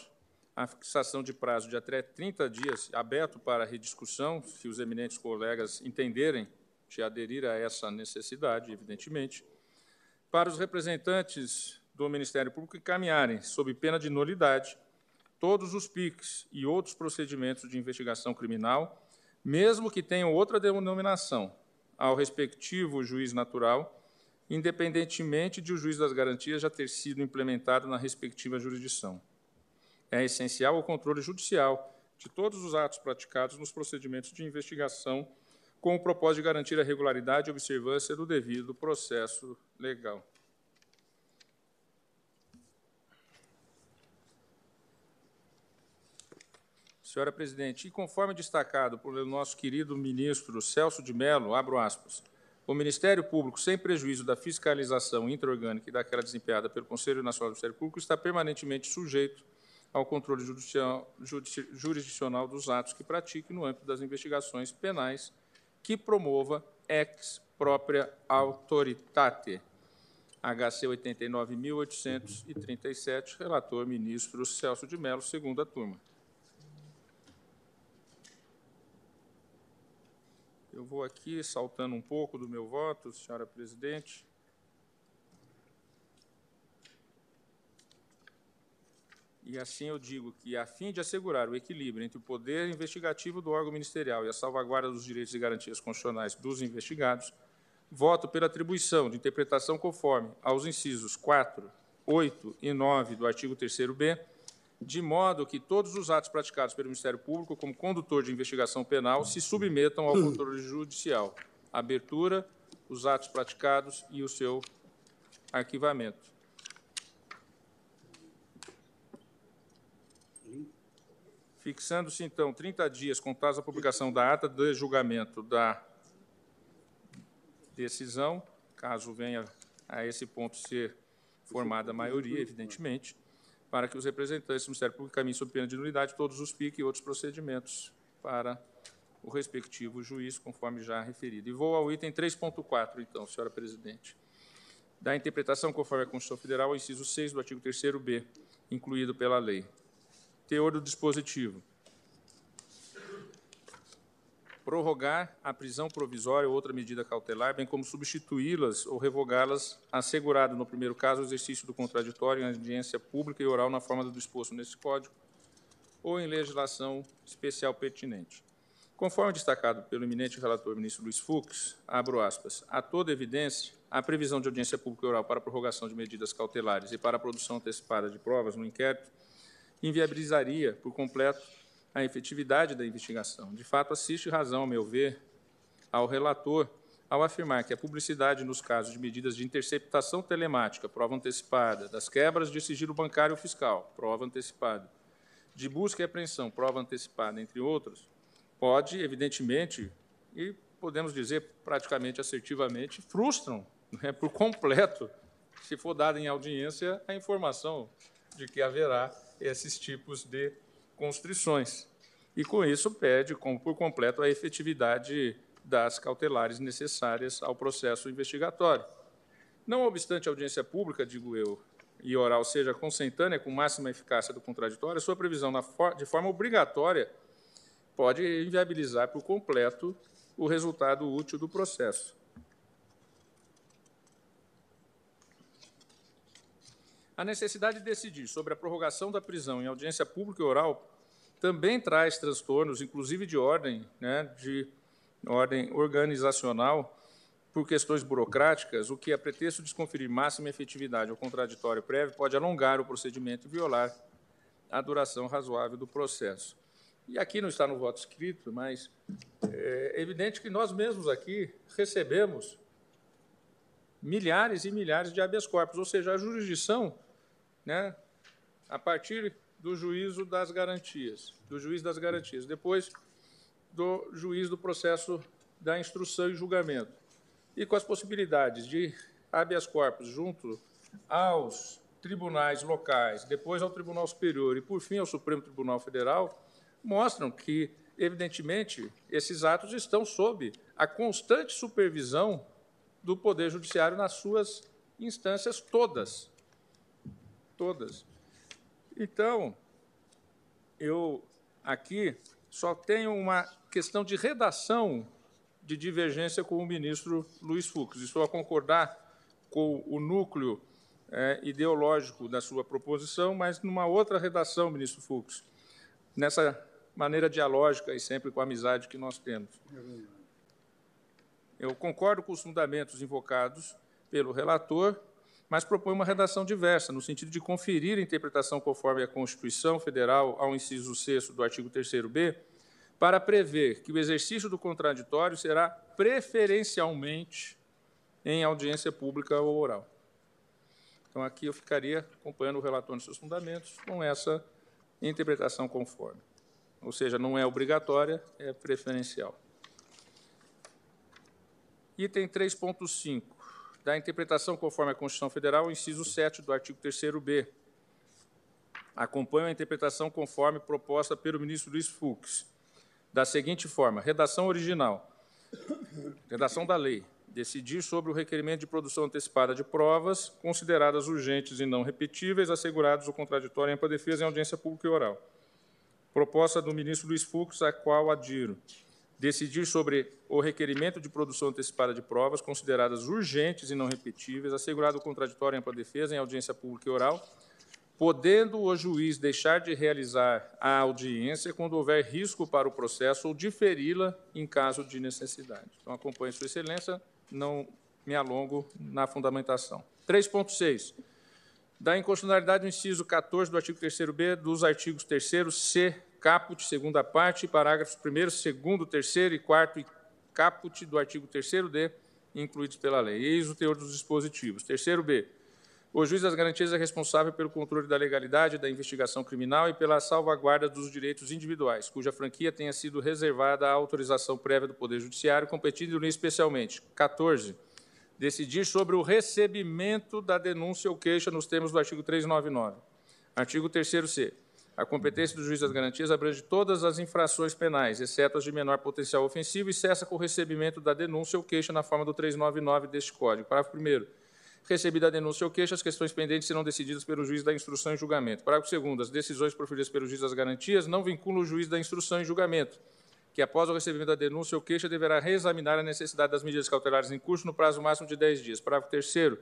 a fixação de prazo de até 30 dias, aberto para rediscussão, se os eminentes colegas entenderem de aderir a essa necessidade, evidentemente, para os representantes do Ministério Público encaminharem, sob pena de nulidade, todos os PICs e outros procedimentos de investigação criminal, mesmo que tenham outra denominação, ao respectivo juiz natural, independentemente de o juiz das garantias já ter sido implementado na respectiva jurisdição é essencial o controle judicial de todos os atos praticados nos procedimentos de investigação, com o propósito de garantir a regularidade e observância do devido processo legal. Senhora Presidente, e conforme destacado pelo nosso querido ministro Celso de Mello, abro aspas, o Ministério Público, sem prejuízo da fiscalização intraorgânica e daquela desempenhada pelo Conselho Nacional do Ministério Público, está permanentemente sujeito ao controle jurisdicional dos atos que pratique no âmbito das investigações penais que promova ex própria autoritate. HC 89.837, relator ministro Celso de Mello, segunda turma. Eu vou aqui saltando um pouco do meu voto, senhora presidente. E assim eu digo que, a fim de assegurar o equilíbrio entre o poder investigativo do órgão ministerial e a salvaguarda dos direitos e garantias constitucionais dos investigados, voto pela atribuição de interpretação conforme aos incisos 4, 8 e 9 do artigo 3º-B, de modo que todos os atos praticados pelo Ministério Público como condutor de investigação penal se submetam ao controle judicial, abertura, os atos praticados e o seu arquivamento. Fixando-se, então, 30 dias contados a publicação da ata de julgamento da decisão, caso venha a esse ponto ser formada a maioria, evidentemente, para que os representantes do Ministério Público caminhem sob pena de nulidade todos os PIC e outros procedimentos para o respectivo juiz, conforme já referido. E vou ao item 3.4, então, senhora presidente. Da interpretação conforme a Constituição Federal, ao inciso 6 do artigo 3º-B, incluído pela lei. Teor do dispositivo. Prorrogar a prisão provisória ou outra medida cautelar, bem como substituí-las ou revogá-las, assegurado, no primeiro caso, o exercício do contraditório em audiência pública e oral na forma do disposto nesse Código ou em legislação especial pertinente. Conforme destacado pelo eminente relator ministro Luiz Fux, abro aspas, a toda evidência, a previsão de audiência pública e oral para prorrogação de medidas cautelares e para a produção antecipada de provas no inquérito inviabilizaria por completo a efetividade da investigação. De fato, assiste razão, ao meu ver, ao relator ao afirmar que a publicidade nos casos de medidas de interceptação telemática, prova antecipada, das quebras de sigilo bancário fiscal, prova antecipada, de busca e apreensão, prova antecipada, entre outros, pode, evidentemente, e podemos dizer praticamente assertivamente, frustram né, por completo, se for dada em audiência a informação de que haverá esses tipos de constrições. E, com isso, pede por completo a efetividade das cautelares necessárias ao processo investigatório. Não obstante a audiência pública, digo eu, e oral seja consentânea com máxima eficácia do contraditório, sua previsão de forma obrigatória pode inviabilizar por completo o resultado útil do processo. A necessidade de decidir sobre a prorrogação da prisão em audiência pública e oral também traz transtornos, inclusive de ordem, né, de ordem organizacional, por questões burocráticas, o que, a pretexto de desconferir máxima efetividade ao contraditório prévio, pode alongar o procedimento e violar a duração razoável do processo. E aqui não está no voto escrito, mas é evidente que nós mesmos aqui recebemos milhares e milhares de habeas corpus, ou seja, a jurisdição, né, a partir do juízo das garantias, do juiz das garantias, depois do juiz do processo da instrução e julgamento, e com as possibilidades de habeas corpus junto aos tribunais locais, depois ao Tribunal Superior e, por fim, ao Supremo Tribunal Federal, mostram que, evidentemente, esses atos estão sob a constante supervisão do Poder Judiciário nas suas instâncias todas. Todas. Então, eu aqui só tenho uma questão de redação de divergência com o ministro Luiz Fux. Estou a concordar com o núcleo é, ideológico da sua proposição, mas numa outra redação, ministro Fux, nessa maneira dialógica e sempre com a amizade que nós temos. Eu concordo com os fundamentos invocados pelo relator, mas propõe uma redação diversa, no sentido de conferir a interpretação conforme a Constituição Federal ao inciso 6 do artigo 3º-B, para prever que o exercício do contraditório será preferencialmente em audiência pública ou oral. Então, aqui eu ficaria acompanhando o relator nos seus fundamentos com essa interpretação conforme ou seja, não é obrigatória, é preferencial. Item 3.5, da interpretação conforme a Constituição Federal, inciso 7 do artigo 3º-B. Acompanho a interpretação conforme proposta pelo ministro Luiz Fux, da seguinte forma: redação original. Redação da lei. Decidir sobre o requerimento de produção antecipada de provas, consideradas urgentes e não repetíveis, assegurados o contraditório em ampla defesa em audiência pública e oral Proposta do ministro Luiz Fux, a qual adiro. Decidir sobre o requerimento de produção antecipada de provas consideradas urgentes e não repetíveis, assegurado o contraditório em ampla defesa em audiência pública e oral, podendo o juiz deixar de realizar a audiência quando houver risco para o processo ou diferi-la em caso de necessidade. Então, acompanhe Sua Excelência, não me alongo na fundamentação. 3.6 da inconstitucionalidade do inciso 14 do artigo 3º-B dos artigos 3º, C, caput, segunda parte, parágrafos 1º, 2º, 3º e 4 e caput do artigo 3º-D, incluídos pela lei. Eis o teor dos dispositivos. Terceiro B. O juiz das garantias é responsável pelo controle da legalidade da investigação criminal e pela salvaguarda dos direitos individuais, cuja franquia tenha sido reservada à autorização prévia do Poder Judiciário, competindo-lhe especialmente. 14 decidir sobre o recebimento da denúncia ou queixa nos termos do artigo 399. Artigo 3º-C. A competência do juiz das garantias abrange todas as infrações penais, exceto as de menor potencial ofensivo, e cessa com o recebimento da denúncia ou queixa na forma do 399 deste Código. Parágrafo 1 Recebida a denúncia ou queixa, as questões pendentes serão decididas pelo juiz da instrução e julgamento. Parágrafo 2 As decisões proferidas pelo juiz das garantias não vinculam o juiz da instrução e julgamento que, após o recebimento da denúncia ou queixa, deverá reexaminar a necessidade das medidas cautelares em curso no prazo máximo de 10 dias. Parágrafo 3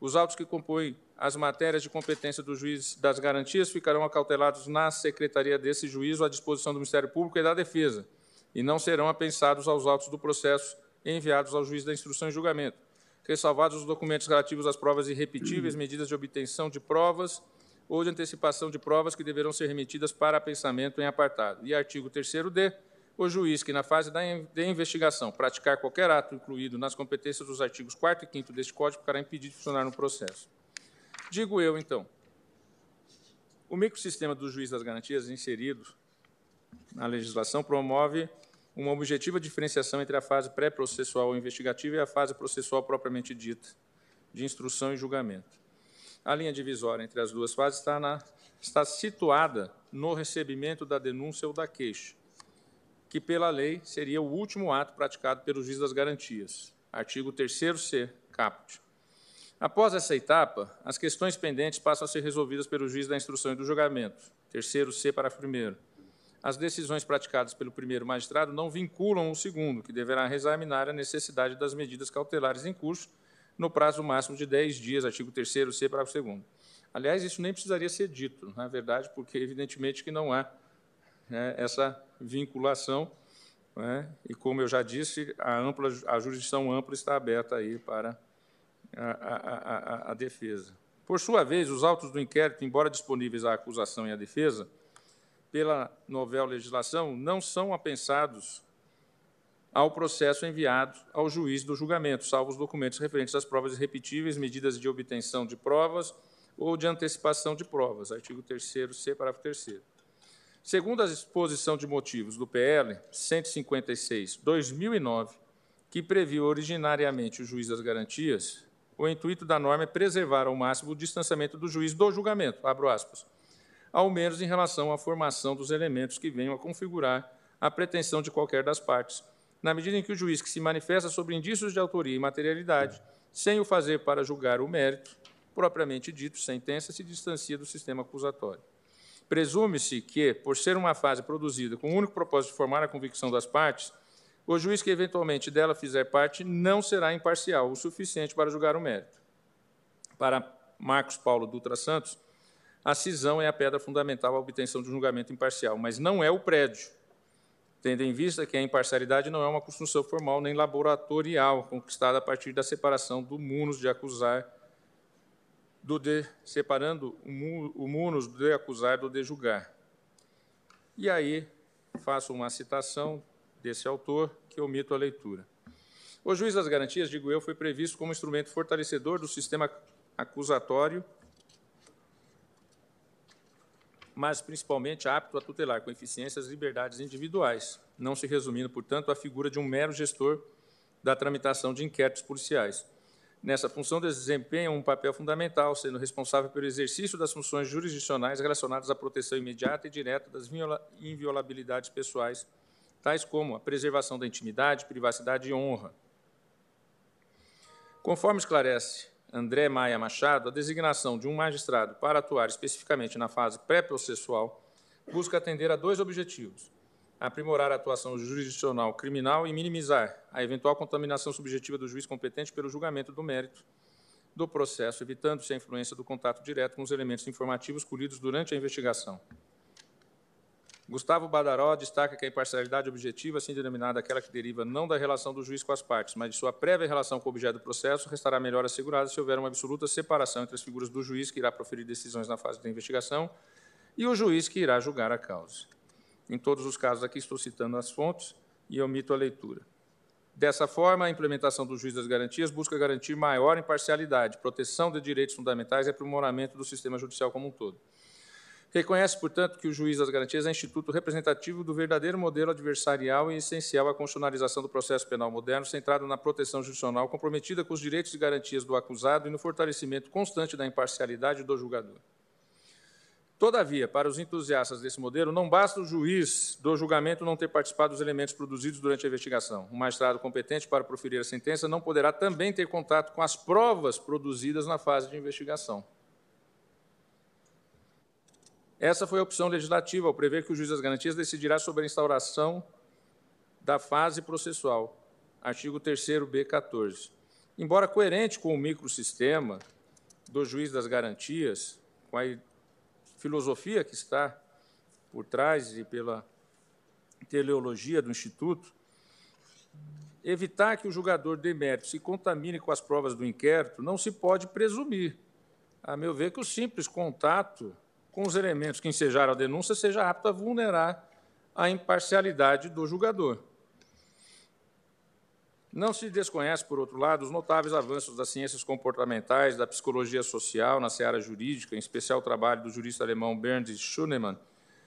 os autos que compõem as matérias de competência do juiz das garantias ficarão acautelados na secretaria desse juízo à disposição do Ministério Público e da Defesa, e não serão apensados aos autos do processo enviados ao juiz da instrução e julgamento, ressalvados os documentos relativos às provas irrepetíveis, medidas de obtenção de provas ou de antecipação de provas que deverão ser remetidas para apensamento em apartado. E artigo 3º-D, o juiz que, na fase da investigação, praticar qualquer ato incluído nas competências dos artigos 4 e 5 deste Código ficará impedido de funcionar no processo. Digo eu, então, o microsistema do juiz das garantias inserido na legislação promove uma objetiva diferenciação entre a fase pré-processual investigativa e a fase processual propriamente dita, de instrução e julgamento. A linha divisória entre as duas fases está, na, está situada no recebimento da denúncia ou da queixa, que, pela lei, seria o último ato praticado pelo juiz das garantias. Artigo 3º-C, caput. Após essa etapa, as questões pendentes passam a ser resolvidas pelo juiz da instrução e do julgamento. Terceiro C, parágrafo 1 As decisões praticadas pelo primeiro magistrado não vinculam o segundo, que deverá reexaminar a necessidade das medidas cautelares em curso no prazo máximo de 10 dias, artigo 3º C, parágrafo 2 Aliás, isso nem precisaria ser dito, na verdade, porque evidentemente que não há né, essa vinculação. Né, e, como eu já disse, a, ampla, a jurisdição ampla está aberta aí para a, a, a, a defesa. Por sua vez, os autos do inquérito, embora disponíveis à acusação e à defesa, pela novel legislação, não são apensados ao processo enviado ao juiz do julgamento, salvo os documentos referentes às provas irrepetíveis, medidas de obtenção de provas ou de antecipação de provas, artigo 3º-C, parágrafo 3 Segundo a exposição de motivos do PL 156/2009, que previu originariamente o juiz das garantias, o intuito da norma é preservar ao máximo o distanciamento do juiz do julgamento, abro aspas, ao menos em relação à formação dos elementos que venham a configurar a pretensão de qualquer das partes, na medida em que o juiz que se manifesta sobre indícios de autoria e materialidade, sem o fazer para julgar o mérito, propriamente dito, sentença, se distancia do sistema acusatório. Presume-se que, por ser uma fase produzida com o único propósito de formar a convicção das partes, o juiz que eventualmente dela fizer parte não será imparcial o suficiente para julgar o mérito. Para Marcos Paulo Dutra Santos, a cisão é a pedra fundamental à obtenção de um julgamento imparcial, mas não é o prédio, tendo em vista que a imparcialidade não é uma construção formal nem laboratorial, conquistada a partir da separação do munus de acusar do de, separando o munus de acusar do de julgar. E aí faço uma citação desse autor que omito a leitura. O juiz das garantias, digo eu, foi previsto como instrumento fortalecedor do sistema acusatório, mas principalmente apto a tutelar com eficiência as liberdades individuais, não se resumindo, portanto, à figura de um mero gestor da tramitação de inquéritos policiais. Nessa função, desempenha um papel fundamental, sendo responsável pelo exercício das funções jurisdicionais relacionadas à proteção imediata e direta das inviolabilidades pessoais, tais como a preservação da intimidade, privacidade e honra. Conforme esclarece André Maia Machado, a designação de um magistrado para atuar especificamente na fase pré-processual busca atender a dois objetivos aprimorar a atuação jurisdicional criminal e minimizar a eventual contaminação subjetiva do juiz competente pelo julgamento do mérito do processo, evitando-se a influência do contato direto com os elementos informativos colhidos durante a investigação. Gustavo Badaró destaca que a imparcialidade objetiva, assim denominada aquela que deriva não da relação do juiz com as partes, mas de sua prévia relação com o objeto do processo, restará melhor assegurada se houver uma absoluta separação entre as figuras do juiz que irá proferir decisões na fase da investigação e o juiz que irá julgar a causa. Em todos os casos aqui estou citando as fontes e omito a leitura. Dessa forma, a implementação do juiz das garantias busca garantir maior imparcialidade, proteção de direitos fundamentais e aprimoramento do sistema judicial como um todo. Reconhece, portanto, que o juiz das garantias é instituto representativo do verdadeiro modelo adversarial e essencial à constitucionalização do processo penal moderno, centrado na proteção judicial, comprometida com os direitos e garantias do acusado e no fortalecimento constante da imparcialidade do julgador. Todavia, para os entusiastas desse modelo, não basta o juiz do julgamento não ter participado dos elementos produzidos durante a investigação. O magistrado competente para proferir a sentença não poderá também ter contato com as provas produzidas na fase de investigação. Essa foi a opção legislativa ao prever que o juiz das garantias decidirá sobre a instauração da fase processual. Artigo 3º B14. Embora coerente com o microsistema do juiz das garantias, com a filosofia que está por trás e pela teleologia do Instituto, evitar que o julgador de mérito se contamine com as provas do inquérito, não se pode presumir, a meu ver, que o simples contato com os elementos que ensejaram a denúncia seja apto a vulnerar a imparcialidade do julgador. Não se desconhece, por outro lado, os notáveis avanços das ciências comportamentais, da psicologia social na seara jurídica, em especial o trabalho do jurista alemão Bernd Schunemann,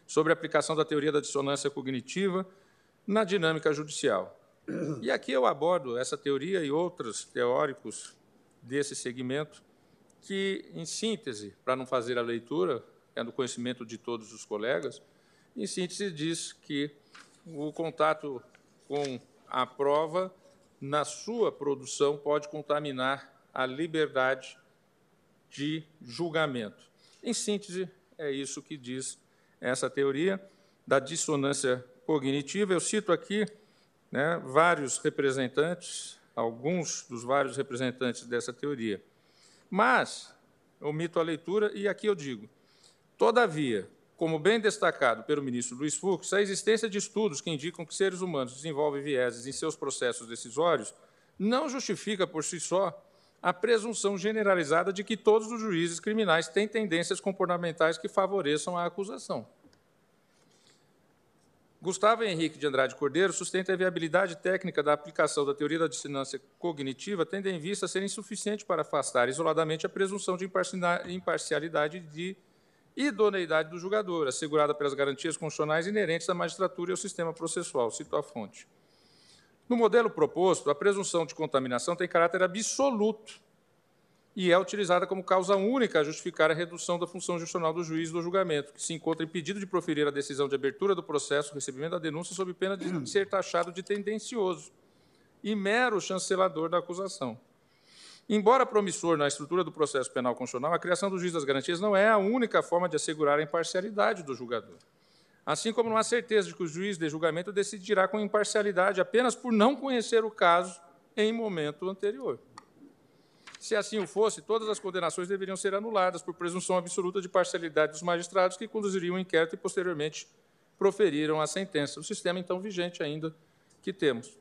sobre a aplicação da teoria da dissonância cognitiva na dinâmica judicial. E aqui eu abordo essa teoria e outros teóricos desse segmento que, em síntese, para não fazer a leitura, é do conhecimento de todos os colegas, em síntese diz que o contato com a prova na sua produção pode contaminar a liberdade de julgamento. Em síntese, é isso que diz essa teoria da dissonância cognitiva. Eu cito aqui né, vários representantes, alguns dos vários representantes dessa teoria. Mas, omito a leitura, e aqui eu digo: todavia, como bem destacado pelo ministro Luiz Fux, a existência de estudos que indicam que seres humanos desenvolvem vieses em seus processos decisórios não justifica por si só a presunção generalizada de que todos os juízes criminais têm tendências comportamentais que favoreçam a acusação. Gustavo Henrique de Andrade Cordeiro sustenta a viabilidade técnica da aplicação da teoria da dissonância cognitiva, tendo em vista ser insuficiente para afastar isoladamente a presunção de imparcialidade de idoneidade do julgador, assegurada pelas garantias constitucionais inerentes à magistratura e ao sistema processual. Cito a fonte. No modelo proposto, a presunção de contaminação tem caráter absoluto e é utilizada como causa única a justificar a redução da função gestional do juiz do julgamento, que se encontra impedido de proferir a decisão de abertura do processo, recebimento da denúncia, sob pena de ser taxado de tendencioso e mero chancelador da acusação. Embora promissor na estrutura do processo penal constitucional, a criação do juiz das garantias não é a única forma de assegurar a imparcialidade do julgador. Assim como não há certeza de que o juiz de julgamento decidirá com imparcialidade apenas por não conhecer o caso em momento anterior. Se assim o fosse, todas as condenações deveriam ser anuladas por presunção absoluta de parcialidade dos magistrados que conduziriam o inquérito e posteriormente proferiram a sentença. O sistema então vigente ainda que temos.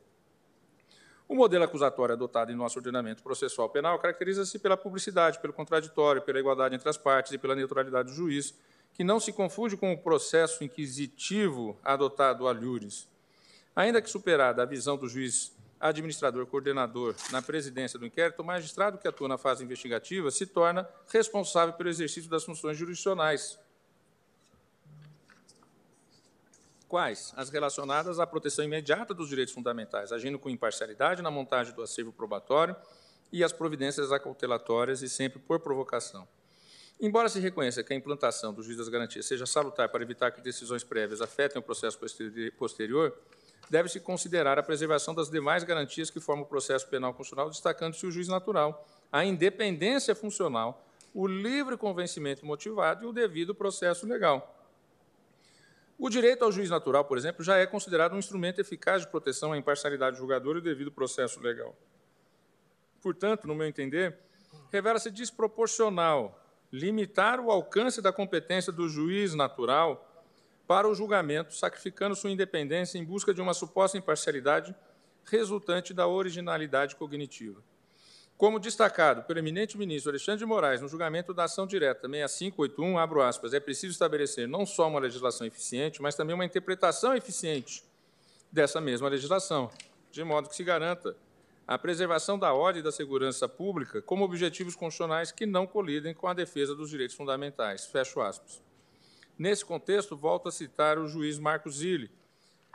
O modelo acusatório adotado em nosso ordenamento processual penal caracteriza-se pela publicidade, pelo contraditório, pela igualdade entre as partes e pela neutralidade do juiz, que não se confunde com o processo inquisitivo adotado a Lures. Ainda que superada a visão do juiz administrador coordenador na presidência do inquérito, o magistrado que atua na fase investigativa se torna responsável pelo exercício das funções jurisdicionais, Quais? As relacionadas à proteção imediata dos direitos fundamentais, agindo com imparcialidade na montagem do acervo probatório e as providências acautelatórias e sempre por provocação. Embora se reconheça que a implantação do juiz das garantias seja salutar para evitar que decisões prévias afetem o processo posterior, deve-se considerar a preservação das demais garantias que formam o processo penal constitucional, destacando-se o juiz natural, a independência funcional, o livre convencimento motivado e o devido processo legal. O direito ao juiz natural, por exemplo, já é considerado um instrumento eficaz de proteção à imparcialidade do julgador e o devido processo legal. Portanto, no meu entender, revela-se desproporcional limitar o alcance da competência do juiz natural para o julgamento, sacrificando sua independência em busca de uma suposta imparcialidade resultante da originalidade cognitiva. Como destacado pelo eminente ministro Alexandre de Moraes no julgamento da ação direta 6581, abro aspas, é preciso estabelecer não só uma legislação eficiente, mas também uma interpretação eficiente dessa mesma legislação, de modo que se garanta a preservação da ordem e da segurança pública como objetivos constitucionais que não colidem com a defesa dos direitos fundamentais. Fecho aspas. Nesse contexto, volto a citar o juiz Marcos Zilli,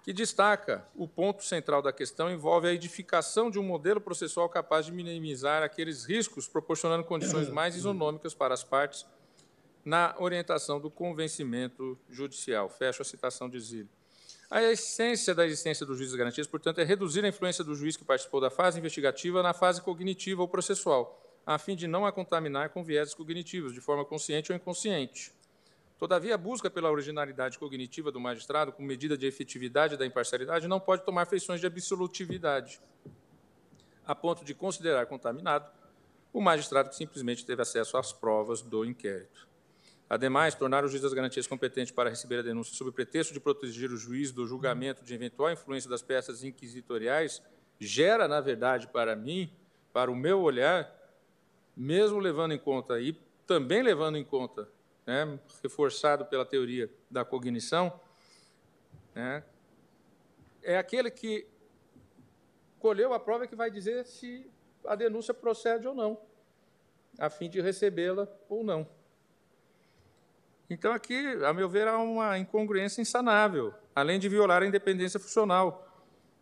que destaca o ponto central da questão envolve a edificação de um modelo processual capaz de minimizar aqueles riscos, proporcionando condições mais isonômicas para as partes na orientação do convencimento judicial. Fecho a citação de Zílio. A essência da existência do juiz de garantias, portanto, é reduzir a influência do juiz que participou da fase investigativa na fase cognitiva ou processual, a fim de não a contaminar com vieses cognitivos, de forma consciente ou inconsciente. Todavia, a busca pela originalidade cognitiva do magistrado, como medida de efetividade da imparcialidade, não pode tomar feições de absolutividade, a ponto de considerar contaminado o magistrado que simplesmente teve acesso às provas do inquérito. Ademais, tornar o juiz das garantias competente para receber a denúncia sob pretexto de proteger o juiz do julgamento de eventual influência das peças inquisitoriais gera, na verdade, para mim, para o meu olhar, mesmo levando em conta e também levando em conta né, reforçado pela teoria da cognição, né, é aquele que colheu a prova que vai dizer se a denúncia procede ou não, a fim de recebê-la ou não. Então, aqui, a meu ver, há uma incongruência insanável, além de violar a independência funcional,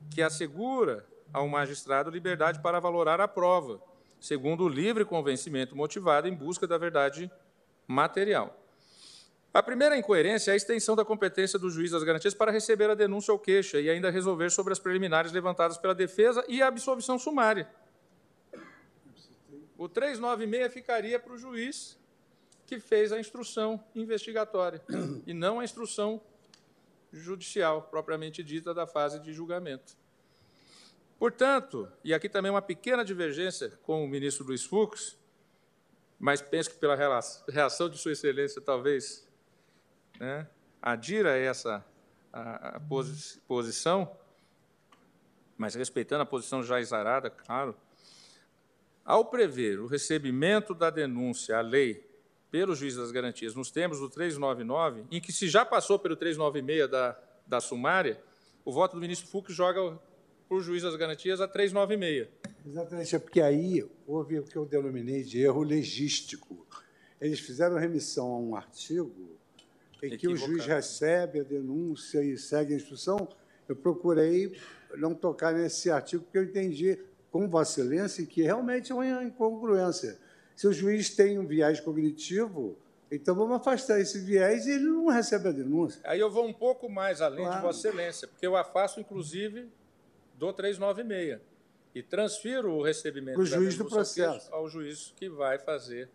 que assegura ao magistrado liberdade para valorar a prova, segundo o livre convencimento motivado em busca da verdade material. A primeira incoerência é a extensão da competência do juiz das garantias para receber a denúncia ou queixa e ainda resolver sobre as preliminares levantadas pela defesa e a absolvição sumária. O 396 ficaria para o juiz que fez a instrução investigatória e não a instrução judicial, propriamente dita, da fase de julgamento. Portanto, e aqui também uma pequena divergência com o ministro Luiz Fux, mas penso que pela reação de Sua Excelência talvez né, adira essa a, a posi posição, mas respeitando a posição já exarada, claro, ao prever o recebimento da denúncia à lei pelo juiz das garantias nos termos do 399, em que se já passou pelo 396 da, da sumária, o voto do ministro Fux joga o juiz das garantias a 396. Exatamente, é porque aí houve o que eu denominei de erro legístico. Eles fizeram remissão a um artigo em que o juiz recebe a denúncia e segue a instrução. Eu procurei não tocar nesse artigo, porque eu entendi com Vossa Excelência que realmente é uma incongruência. Se o juiz tem um viés cognitivo, então vamos afastar esse viés e ele não recebe a denúncia. Aí eu vou um pouco mais além claro. de Vossa Excelência, porque eu afasto, inclusive, do 396 e transfiro o recebimento o juiz do processo ao juiz que vai fazer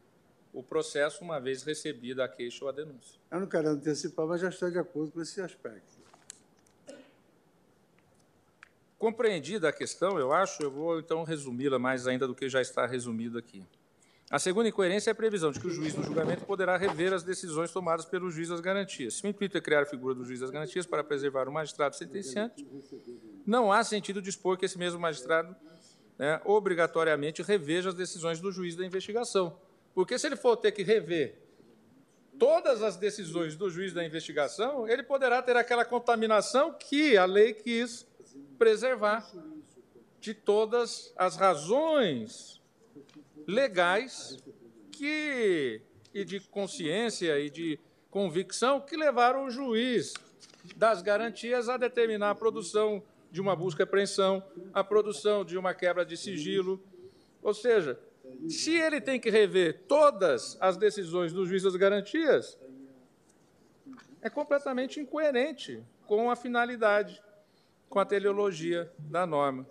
o processo uma vez recebida a queixa ou a denúncia. Eu não quero antecipar, mas já estou de acordo com esse aspecto. Compreendida a questão, eu acho, eu vou então resumi-la mais ainda do que já está resumido aqui. A segunda incoerência é a previsão de que o juiz do julgamento poderá rever as decisões tomadas pelo juiz das garantias. Se o intuito é criar a figura do juiz das garantias para preservar o magistrado sentenciante, não há sentido dispor que esse mesmo magistrado né, obrigatoriamente reveja as decisões do juiz da investigação. Porque se ele for ter que rever todas as decisões do juiz da investigação, ele poderá ter aquela contaminação que a lei quis preservar de todas as razões legais que, e de consciência e de convicção que levaram o juiz das garantias a determinar a produção de uma busca e apreensão, a produção de uma quebra de sigilo. Ou seja, se ele tem que rever todas as decisões do juiz das garantias, é completamente incoerente com a finalidade, com a teleologia da norma.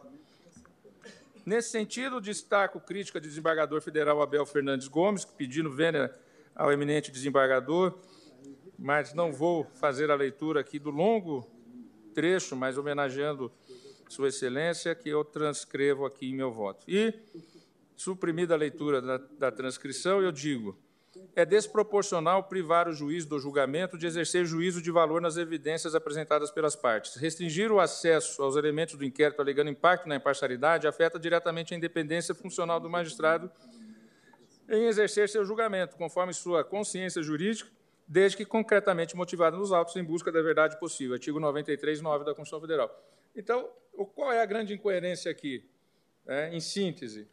Nesse sentido, destaco crítica do desembargador federal Abel Fernandes Gomes, pedindo vênia ao eminente desembargador, mas não vou fazer a leitura aqui do longo trecho, mas homenageando Sua Excelência, que eu transcrevo aqui em meu voto. E, suprimida a leitura da, da transcrição, eu digo é desproporcional privar o juiz do julgamento de exercer juízo de valor nas evidências apresentadas pelas partes. Restringir o acesso aos elementos do inquérito alegando impacto na imparcialidade afeta diretamente a independência funcional do magistrado em exercer seu julgamento, conforme sua consciência jurídica, desde que concretamente motivado nos autos em busca da verdade possível. Artigo 93, 9 da Constituição Federal. Então, qual é a grande incoerência aqui? É, em síntese,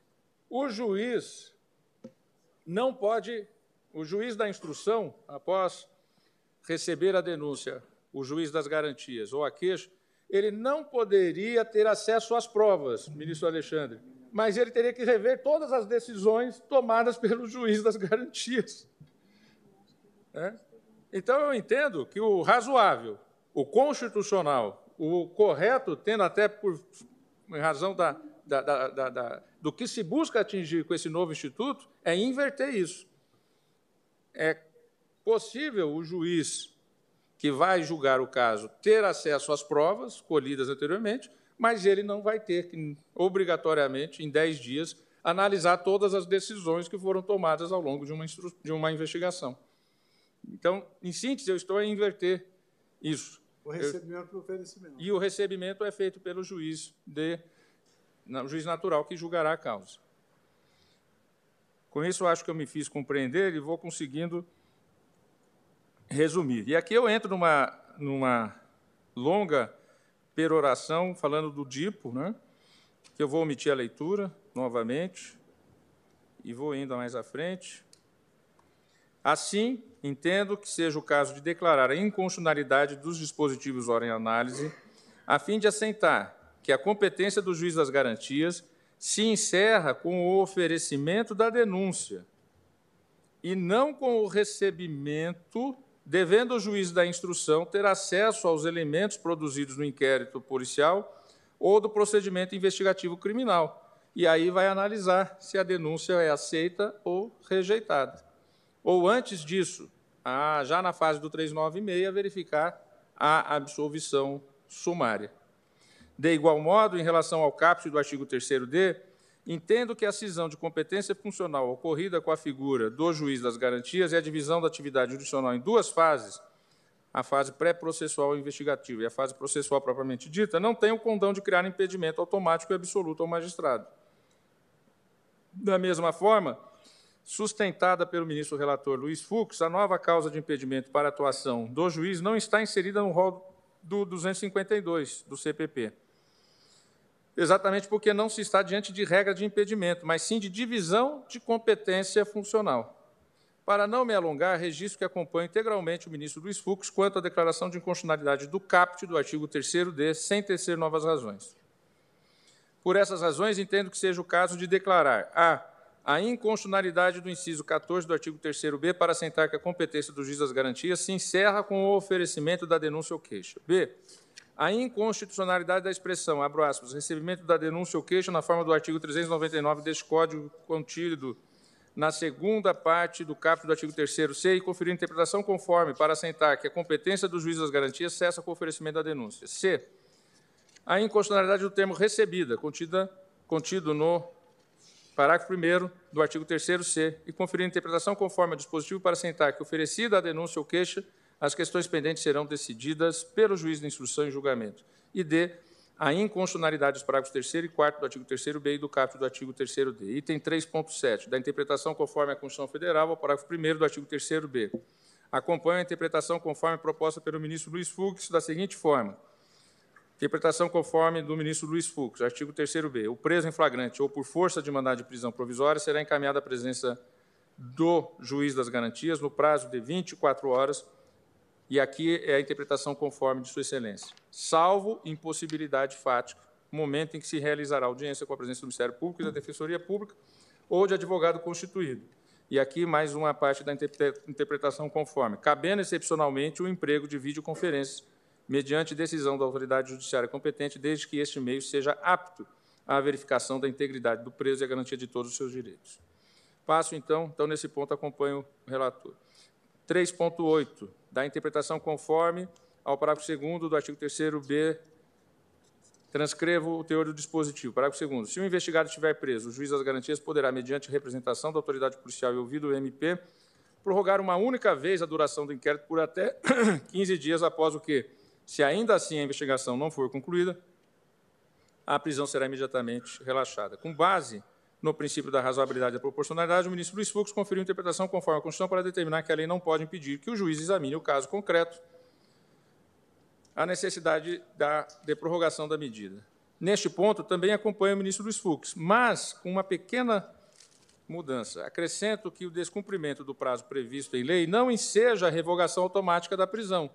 o juiz não pode o juiz da instrução, após receber a denúncia, o juiz das garantias ou a queixa, ele não poderia ter acesso às provas, ministro Alexandre, mas ele teria que rever todas as decisões tomadas pelo juiz das garantias. É? Então, eu entendo que o razoável, o constitucional, o correto, tendo até por em razão da, da, da, do que se busca atingir com esse novo instituto, é inverter isso é possível o juiz que vai julgar o caso ter acesso às provas colhidas anteriormente, mas ele não vai ter que, obrigatoriamente, em 10 dias, analisar todas as decisões que foram tomadas ao longo de uma, de uma investigação. Então, em síntese, eu estou a inverter isso. O recebimento do oferecimento. E o recebimento é feito pelo juiz de, não, juiz natural que julgará a causa. Com isso, acho que eu me fiz compreender e vou conseguindo resumir. E aqui eu entro numa, numa longa peroração falando do DIPO, né? que eu vou omitir a leitura novamente e vou indo mais à frente. Assim, entendo que seja o caso de declarar a inconstitucionalidade dos dispositivos ora em análise, a fim de assentar que a competência do juiz das garantias se encerra com o oferecimento da denúncia e não com o recebimento, devendo o juiz da instrução ter acesso aos elementos produzidos no inquérito policial ou do procedimento investigativo criminal. E aí vai analisar se a denúncia é aceita ou rejeitada. Ou antes disso, já na fase do 396, verificar a absolvição sumária. De igual modo, em relação ao caput do artigo 3º-D, entendo que a cisão de competência funcional ocorrida com a figura do juiz das garantias e a divisão da atividade judicional em duas fases, a fase pré-processual investigativa e a fase processual propriamente dita, não tem o condão de criar impedimento automático e absoluto ao magistrado. Da mesma forma, sustentada pelo ministro relator Luiz Fux, a nova causa de impedimento para atuação do juiz não está inserida no rol do 252 do CPP exatamente porque não se está diante de regra de impedimento, mas sim de divisão de competência funcional. Para não me alongar, registro que acompanho integralmente o ministro Luiz Fux quanto à declaração de inconstitucionalidade do caput do artigo 3º-D, sem tecer novas razões. Por essas razões, entendo que seja o caso de declarar a a inconstitucionalidade do inciso 14 do artigo 3º-B para assentar que a competência do juiz das garantias se encerra com o oferecimento da denúncia ou queixa. B a inconstitucionalidade da expressão, abro aspas, recebimento da denúncia ou queixa na forma do artigo 399 deste Código contido na segunda parte do capítulo do artigo 3 C e conferir interpretação conforme para assentar que a competência do juiz das garantias cessa com o oferecimento da denúncia. C. A inconstitucionalidade do termo recebida, contida, contido no parágrafo 1 do artigo 3 C, e conferir interpretação conforme ao dispositivo para assentar que oferecida a denúncia ou queixa as questões pendentes serão decididas pelo juiz de instrução e julgamento. E D, a inconstitucionalidade dos parágrafos 3 e 4 do artigo 3º-B e do caput do artigo 3º-D. Item 3.7, da interpretação conforme a Constituição Federal ao parágrafo 1 do artigo 3º-B. Acompanho a interpretação conforme proposta pelo ministro Luiz Fux da seguinte forma. Interpretação conforme do ministro Luiz Fux, artigo 3º-B. O preso em flagrante ou por força de mandado de prisão provisória será encaminhado à presença do juiz das garantias no prazo de 24 horas e aqui é a interpretação conforme de Sua Excelência, salvo impossibilidade fática, momento em que se realizará audiência com a presença do Ministério Público e da Defensoria Pública ou de advogado constituído. E aqui mais uma parte da interpretação conforme, cabendo excepcionalmente o emprego de videoconferências, mediante decisão da autoridade judiciária competente, desde que este meio seja apto à verificação da integridade do preso e à garantia de todos os seus direitos. Passo, então, então nesse ponto acompanho o relator. 3.8, da interpretação conforme ao parágrafo 2 do artigo 3º-B, transcrevo o teor do dispositivo. Parágrafo 2 Se o investigado estiver preso, o juiz das garantias poderá, mediante representação da autoridade policial e ouvido o MP, prorrogar uma única vez a duração do inquérito por até 15 dias após o que, se ainda assim a investigação não for concluída, a prisão será imediatamente relaxada. Com base no princípio da razoabilidade e da proporcionalidade, o ministro Luiz Fux conferiu interpretação conforme a Constituição para determinar que a lei não pode impedir que o juiz examine o caso concreto a necessidade da, de prorrogação da medida. Neste ponto, também acompanha o ministro Luiz Fux, mas com uma pequena mudança. Acrescento que o descumprimento do prazo previsto em lei não enseja a revogação automática da prisão.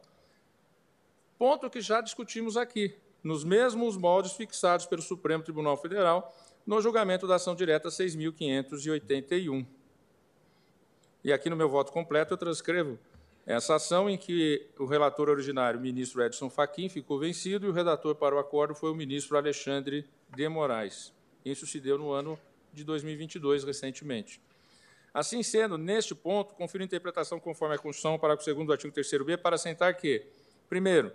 Ponto que já discutimos aqui, nos mesmos moldes fixados pelo Supremo Tribunal Federal no julgamento da ação direta 6.581. E aqui no meu voto completo eu transcrevo essa ação em que o relator originário, o ministro Edson Fachin, ficou vencido e o redator para o acordo foi o ministro Alexandre de Moraes. Isso se deu no ano de 2022, recentemente. Assim sendo, neste ponto, confiro interpretação conforme a Constituição, parágrafo 2 do artigo 3º-B, para assentar que, primeiro,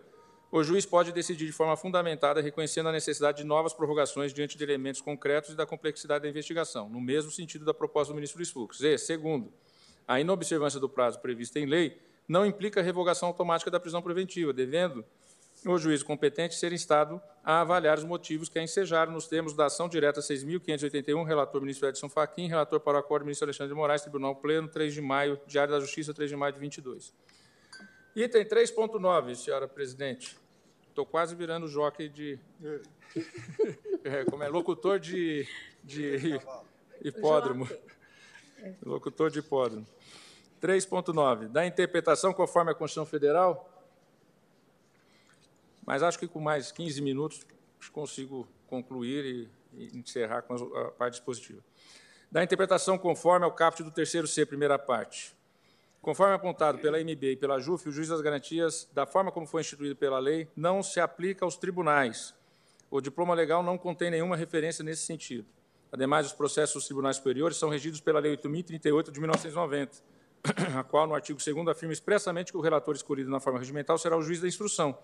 o juiz pode decidir de forma fundamentada, reconhecendo a necessidade de novas prorrogações diante de elementos concretos e da complexidade da investigação, no mesmo sentido da proposta do ministro Luiz Fux. E, segundo, a inobservância do prazo previsto em lei não implica revogação automática da prisão preventiva, devendo o juiz competente ser instado a avaliar os motivos que a ensejaram nos termos da ação direta 6.581, relator ministro Edson Fachin, relator para o acordo ministro Alexandre de Moraes, Tribunal Pleno, 3 de maio, Diário da Justiça, 3 de maio de 22. Item 3.9, senhora presidente. Estou quase virando jockey de. É, como é? Locutor de, de hipódromo. Locutor de hipódromo. 3.9. Da interpretação conforme a Constituição Federal. Mas acho que com mais 15 minutos consigo concluir e, e encerrar com a parte dispositiva. Da interpretação conforme ao caput do terceiro C, primeira parte. Conforme apontado pela MB e pela JUF, o juiz das garantias, da forma como foi instituído pela lei, não se aplica aos tribunais. O diploma legal não contém nenhuma referência nesse sentido. Ademais, os processos dos tribunais superiores são regidos pela Lei 8.038 de 1990, a qual, no artigo 2 afirma expressamente que o relator escolhido na forma regimental será o juiz da instrução.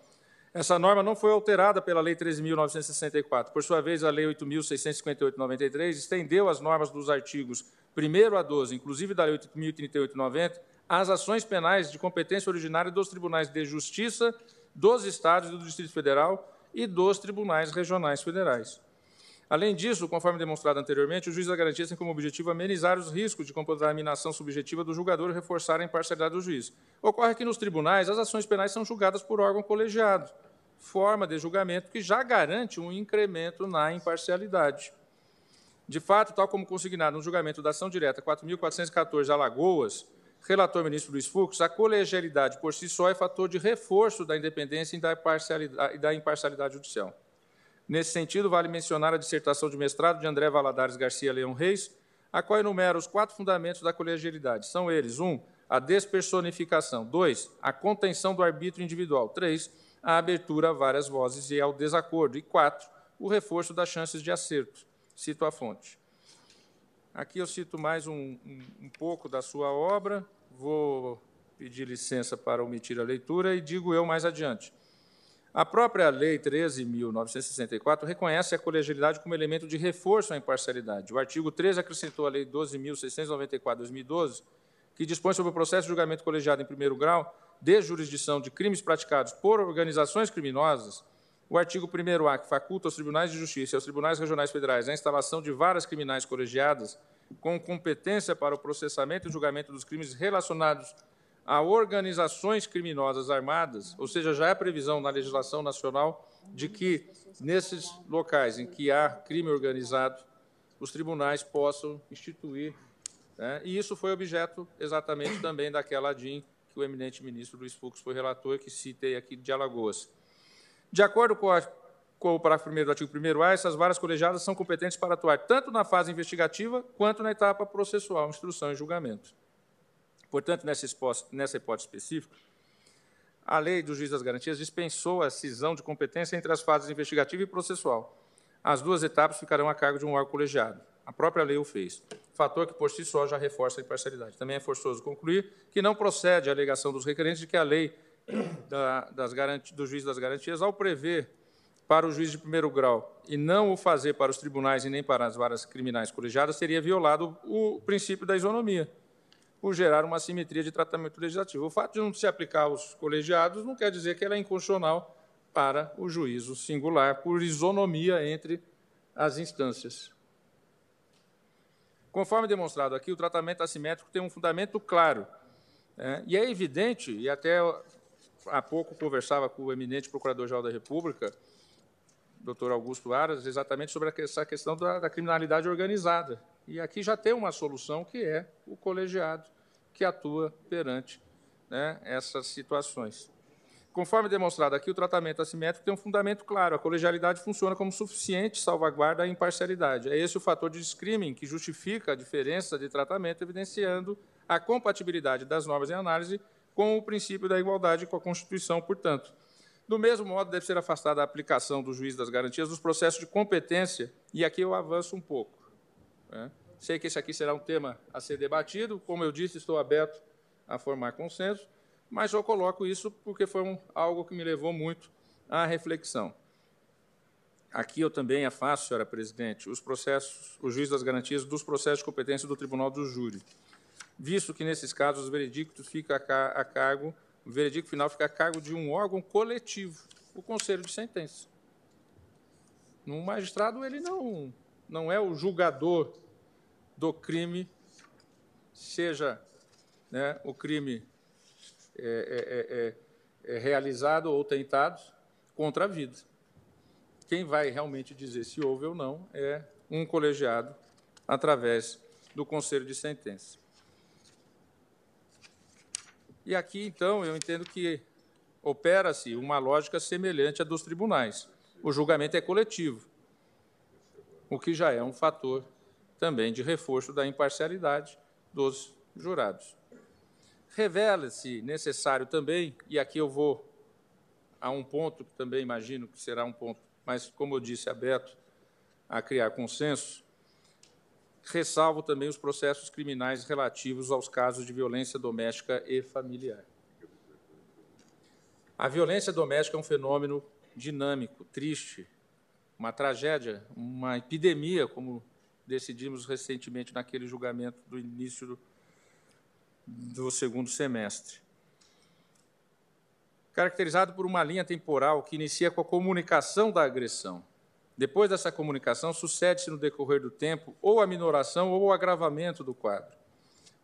Essa norma não foi alterada pela Lei 13.964. Por sua vez, a Lei 8.658 de 93 estendeu as normas dos artigos 1 a 12, inclusive da Lei 8.038 de 90, às ações penais de competência originária dos tribunais de justiça dos estados e do Distrito Federal e dos tribunais regionais federais. Além disso, conforme demonstrado anteriormente, o juiz da garantia tem como objetivo amenizar os riscos de contaminação subjetiva do julgador e reforçar a imparcialidade do juiz. Ocorre que nos tribunais as ações penais são julgadas por órgão colegiado, forma de julgamento que já garante um incremento na imparcialidade. De fato, tal como consignado no julgamento da ação direta 4.414 Alagoas, relator ministro Luiz Fux, a colegialidade por si só é fator de reforço da independência e da imparcialidade, da imparcialidade judicial. Nesse sentido, vale mencionar a dissertação de mestrado de André Valadares Garcia Leão Reis, a qual enumera os quatro fundamentos da colegialidade. São eles: um, a despersonificação; dois, a contenção do arbítrio individual; três, a abertura a várias vozes e ao desacordo; e quatro, o reforço das chances de acerto. Cito a fonte. Aqui eu cito mais um, um, um pouco da sua obra, vou pedir licença para omitir a leitura e digo eu mais adiante. A própria Lei 13.964 reconhece a colegialidade como elemento de reforço à imparcialidade. O artigo 13 acrescentou a Lei 12.694-2012, que dispõe sobre o processo de julgamento colegiado em primeiro grau de jurisdição de crimes praticados por organizações criminosas. O artigo 1A, que faculta aos tribunais de justiça e aos tribunais regionais federais a instalação de varas criminais colegiadas com competência para o processamento e julgamento dos crimes relacionados a organizações criminosas armadas, ou seja, já é previsão na legislação nacional de que nesses locais em que há crime organizado, os tribunais possam instituir. Né? E isso foi objeto exatamente também daquela DIN que o eminente ministro Luiz Fux foi relator, que citei aqui de Alagoas. De acordo com, a, com o parágrafo 1 do artigo 1A, essas varas colegiadas são competentes para atuar tanto na fase investigativa quanto na etapa processual, instrução e julgamento. Portanto, nessa, nessa hipótese específica, a lei do juiz das garantias dispensou a cisão de competência entre as fases investigativa e processual. As duas etapas ficarão a cargo de um órgão colegiado. A própria lei o fez. Fator que, por si só, já reforça a imparcialidade. Também é forçoso concluir que não procede a alegação dos requerentes de que a lei da, das do juiz das garantias, ao prever para o juiz de primeiro grau e não o fazer para os tribunais e nem para as varas criminais colegiadas, seria violado o princípio da isonomia por gerar uma assimetria de tratamento legislativo. O fato de não se aplicar aos colegiados não quer dizer que ela é inconstitucional para o juízo singular, por isonomia entre as instâncias. Conforme demonstrado aqui, o tratamento assimétrico tem um fundamento claro. Né? E é evidente, e até há pouco conversava com o eminente Procurador-Geral da República, doutor Augusto Aras, exatamente sobre essa questão da, da criminalidade organizada. E aqui já tem uma solução que é o colegiado que atua perante né, essas situações. Conforme demonstrado aqui, o tratamento assimétrico tem um fundamento claro. A colegialidade funciona como suficiente salvaguarda a imparcialidade. É esse o fator de discrimen que justifica a diferença de tratamento, evidenciando a compatibilidade das normas em análise com o princípio da igualdade com a Constituição, portanto. Do mesmo modo, deve ser afastada a aplicação do juiz das garantias dos processos de competência, e aqui eu avanço um pouco. Né? Sei que esse aqui será um tema a ser debatido. Como eu disse, estou aberto a formar consenso, mas eu coloco isso porque foi um, algo que me levou muito à reflexão. Aqui eu também afasto, senhora presidente, os processos, o juiz das garantias dos processos de competência do Tribunal do Júri, visto que nesses casos os veredictos fica a cargo, o veredicto final fica a cargo de um órgão coletivo, o Conselho de Sentença. No magistrado ele não não é o julgador do crime, seja né, o crime é é, é, é, é, realizado ou tentado, contra a vida. Quem vai realmente dizer se houve ou não é um colegiado através do conselho de sentença. E aqui, então, eu entendo que opera-se uma lógica semelhante à dos tribunais. O julgamento é coletivo, o que já é um fator também de reforço da imparcialidade dos jurados. Revela-se necessário também, e aqui eu vou a um ponto que também imagino que será um ponto, mas como eu disse, aberto a criar consenso, ressalvo também os processos criminais relativos aos casos de violência doméstica e familiar. A violência doméstica é um fenômeno dinâmico, triste, uma tragédia, uma epidemia, como decidimos recentemente naquele julgamento do início do, do segundo semestre. Caracterizado por uma linha temporal que inicia com a comunicação da agressão. Depois dessa comunicação, sucede-se no decorrer do tempo ou a minoração ou o agravamento do quadro.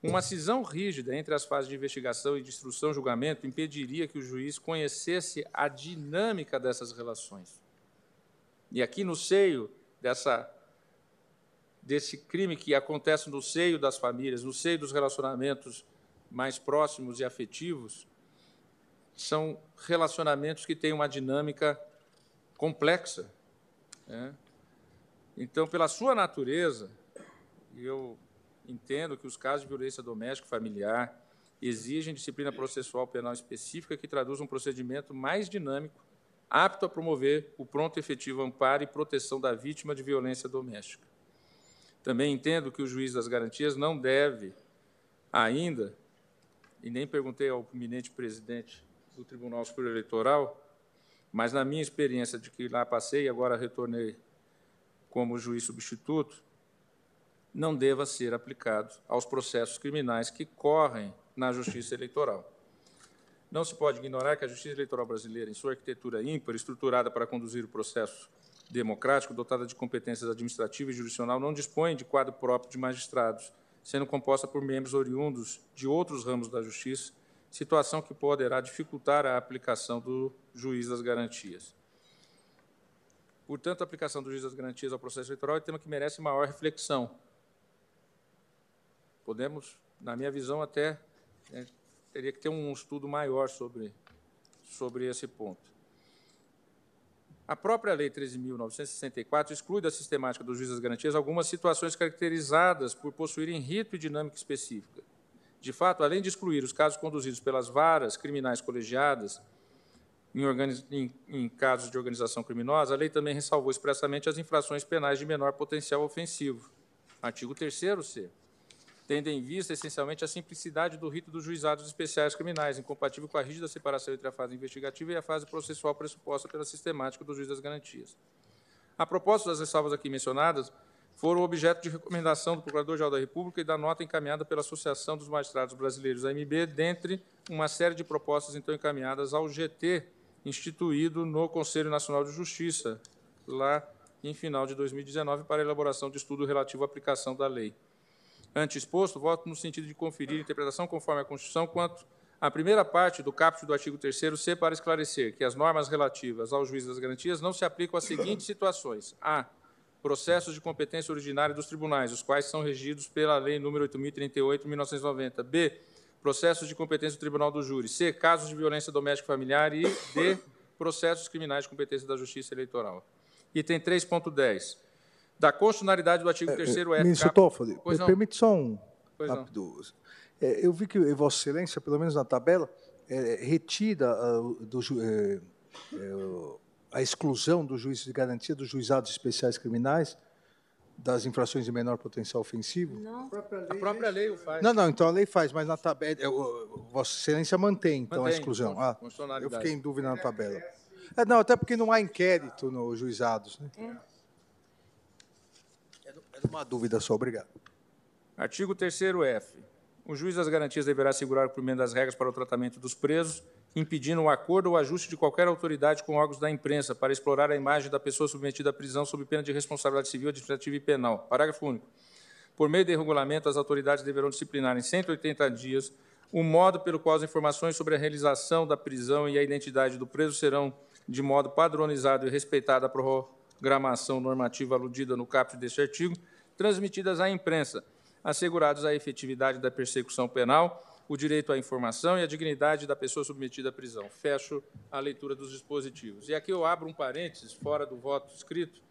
Uma cisão rígida entre as fases de investigação e de instrução julgamento impediria que o juiz conhecesse a dinâmica dessas relações. E aqui no seio dessa desse crime que acontece no seio das famílias, no seio dos relacionamentos mais próximos e afetivos, são relacionamentos que têm uma dinâmica complexa. Né? Então, pela sua natureza, eu entendo que os casos de violência doméstica e familiar exigem disciplina processual penal específica que traduz um procedimento mais dinâmico, apto a promover o pronto e efetivo amparo e proteção da vítima de violência doméstica. Também entendo que o juiz das garantias não deve ainda, e nem perguntei ao eminente presidente do Tribunal Superior Eleitoral, mas na minha experiência de que lá passei e agora retornei como juiz substituto, não deva ser aplicado aos processos criminais que correm na Justiça Eleitoral. Não se pode ignorar que a Justiça Eleitoral brasileira, em sua arquitetura ímpar, estruturada para conduzir o processo democrático, dotada de competências administrativas e jurisdicional, não dispõe de quadro próprio de magistrados, sendo composta por membros oriundos de outros ramos da Justiça, situação que poderá dificultar a aplicação do juiz das garantias. Portanto, a aplicação do juiz das garantias ao processo eleitoral é tema que merece maior reflexão, Podemos, na minha visão, até é, teria que ter um estudo maior sobre, sobre esse ponto. A própria Lei 13.964 exclui da sistemática dos juízes das garantias algumas situações caracterizadas por possuírem rito e dinâmica específica. De fato, além de excluir os casos conduzidos pelas varas criminais colegiadas em, em, em casos de organização criminosa, a lei também ressalvou expressamente as infrações penais de menor potencial ofensivo. Artigo 3º-C tendo em vista essencialmente a simplicidade do rito dos juizados especiais criminais, incompatível com a rígida separação entre a fase investigativa e a fase processual pressuposta pela sistemática do juiz das garantias. A propósito das ressalvas aqui mencionadas, foram objeto de recomendação do Procurador-Geral da República e da nota encaminhada pela Associação dos Magistrados Brasileiros, AMB, dentre uma série de propostas então encaminhadas ao GT, instituído no Conselho Nacional de Justiça, lá em final de 2019, para a elaboração de estudo relativo à aplicação da lei. Ante exposto, voto no sentido de conferir interpretação conforme a Constituição quanto à primeira parte do caput do artigo 3º-C para esclarecer que as normas relativas ao juiz das garantias não se aplicam às seguintes situações. A. Processos de competência originária dos tribunais, os quais são regidos pela Lei nº 8.038, 1990. B. Processos de competência do Tribunal do Júri. C. Casos de violência doméstica e familiar. E D. Processos criminais de competência da Justiça Eleitoral. Item 3.10 da constitucionalidade do artigo 3 é, é, Ministro Toffoli, me permite só um pois rápido. É, eu vi que Vossa Excelência, pelo menos na tabela, é, retida uh, do, é, é, a exclusão do juízo de garantia dos juizados especiais criminais das infrações de menor potencial ofensivo? Não. A própria lei, a própria lei o faz. Não, não, então a lei faz, mas na tabela. Vossa Excelência mantém, então, mantém, a exclusão. Ah, eu fiquei em dúvida na tabela. É, não, até porque não há inquérito nos juizados. Né? É. Era uma dúvida só, obrigado. Artigo 3º-F. O juiz das garantias deverá assegurar o cumprimento das regras para o tratamento dos presos, impedindo o acordo ou ajuste de qualquer autoridade com órgãos da imprensa para explorar a imagem da pessoa submetida à prisão sob pena de responsabilidade civil, administrativa e penal. Parágrafo único. Por meio de regulamento, as autoridades deverão disciplinar em 180 dias o modo pelo qual as informações sobre a realização da prisão e a identidade do preso serão de modo padronizado e respeitada a programação normativa aludida no caput deste artigo, transmitidas à imprensa, assegurados a efetividade da persecução penal, o direito à informação e a dignidade da pessoa submetida à prisão. Fecho a leitura dos dispositivos. E aqui eu abro um parênteses, fora do voto escrito,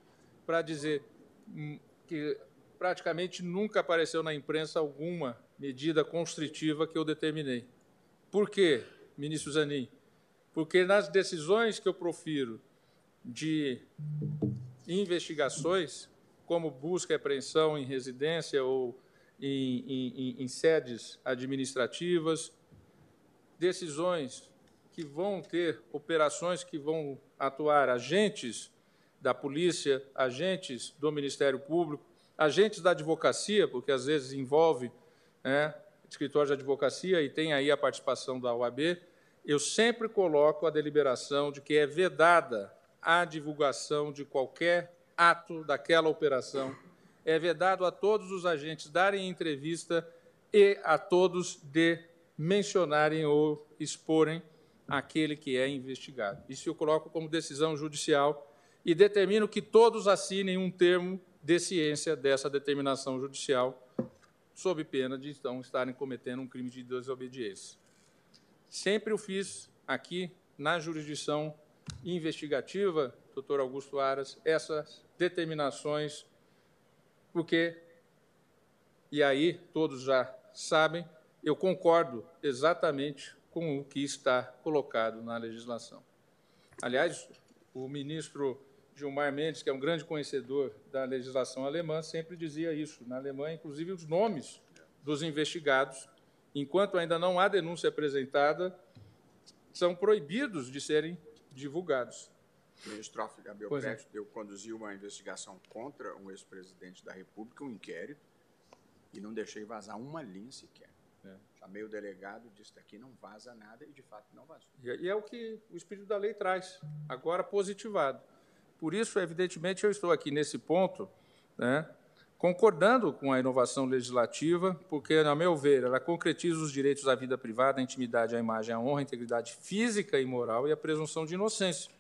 para dizer hum, que praticamente nunca apareceu na imprensa alguma medida constritiva que eu determinei. Por quê, ministro Zanin? Porque nas decisões que eu profiro de investigações, como busca e apreensão em residência ou em, em, em sedes administrativas, decisões que vão ter operações que vão atuar agentes da polícia, agentes do Ministério Público, agentes da advocacia, porque às vezes envolve né, escritório de advocacia e tem aí a participação da OAB, eu sempre coloco a deliberação de que é vedada a divulgação de qualquer ato daquela operação, é vedado a todos os agentes darem entrevista e a todos de mencionarem ou exporem aquele que é investigado. Isso eu coloco como decisão judicial e determino que todos assinem um termo de ciência dessa determinação judicial, sob pena de então estarem cometendo um crime de desobediência. Sempre o fiz aqui na jurisdição investigativa, doutor Augusto Aras, essas determinações, porque, e aí todos já sabem, eu concordo exatamente com o que está colocado na legislação. Aliás, o ministro Gilmar Mendes, que é um grande conhecedor da legislação alemã, sempre dizia isso. Na Alemanha, inclusive, os nomes dos investigados, enquanto ainda não há denúncia apresentada, são proibidos de serem divulgados. O ministro Alf Gabriel pois é. eu conduzi uma investigação contra um ex-presidente da República, um inquérito, e não deixei vazar uma linha sequer. É. Chamei o delegado, disse daqui não vaza nada, e de fato não vazou. E é o que o espírito da lei traz, agora positivado. Por isso, evidentemente, eu estou aqui nesse ponto, né, concordando com a inovação legislativa, porque, na meu ver, ela concretiza os direitos à vida privada, à intimidade, à imagem, à honra, à integridade física e moral e à presunção de inocência.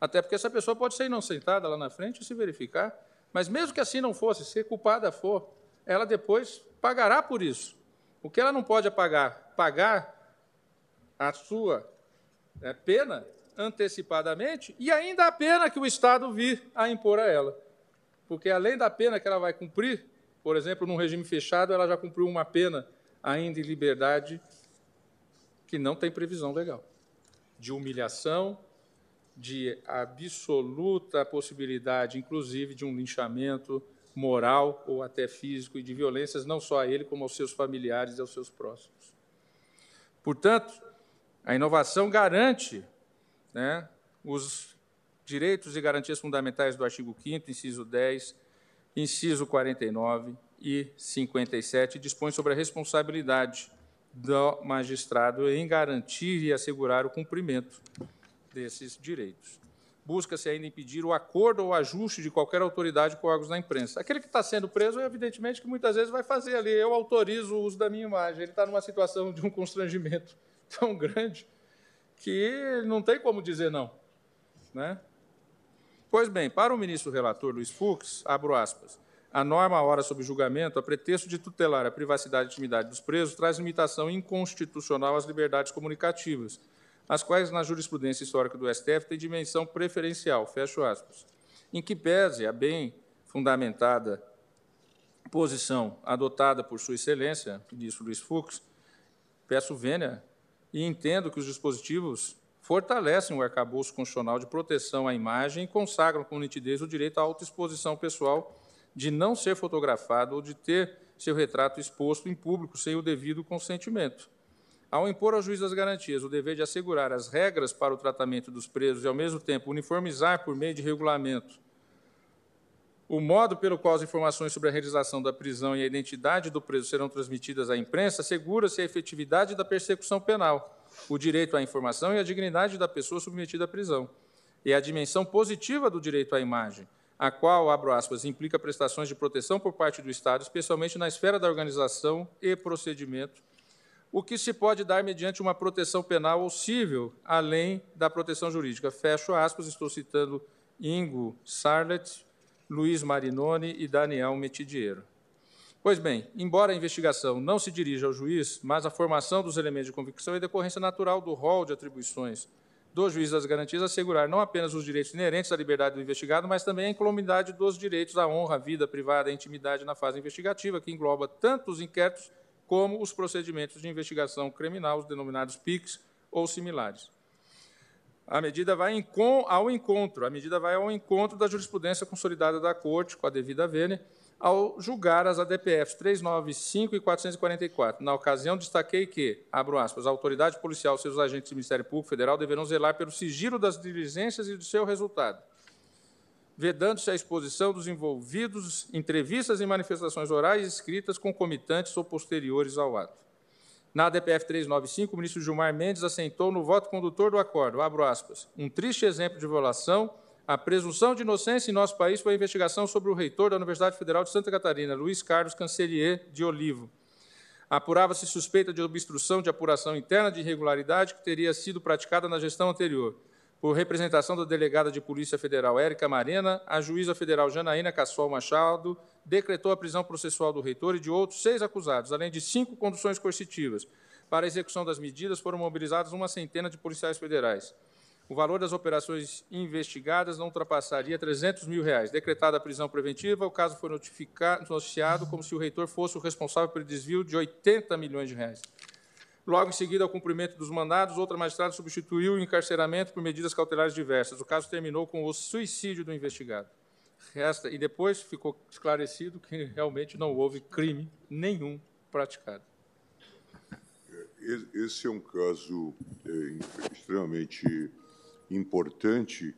Até porque essa pessoa pode ser inocentada lá na frente e se verificar, mas mesmo que assim não fosse, se culpada for, ela depois pagará por isso. O que ela não pode pagar? Pagar a sua é, pena antecipadamente e ainda a pena que o Estado vir a impor a ela. Porque além da pena que ela vai cumprir, por exemplo, num regime fechado, ela já cumpriu uma pena ainda em liberdade que não tem previsão legal. De humilhação, de absoluta possibilidade, inclusive, de um linchamento moral ou até físico e de violências não só a ele, como aos seus familiares e aos seus próximos. Portanto, a inovação garante né, os direitos e garantias fundamentais do artigo 5 inciso 10, inciso 49 e 57, dispõe sobre a responsabilidade do magistrado em garantir e assegurar o cumprimento desses direitos. Busca-se ainda impedir o acordo ou ajuste de qualquer autoridade com órgãos da imprensa. Aquele que está sendo preso, evidentemente, que muitas vezes vai fazer ali, eu autorizo o uso da minha imagem. Ele está numa situação de um constrangimento tão grande que não tem como dizer não. Né? Pois bem, para o ministro relator Luiz Fux, abro aspas, a norma hora sob julgamento, a pretexto de tutelar a privacidade e intimidade dos presos, traz limitação inconstitucional às liberdades comunicativas, as quais, na jurisprudência histórica do STF, têm dimensão preferencial, fecho aspas, em que pese a bem fundamentada posição adotada por Sua Excelência, ministro Luiz Fux, peço vênia e entendo que os dispositivos fortalecem o arcabouço constitucional de proteção à imagem e consagram com nitidez o direito à autoexposição pessoal de não ser fotografado ou de ter seu retrato exposto em público sem o devido consentimento. Ao impor ao juiz das garantias o dever de assegurar as regras para o tratamento dos presos e, ao mesmo tempo, uniformizar por meio de regulamento o modo pelo qual as informações sobre a realização da prisão e a identidade do preso serão transmitidas à imprensa assegura-se a efetividade da persecução penal, o direito à informação e a dignidade da pessoa submetida à prisão, e a dimensão positiva do direito à imagem, a qual, abro aspas, implica prestações de proteção por parte do Estado, especialmente na esfera da organização e procedimento, o que se pode dar mediante uma proteção penal ou civil, além da proteção jurídica. Fecho aspas, estou citando Ingo Sarlet, Luiz Marinoni e Daniel Metidiero. Pois bem, embora a investigação não se dirija ao juiz, mas a formação dos elementos de convicção é decorrência natural do rol de atribuições do juiz das garantias assegurar não apenas os direitos inerentes à liberdade do investigado, mas também a incolumidade dos direitos à honra, à vida privada, à intimidade na fase investigativa, que engloba tanto os inquéritos como os procedimentos de investigação criminal, os denominados PICs ou similares. A medida vai ao encontro, a medida vai ao encontro da jurisprudência consolidada da Corte, com a devida vênia, ao julgar as ADPFs 395 e 444. Na ocasião, destaquei que, abro aspas, a autoridade policial seus agentes do Ministério Público Federal deverão zelar pelo sigilo das diligências e do seu resultado, vedando-se a exposição dos envolvidos, entrevistas e manifestações orais escritas concomitantes ou posteriores ao ato. Na ADPF 395, o ministro Gilmar Mendes assentou no voto condutor do acordo, abro aspas, um triste exemplo de violação a presunção de inocência em nosso país foi a investigação sobre o reitor da Universidade Federal de Santa Catarina, Luiz Carlos Cancelier de Olivo. Apurava-se suspeita de obstrução de apuração interna de irregularidade que teria sido praticada na gestão anterior. Por representação da delegada de Polícia Federal Érica Marena, a juíza federal Janaína Cassol Machado decretou a prisão processual do reitor e de outros seis acusados, além de cinco conduções coercitivas. Para a execução das medidas foram mobilizados uma centena de policiais federais. O valor das operações investigadas não ultrapassaria 300 mil reais. Decretada a prisão preventiva, o caso foi noticiado como se o reitor fosse o responsável pelo desvio de 80 milhões de reais. Logo em seguida ao cumprimento dos mandados, outra magistrada substituiu o encarceramento por medidas cautelares diversas. O caso terminou com o suicídio do investigado. Resta, e depois ficou esclarecido que realmente não houve crime nenhum praticado. Esse é um caso é, extremamente importante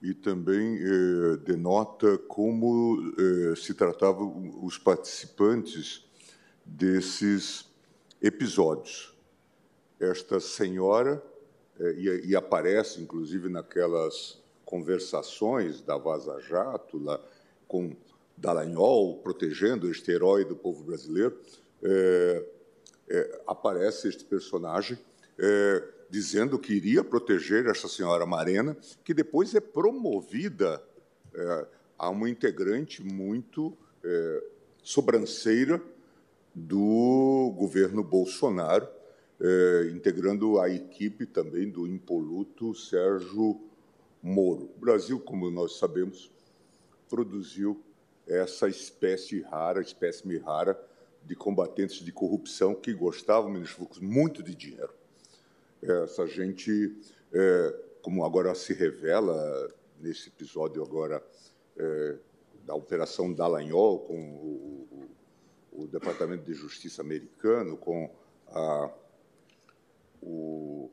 e também eh, denota como eh, se tratavam os participantes desses episódios. Esta senhora, eh, e, e, aparece inclusive naquelas conversações da Vaza Jato, lá, com Dallagnol protegendo este herói do povo brasileiro, aparece este personagem dizendo que iria proteger essa senhora Marena, que depois é promovida é, a uma integrante muito é, sobranceira do governo Bolsonaro, é, integrando a equipe também do impoluto Sérgio Moro. O Brasil, como nós sabemos, produziu essa espécie rara, espécime rara de combatentes de corrupção que gostavam, Fux, muito de dinheiro essa gente, é, como agora se revela nesse episódio agora é, da Operação Dallagnol com o, o, o, Departamento de Justiça americano, com a, o,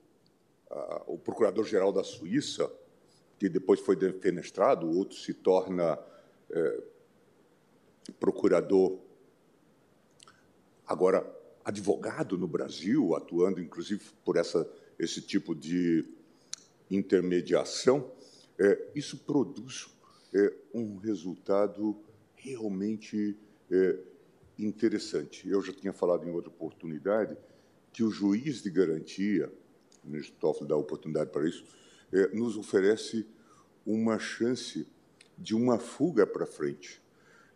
o Procurador-Geral da Suíça, que depois foi defenestrado, o outro se torna é, procurador agora advogado no Brasil, atuando inclusive por essa, esse tipo de intermediação, é, isso produz é, um resultado realmente é, interessante. Eu já tinha falado em outra oportunidade que o juiz de garantia, o ministro Toffoli dá oportunidade para isso, é, nos oferece uma chance de uma fuga para frente,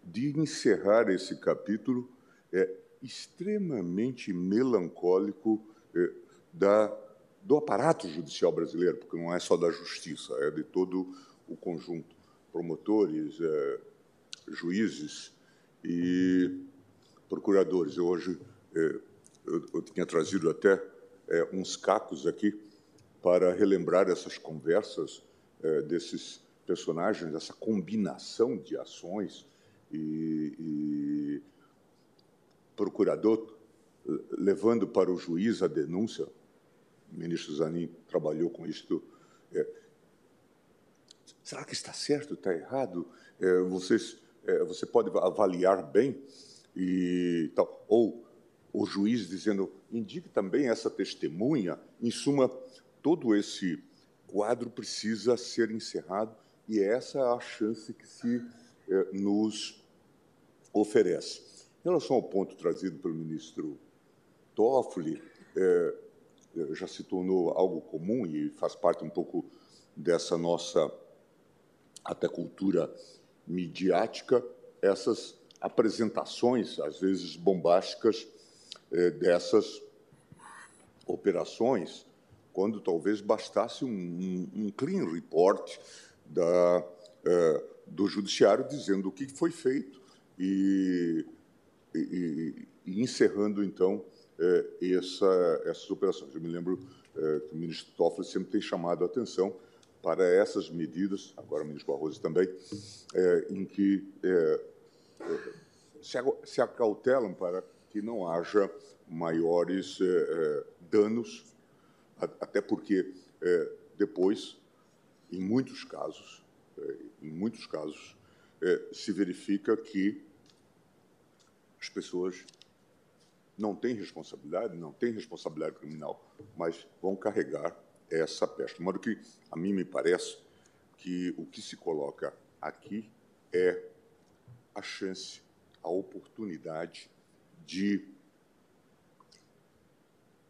de encerrar esse capítulo é, extremamente melancólico eh, da, do aparato judicial brasileiro, porque não é só da justiça, é de todo o conjunto, promotores, eh, juízes e procuradores. Eu hoje eh, eu, eu, tinha trazido até uns cacos aqui para relembrar essas conversas desses personagens, essa combinação de ações e, e procurador levando para o juiz a denúncia, o ministro Zanin trabalhou com isso. É, será que está certo, está errado? É, vocês, é, você pode avaliar bem e tal. Ou o juiz dizendo, indique também essa testemunha. Em suma, todo esse quadro precisa ser encerrado e essa é a chance que se é, nos oferece. Em relação ao ponto trazido pelo ministro Toffoli, é, já se tornou algo comum e faz parte um pouco dessa nossa até cultura midiática, essas apresentações, às vezes bombásticas, dessas operações, quando talvez bastasse um, um, um clean report da, é, do judiciário dizendo o que foi feito e, e, e encerrando, então, é, essa, essas operações. Eu me lembro que o ministro Toffoli sempre tem chamado a atenção para essas medidas, agora o ministro Barroso também, é, em que é, se, se acautelam para que não haja maiores é, danos, até porque depois, em muitos casos, em muitos casos, se verifica que as pessoas não têm responsabilidade, não têm responsabilidade criminal, mas vão carregar essa peste. De modo que, a mim me parece que o que se coloca aqui é a chance, a oportunidade de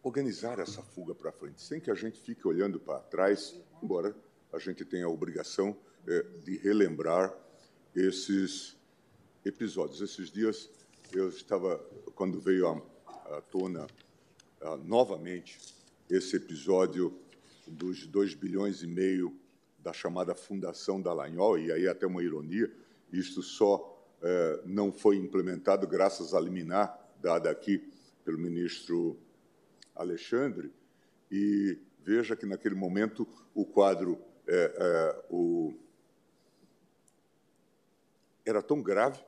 organizar essa fuga para frente, sem que a gente fique olhando para trás, embora a gente tenha a obrigação é, de relembrar esses episódios. Esses dias eu estava, quando veio à tona novamente esse episódio dos 2 bilhões e meio da chamada Fundação Dallagnol, e aí até uma ironia, isto só é, não foi implementado graças à liminar dada aqui pelo ministro Alexandre, e veja que naquele momento o quadro é, é, o... era tão grave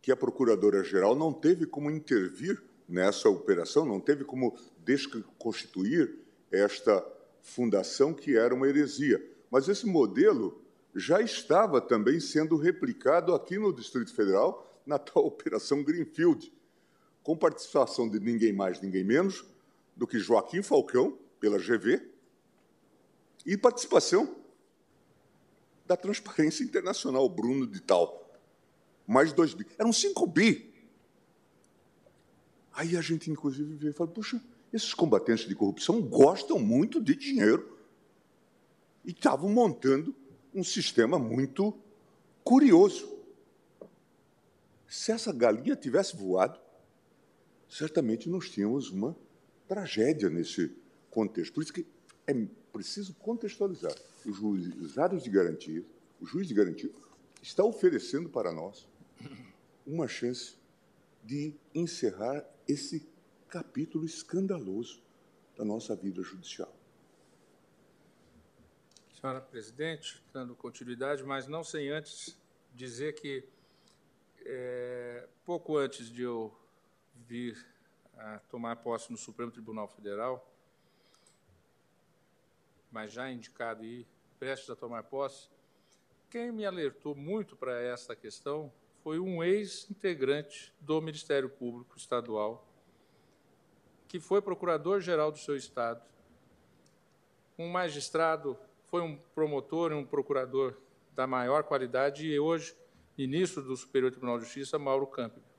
que a Procuradora-Geral não teve como intervir nessa operação, não teve como desconstituir esta fundação que era uma heresia. Mas esse modelo já estava também sendo replicado aqui no Distrito Federal, na tal Operação Greenfield, com participação de ninguém mais, ninguém menos do que Joaquim Falcão, pela GV, e participação da Transparência Internacional, Bruno de Tal mais dois bi. Eram cinco bi. Aí a gente, inclusive, veio e falou: puxa, esses combatentes de corrupção gostam muito de dinheiro. E estavam montando um sistema muito curioso. Se essa galinha tivesse voado, certamente nós tínhamos uma tragédia nesse contexto. Por isso que é preciso contextualizar. Os juizados de garantia, o juiz de garantia, está oferecendo para nós uma chance de encerrar esse capítulo escandaloso da nossa vida judicial. Senhora Presidente, dando continuidade, mas não sem antes dizer que, é, pouco antes de eu vir a tomar posse no Supremo Tribunal Federal, mas já indicado e prestes a tomar posse, quem me alertou muito para esta questão foi um ex-integrante do Ministério Público Estadual, que foi procurador-geral do seu estado, um magistrado, foi um promotor e um procurador da maior qualidade e hoje ministro do Superior Tribunal de Justiça, Mauro Campbell.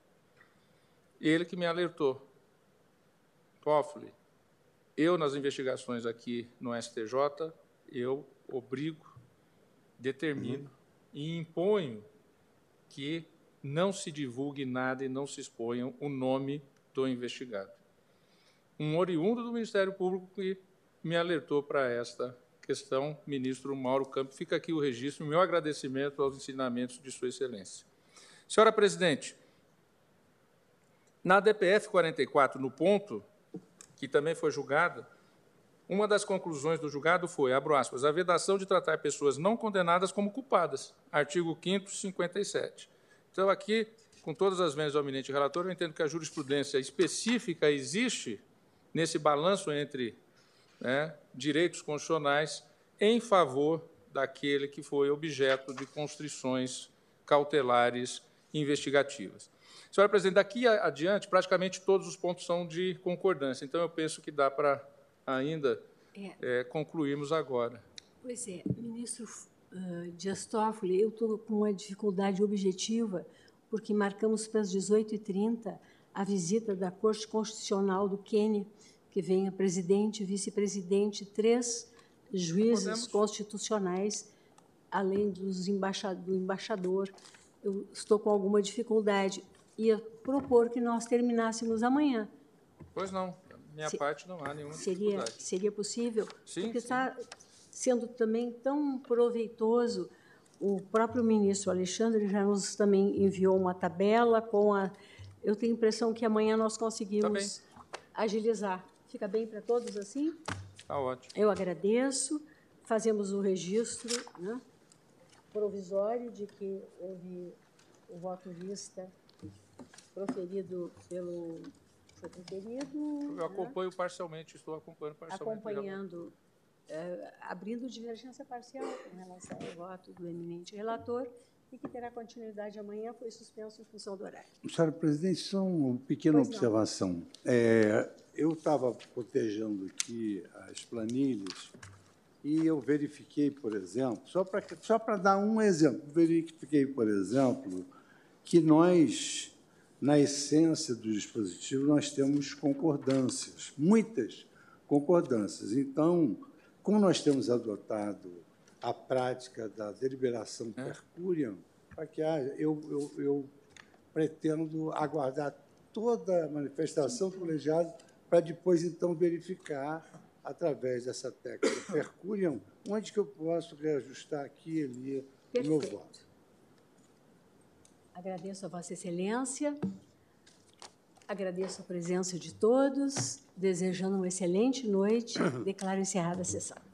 Ele que me alertou. Toffoli, eu nas investigações aqui no STJ, eu obrigo, determino e imponho que não se divulgue nada e não se exponha o nome do investigado. Um oriundo do Ministério Público que me alertou para esta questão, ministro Mauro Campos. Fica aqui o registro, meu agradecimento aos ensinamentos de Sua Excelência. Senhora Presidente, na DPF 44, no ponto, que também foi julgada, uma das conclusões do julgado foi, abro aspas, a vedação de tratar pessoas não condenadas como culpadas, artigo 5º, 57. Então, aqui, com todas as vendas do eminente relator, eu entendo que a jurisprudência específica existe nesse balanço entre né, direitos constitucionais em favor daquele que foi objeto de constrições cautelares investigativas. Senhora Presidente, daqui adiante, praticamente todos os pontos são de concordância, então eu penso que dá para ainda é. É, concluirmos agora. Pois é, ministro uh, Dias Toffoli, eu estou com uma dificuldade objetiva, porque marcamos para as 18h30 a visita da Corte Constitucional do Quênia, que venha presidente, vice-presidente, três juízes Podemos. constitucionais, além dos do embaixador. Eu estou com alguma dificuldade. Ia propor que nós terminássemos amanhã. Pois não, minha Se- parte não há nenhuma Seria, dificuldade. seria possível? Sim, Porque sim. está sendo também tão proveitoso. O próprio ministro Alexandre já nos também enviou uma tabela com a. Eu tenho a impressão que amanhã nós conseguimos agilizar. Fica bem para todos assim? Está ótimo. Eu agradeço. Fazemos o registro né, provisório de que houve o voto vista proferido pelo. Foi proferido. Eu né, acompanho parcialmente, estou acompanhando parcialmente. acompanhando, eh, abrindo divergência parcial em relação ao voto do eminente relator e que terá continuidade amanhã, foi suspenso em função do horário. Senhora presidente, só uma pequena Pois observação. É, eu estava cotejando aqui as planilhas e eu verifiquei, por exemplo, só para só para dar um exemplo, verifiquei, por exemplo, que nós, na essência do dispositivo, nós temos concordâncias, muitas concordâncias. Então, como nós temos adotado a prática da deliberação per curiam, para que haja, eu, eu, eu pretendo aguardar toda a manifestação do colegiado para depois, então, verificar, através dessa técnica per curiam, onde que eu posso reajustar aqui e ali o meu Perfeito. voto. Agradeço a Vossa Excelência, agradeço a presença de todos, desejando uma excelente noite, declaro encerrada a sessão.